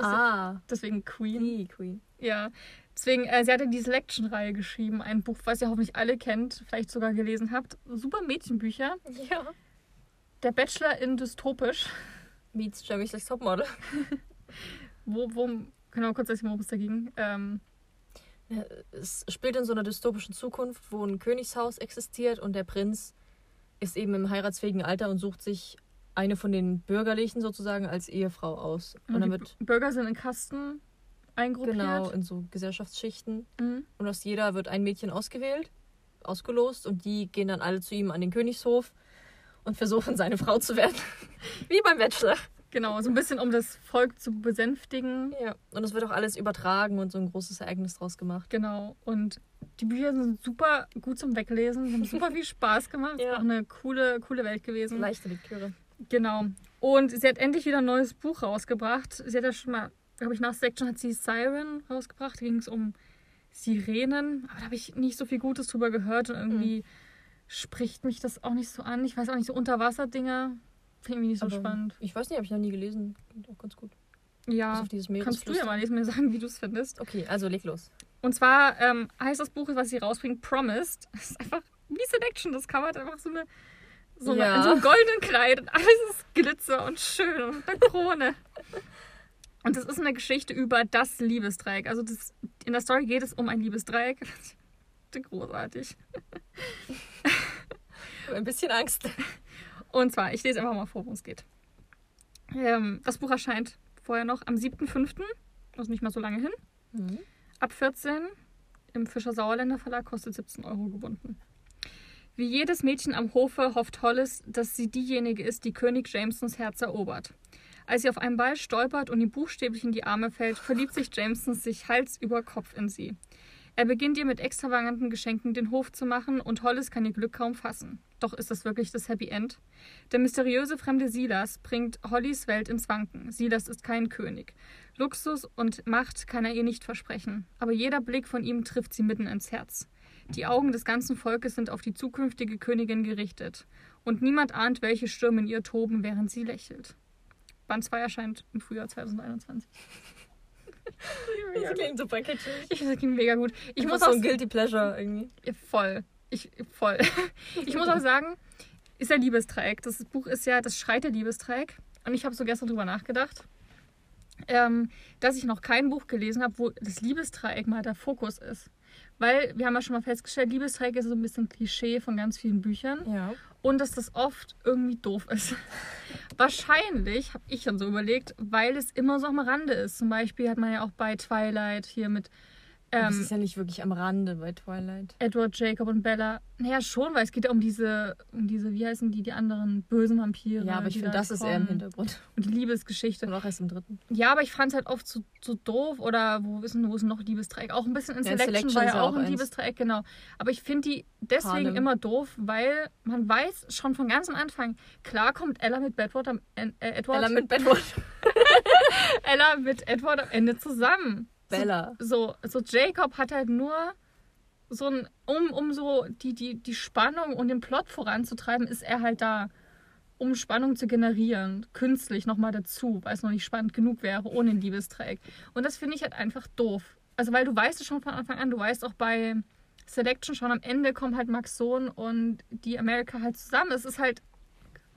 Speaker 2: Ah,
Speaker 1: deswegen Queen.
Speaker 2: die Queen.
Speaker 1: Ja. Deswegen, äh, sie hat ja die Selection-Reihe geschrieben. Ein Buch, was ihr hoffentlich alle kennt, vielleicht sogar gelesen habt. Super Mädchenbücher.
Speaker 2: Ja.
Speaker 1: Der Bachelor in Dystopisch.
Speaker 2: Meets Jeremy's Next Topmodel. [laughs]
Speaker 1: Wo, wo, mal kurz erzählen, worum es da ging? Ähm,
Speaker 2: Es spielt in so einer dystopischen Zukunft, wo ein Königshaus existiert und der Prinz ist eben im heiratsfähigen Alter und sucht sich eine von den Bürgerlichen sozusagen als Ehefrau aus. Und
Speaker 1: die
Speaker 2: wird
Speaker 1: Bürger sind in Kasten eingruppiert.
Speaker 2: genau in so Gesellschaftsschichten
Speaker 1: Mhm.
Speaker 2: und aus jeder wird ein Mädchen ausgewählt, ausgelost und die gehen dann alle zu ihm an den Königshof und versuchen seine Frau zu werden. [laughs] Wie beim Bachelor.
Speaker 1: Genau, so ein bisschen, um das Volk zu besänftigen.
Speaker 2: Ja. Und es wird auch alles übertragen und so ein großes Ereignis draus gemacht.
Speaker 1: Genau. Und die Bücher sind super gut zum Weglesen. Haben super viel Spaß gemacht.
Speaker 2: Ja.
Speaker 1: Ist auch eine coole, coole Welt gewesen.
Speaker 2: Leichte Lektüre.
Speaker 1: Genau. Und sie hat endlich wieder ein neues Buch rausgebracht. Sie hat ja schon mal, glaube ich, nach Section hat sie Siren rausgebracht. Da ging es um Sirenen. Aber da habe ich nicht so viel Gutes drüber gehört. Und irgendwie spricht mich das auch nicht so an. Ich weiß auch nicht, so Unterwasserdinger. Finde ich nicht so
Speaker 2: Aber
Speaker 1: spannend.
Speaker 2: Ich weiß nicht, habe ich noch nie gelesen. Klingt auch ganz gut.
Speaker 1: Ja. Kannst du ja mal mir sagen, wie du es findest.
Speaker 2: Okay, also leg los.
Speaker 1: Und zwar ähm, heißt das Buch, was sie rausbringt, Promised. [laughs] Das ist einfach wie Selection. Das Cover hat einfach so eine. So
Speaker 2: Ja.
Speaker 1: in so einem goldenen Kleid und alles ist Glitzer und schön und eine Krone. [laughs] Und das ist eine Geschichte über das Liebesdreieck. Also das, in der Story geht es um ein Liebesdreieck. [laughs] Großartig.
Speaker 2: Ein bisschen Angst.
Speaker 1: Und zwar, ich lese einfach mal vor, worum es geht. Ähm, das Buch erscheint vorher noch am 7.5., also nicht mal so lange hin.
Speaker 2: Mhm.
Speaker 1: Ab 14 im Fischer Sauerländer Verlag kostet 17 Euro gebunden. Wie jedes Mädchen am Hofe hofft Hollis, dass sie diejenige ist, die König Jamesons Herz erobert. Als sie auf einem Ball stolpert und ihm buchstäblich in die Arme fällt, verliebt sich Jameson sich Hals über Kopf in sie. Er beginnt ihr mit extravaganten Geschenken den Hof zu machen und Hollis kann ihr Glück kaum fassen. Doch ist es wirklich das Happy End? Der mysteriöse fremde Silas bringt Hollys Welt ins Wanken. Silas ist kein König. Luxus und Macht kann er ihr nicht versprechen. Aber jeder Blick von ihm trifft sie mitten ins Herz. Die Augen des ganzen Volkes sind auf die zukünftige Königin gerichtet. Und niemand ahnt, welche Stürme in ihr toben, während sie lächelt. Band 2 erscheint im Frühjahr 2021.
Speaker 2: Das klingt super kitschig.
Speaker 1: Ich finde, das klingt mega gut. Ich
Speaker 2: Ich
Speaker 1: muss auch
Speaker 2: so ein Guilty Pleasure irgendwie.
Speaker 1: Ja, voll. Ich, voll. [laughs] Ich muss auch sagen, ist ja Liebestreik. Das Buch ist ja, das schreit der Liebestreik. Und ich habe so gestern drüber nachgedacht, ähm, dass ich noch kein Buch gelesen habe, wo das Liebestreieck mal der Fokus ist. Weil wir haben ja schon mal festgestellt, Liebestreieck ist so ein bisschen Klischee von ganz vielen Büchern
Speaker 2: Ja.
Speaker 1: und dass das oft irgendwie doof ist. [laughs] Wahrscheinlich, habe ich dann so überlegt, weil es immer so am Rande ist. Zum Beispiel hat man ja auch bei Twilight hier mit
Speaker 2: das
Speaker 1: ähm,
Speaker 2: ist ja nicht wirklich am Rande bei Twilight.
Speaker 1: Edward, Jacob und Bella. Naja, schon, weil es geht ja um diese, um diese, wie heißen die, die anderen bösen Vampire.
Speaker 2: Ja, aber ich finde,
Speaker 1: da
Speaker 2: das ist eher im
Speaker 1: kommen.
Speaker 2: Hintergrund.
Speaker 1: Und die Liebesgeschichte.
Speaker 2: Und auch erst im dritten.
Speaker 1: Ja, aber ich fand es halt oft so, so doof oder wo wissen, wo ist noch Liebestreieck? Auch ein bisschen in
Speaker 2: Ja,
Speaker 1: Selection,
Speaker 2: Selection
Speaker 1: war
Speaker 2: ist
Speaker 1: ja auch
Speaker 2: auch
Speaker 1: ein
Speaker 2: eins.
Speaker 1: Liebestreieck, genau. Aber ich finde die deswegen
Speaker 2: Harlem.
Speaker 1: immer doof, weil man weiß schon von ganz am Anfang, klar kommt Ella mit Bedward am äh, Edward,
Speaker 2: Bella mit Bedward. [laughs]
Speaker 1: Ella mit Edward am Ende zusammen.
Speaker 2: Bella.
Speaker 1: so, so Jacob hat halt nur so ein, um, um so die, die, die Spannung und den Plot voranzutreiben, ist er halt da, um Spannung zu generieren, künstlich nochmal dazu, weil es noch nicht spannend genug wäre, ohne ein Liebestreieck. Und das finde ich halt einfach doof. Also, weil du weißt es schon von Anfang an, du weißt auch bei Selection schon am Ende kommen halt Max Sohn und die Amerika halt zusammen. Es ist halt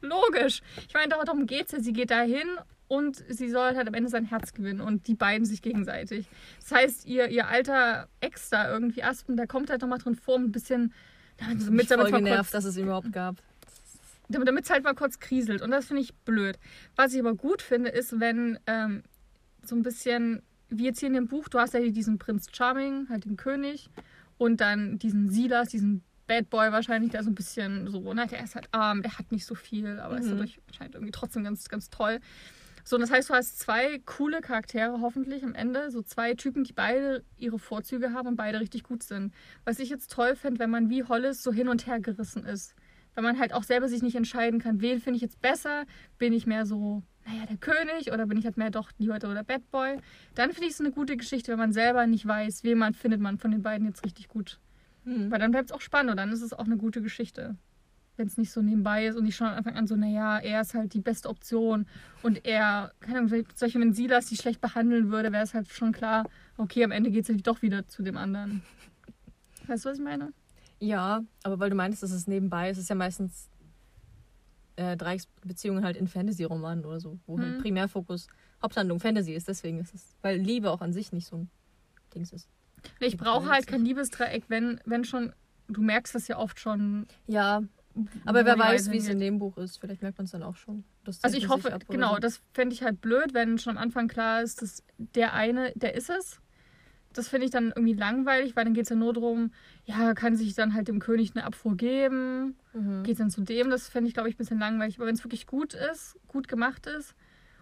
Speaker 1: logisch. Ich meine, darum geht es ja. Sie geht da hin und sie soll halt am Ende sein Herz gewinnen und die beiden sich gegenseitig. Das heißt, ihr, ihr alter Ex da irgendwie, Aspen, der kommt halt nochmal drin vor, ein bisschen damit,
Speaker 2: Mit
Speaker 1: damit,
Speaker 2: voll
Speaker 1: mal
Speaker 2: genervt,
Speaker 1: kurz,
Speaker 2: dass es überhaupt gab.
Speaker 1: damit es halt mal kurz kriselt. Und das finde ich blöd. Was ich aber gut finde, ist, wenn ähm, so ein bisschen, wie jetzt hier in dem Buch, du hast ja hier diesen Prinz Charming, halt den König, und dann diesen Silas, diesen Bad Boy wahrscheinlich, der so ein bisschen so, ne, der ist halt arm, der hat nicht so viel, aber ist
Speaker 2: Mhm.
Speaker 1: dadurch anscheinend irgendwie trotzdem ganz, ganz toll. So, und das heißt, du hast zwei coole Charaktere hoffentlich am Ende, so zwei Typen, die beide ihre Vorzüge haben und beide richtig gut sind. Was ich jetzt toll fände, wenn man wie Hollis so hin und her gerissen ist. Wenn man halt auch selber sich nicht entscheiden kann, wen finde ich jetzt besser, bin ich mehr so, naja, der König oder bin ich halt mehr doch lieber der Bad Boy. Dann finde ich es eine gute Geschichte, wenn man selber nicht weiß, wen man findet man von den beiden jetzt richtig gut.
Speaker 2: Hm.
Speaker 1: Weil dann bleibt es auch spannend und dann ist es auch eine gute Geschichte. Wenn es nicht so nebenbei ist und nicht schon von Anfang an so, naja, er ist halt die beste Option und er, keine Ahnung, vielleicht- zum Beispiel, wenn Silas die schlecht behandeln würde, wäre es halt schon klar, okay, am Ende geht es doch wieder zu dem anderen. Weißt du, was ich meine?
Speaker 2: Ja, aber weil du meinst, dass es nebenbei ist, ist ja meistens äh, Dreiecksbeziehungen halt in Fantasy-Romanen oder so, wo
Speaker 1: Mhm.
Speaker 2: halt Primärfokus Haupthandlung Fantasy ist. Deswegen ist es, weil Liebe auch an sich nicht so ein Dings ist.
Speaker 1: Ich brauche halt kein Liebesdreieck, wenn, wenn schon, du merkst das ja oft schon.
Speaker 2: Ja, aber wer weiß, wie es in dem Buch ist. Vielleicht merkt man es dann auch schon.
Speaker 1: Also ich hoffe, genau,
Speaker 2: so.
Speaker 1: das fände ich halt blöd, wenn schon am Anfang klar ist, dass der eine, der ist es. Das finde ich dann irgendwie langweilig, weil dann geht es ja nur darum, ja, kann sich dann halt dem König eine Abfuhr geben,
Speaker 2: Mhm.
Speaker 1: geht dann zu dem. Das fände ich, glaube ich, ein bisschen langweilig. Aber wenn es wirklich gut ist, gut gemacht ist,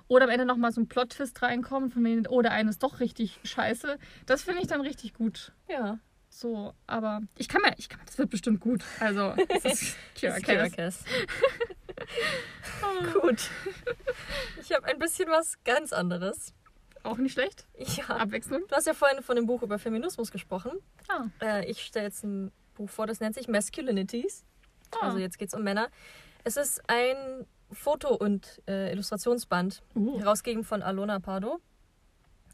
Speaker 1: oder am Ende nochmal so ein Plot-Twist reinkommt, von wegen, oh, der eine ist doch richtig scheiße, das finde ich dann richtig gut.
Speaker 2: Ja,
Speaker 1: So, aber ich kann mir, ich kann das wird bestimmt gut. Also, es ist [laughs] Kira
Speaker 2: das ist Kira
Speaker 1: Cass.
Speaker 2: Cass. Gut. Ich habe ein bisschen was ganz anderes.
Speaker 1: Auch nicht schlecht.
Speaker 2: Ja.
Speaker 1: Abwechslung.
Speaker 2: Du hast ja vorhin von dem Buch über Feminismus gesprochen.
Speaker 1: Ah.
Speaker 2: Äh, ich stelle jetzt ein Buch vor, das nennt sich Masculinities.
Speaker 1: Ah.
Speaker 2: Also jetzt geht es um Männer. Es ist ein Foto- und äh, Illustrationsband,
Speaker 1: Uh.
Speaker 2: herausgegeben von Alona Pardo.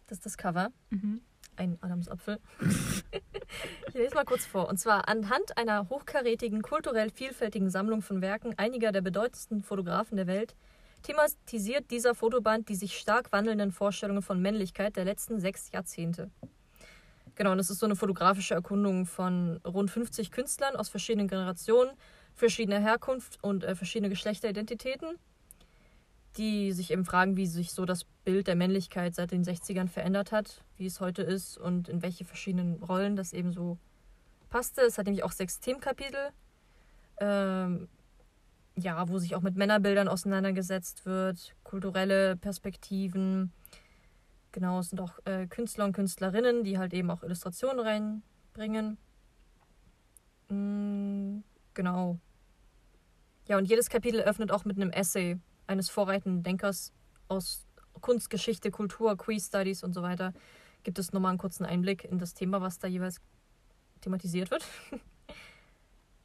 Speaker 2: Das ist das Cover.
Speaker 1: Mhm.
Speaker 2: Ein Adamsapfel. [laughs] ich lese mal kurz vor. Und zwar anhand einer hochkarätigen, kulturell vielfältigen Sammlung von Werken einiger der bedeutendsten Fotografen der Welt thematisiert dieser Fotoband die sich stark wandelnden Vorstellungen von Männlichkeit der letzten sechs Jahrzehnte. Genau, und das ist so eine fotografische Erkundung von rund 50 Künstlern aus verschiedenen Generationen, verschiedener Herkunft und äh, verschiedene Geschlechteridentitäten, die sich eben fragen, wie sich so das Bild der Männlichkeit seit den 60ern verändert hat, wie es heute ist und in welche verschiedenen Rollen das eben so passte. Es hat nämlich auch sechs Themenkapitel, ähm, ja, wo sich auch mit Männerbildern auseinandergesetzt wird, kulturelle Perspektiven. Genau, es sind auch äh, Künstler und Künstlerinnen, die halt eben auch Illustrationen reinbringen. Mm, genau. Ja, und jedes Kapitel öffnet auch mit einem Essay eines vorreitenden Denkers aus Kunst, Geschichte, Kultur, Queer Studies und so weiter. Gibt es nochmal einen kurzen Einblick in das Thema, was da jeweils thematisiert wird. [laughs]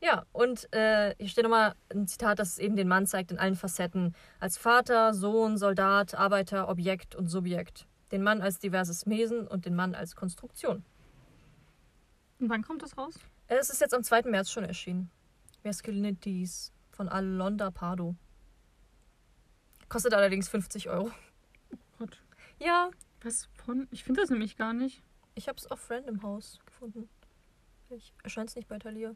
Speaker 2: ja, und äh, hier steht nochmal ein Zitat, das eben den Mann zeigt in allen Facetten. Als Vater, Sohn, Soldat, Arbeiter, Objekt und Subjekt. Den Mann als diverses Wesen und den Mann als Konstruktion.
Speaker 1: Und wann kommt das raus?
Speaker 2: Es ist jetzt am 2. März schon erschienen. Masculinities von Alonda Pardo. Kostet allerdings 50 Euro.
Speaker 1: Gott.
Speaker 2: Ja,
Speaker 1: Was von? Ich finde das nämlich gar nicht.
Speaker 2: ich habe es auf Random House gefunden. Ich erscheint es nicht bei Thalia.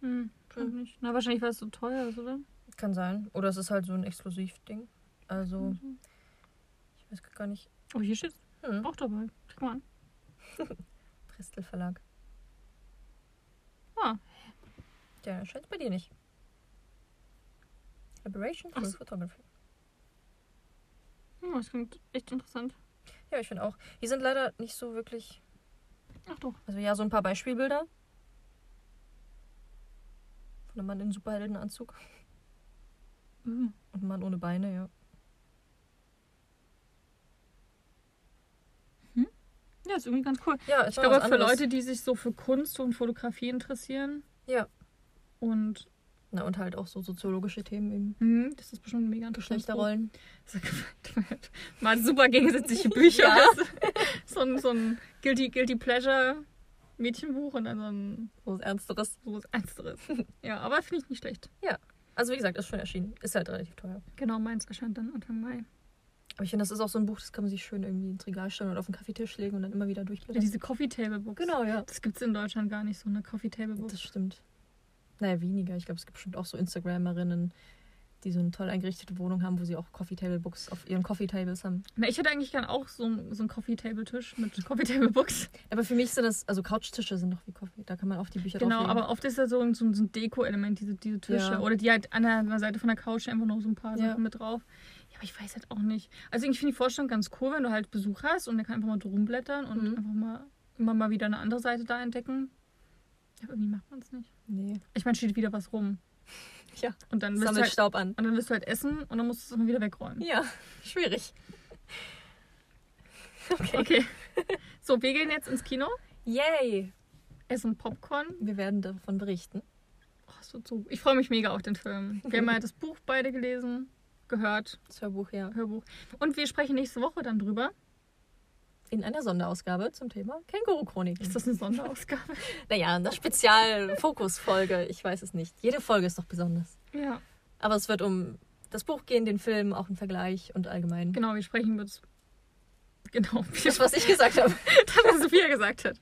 Speaker 1: Hm, schon
Speaker 2: Hm.
Speaker 1: nicht. Na, wahrscheinlich, weil es so teuer ist, oder?
Speaker 2: Kann sein. Oder es ist halt so ein Exklusivding. Also,
Speaker 1: Mhm.
Speaker 2: ich weiß gar nicht.
Speaker 1: Oh, hier steht
Speaker 2: Hm.
Speaker 1: auch dabei. Guck mal an. [laughs]
Speaker 2: Prestel Verlag.
Speaker 1: Ah.
Speaker 2: Ja, erscheint bei dir nicht. Liberation
Speaker 1: Ach
Speaker 2: for. Photography.
Speaker 1: Hm, das klingt echt interessant.
Speaker 2: Ja, ich finde auch. Hier sind leider nicht so wirklich.
Speaker 1: Ach doch.
Speaker 2: Also ja, so ein paar Beispielbilder. Von einem Mann in Superheldenanzug.
Speaker 1: Mhm.
Speaker 2: Und einem Mann ohne Beine, ja.
Speaker 1: Ja, ist irgendwie ganz cool.
Speaker 2: Ja,
Speaker 1: Ich glaube, für Leute, die sich so für Kunst und Fotografie interessieren.
Speaker 2: Ja.
Speaker 1: Und
Speaker 2: Na, und halt auch so soziologische Themen eben.
Speaker 1: hm, das ist bestimmt mega interessant.
Speaker 2: Geschlechterrollen. [laughs]
Speaker 1: Mal super gegensätzliche Bücher.
Speaker 2: Ja. [laughs]
Speaker 1: so, ein, so ein Guilty, Guilty Pleasure Mädchenbuch und dann so ein
Speaker 2: So was Ernsteres.
Speaker 1: so was Ernsteres. [laughs] ja, aber finde ich nicht schlecht.
Speaker 2: Also wie gesagt, ist schon erschienen. Ist halt relativ teuer.
Speaker 1: Genau, meins erscheint dann Anfang Mai.
Speaker 2: Aber ich finde, das ist auch so ein Buch, das kann man sich schön irgendwie ins Regal stellen und auf den Kaffeetisch legen und dann immer wieder
Speaker 1: Ja,
Speaker 2: durchblättern.
Speaker 1: diese Coffee Table Books.
Speaker 2: genau, ja.
Speaker 1: Das gibt es in Deutschland gar nicht, so eine Coffee Table Book.
Speaker 2: Das stimmt. Naja, weniger. Ich glaube, es gibt bestimmt auch so Instagramerinnen, die so eine toll eingerichtete Wohnung haben, wo sie auch Coffee Table Books auf ihren Coffee Tables haben.
Speaker 1: Na, ich hätte eigentlich gern auch so, ein- so einen Coffee Table Tisch mit [laughs] Coffee Table Books.
Speaker 2: Aber für mich sind das, also Couchtische sind doch wie Coffee. Da kann man auf die Bücher
Speaker 1: Genau, aber oft ist da so ein, so ein Deko-Element, diese, diese Tische.
Speaker 2: Ja.
Speaker 1: Oder die halt an der, an der Seite von der Couch einfach noch so ein paar
Speaker 2: Ja.
Speaker 1: Sachen mit drauf. Ja, aber ich weiß halt auch nicht. Also ich finde die Vorstellung ganz cool, wenn du halt Besuch hast und der kann einfach mal drum blättern und
Speaker 2: Mhm.
Speaker 1: einfach mal immer mal wieder eine andere Seite da entdecken. Ja, irgendwie macht man es nicht.
Speaker 2: Nee.
Speaker 1: Ich meine, steht wieder was rum. [laughs]
Speaker 2: Ja.
Speaker 1: Und dann,
Speaker 2: Sammelt
Speaker 1: halt,
Speaker 2: Staub an.
Speaker 1: und dann willst du halt essen und dann musst du es immer wieder wegräumen.
Speaker 2: Ja, [laughs] schwierig. [laughs] Okay.
Speaker 1: Okay. So, wir gehen jetzt ins Kino,
Speaker 2: Yay!
Speaker 1: essen Popcorn.
Speaker 2: Wir werden davon berichten.
Speaker 1: Oh, es wird so, ich freue mich mega auf den Film. Wir haben ja das Buch beide gelesen, gehört,
Speaker 2: Das Hörbuch, ja.
Speaker 1: Hörbuch. Und wir sprechen nächste Woche dann drüber.
Speaker 2: In einer Sonderausgabe zum Thema Känguru-Chroniken.
Speaker 1: Ist das eine Sonderausgabe? [laughs]
Speaker 2: Naja, eine Spezial-Fokus-Folge. Ich weiß es nicht. Jede Folge ist doch besonders.
Speaker 1: ja.
Speaker 2: Aber es wird um das Buch gehen, den Film, auch im Vergleich und allgemein.
Speaker 1: Genau, wir sprechen über das. Genau, wie
Speaker 2: Das, was ich gesagt habe. [laughs]
Speaker 1: das, was Sophia gesagt hat.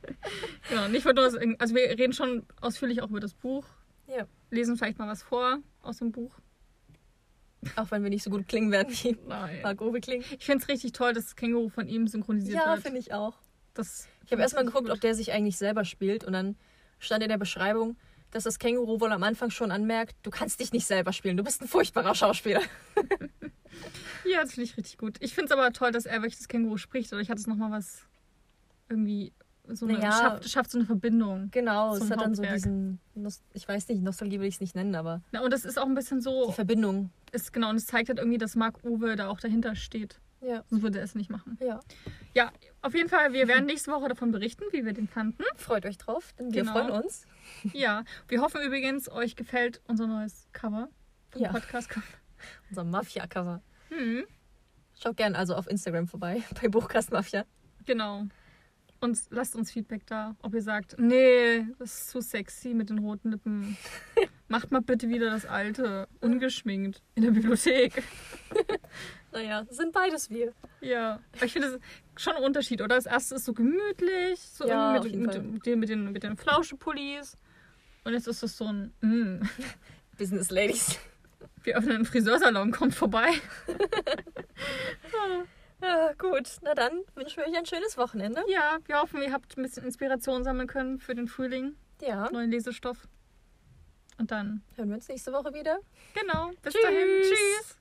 Speaker 1: Genau, nicht nur das, also wir reden schon ausführlich auch über das Buch.
Speaker 2: Ja.
Speaker 1: Lesen vielleicht mal was vor aus dem Buch.
Speaker 2: Auch wenn wir nicht so gut klingen werden wie. Margot klingen.
Speaker 1: Ich finde es richtig toll, dass das Känguru von ihm synchronisiert
Speaker 2: Ja,
Speaker 1: wird.
Speaker 2: finde ich auch.
Speaker 1: Das
Speaker 2: Ich habe erstmal geguckt, ob der sich eigentlich selber spielt und dann stand in der Beschreibung, dass das Känguru wohl am Anfang schon anmerkt, du kannst dich nicht selber spielen, du bist ein furchtbarer Schauspieler. [laughs]
Speaker 1: Ja, das finde ich richtig gut. Ich finde es aber toll, dass er wirklich das Känguru spricht. Oder ich hatte es nochmal was irgendwie so eine,
Speaker 2: Naja.
Speaker 1: schafft, schafft so eine Verbindung.
Speaker 2: Genau, es hat dann so
Speaker 1: Hauptwerk.
Speaker 2: diesen, ich weiß nicht, Nostalgie will ich es nicht nennen, aber
Speaker 1: Na, und das ist auch ein bisschen
Speaker 2: die
Speaker 1: so,
Speaker 2: Verbindung.
Speaker 1: ist genau, und es zeigt halt irgendwie, dass Marc Uwe da auch dahinter steht.
Speaker 2: Ja.
Speaker 1: Sonst würde er es nicht machen.
Speaker 2: Ja.
Speaker 1: Ja, auf jeden Fall, wir werden nächste Woche davon berichten, wie wir den fanden.
Speaker 2: Freut euch drauf, denn wir
Speaker 1: Genau.
Speaker 2: freuen uns.
Speaker 1: Ja, wir hoffen übrigens, euch gefällt unser neues Cover vom
Speaker 2: Ja.
Speaker 1: Podcast. [laughs]
Speaker 2: Unser Mafia-Cover.
Speaker 1: Hm,
Speaker 2: Schaut gern also auf Instagram vorbei, [laughs] bei Buchkast Mafia.
Speaker 1: genau. Und lasst uns Feedback da, ob ihr sagt, nee, das ist zu sexy mit den roten Lippen. [laughs] Macht mal bitte wieder das alte, ungeschminkt, in der Bibliothek. [laughs]
Speaker 2: Naja, sind beides wir.
Speaker 1: Ja, aber ich finde es schon ein Unterschied, oder? Das erste ist so gemütlich, so
Speaker 2: Ja,
Speaker 1: mit, mit, mit, den, mit, den, mit den Flauschepullis. Und jetzt ist es so ein, mm, [laughs]
Speaker 2: Business Ladies.
Speaker 1: wir öffnen einen Friseursalon, kommt vorbei.
Speaker 2: Ja, gut, na dann wünschen wir euch ein schönes Wochenende.
Speaker 1: Ja, wir hoffen, ihr habt ein bisschen Inspiration sammeln können für den Frühling,
Speaker 2: Ja,
Speaker 1: neuen Lesestoff. Und dann,
Speaker 2: hören wir uns nächste Woche wieder.
Speaker 1: genau, bis
Speaker 2: Tschüss.
Speaker 1: dahin, tschüss.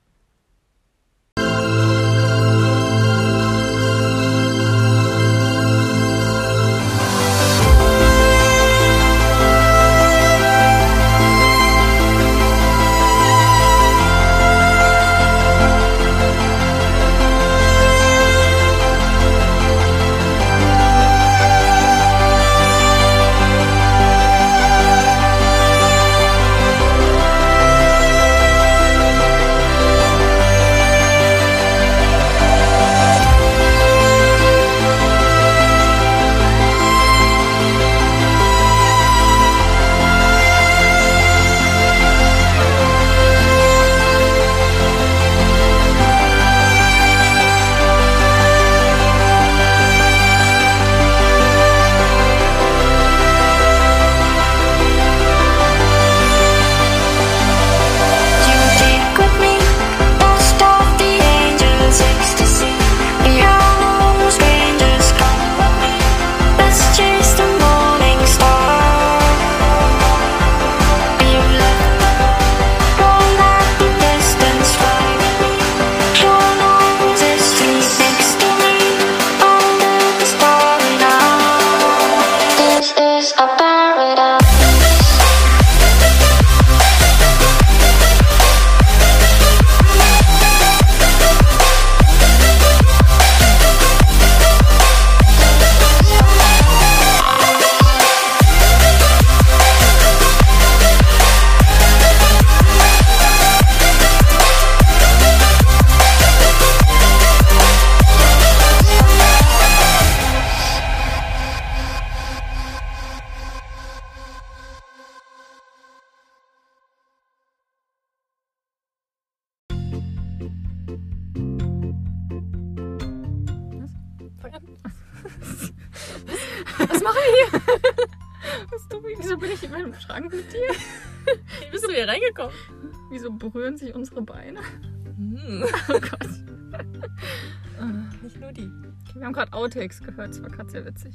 Speaker 1: Outtakes gehört, das war gerade sehr witzig.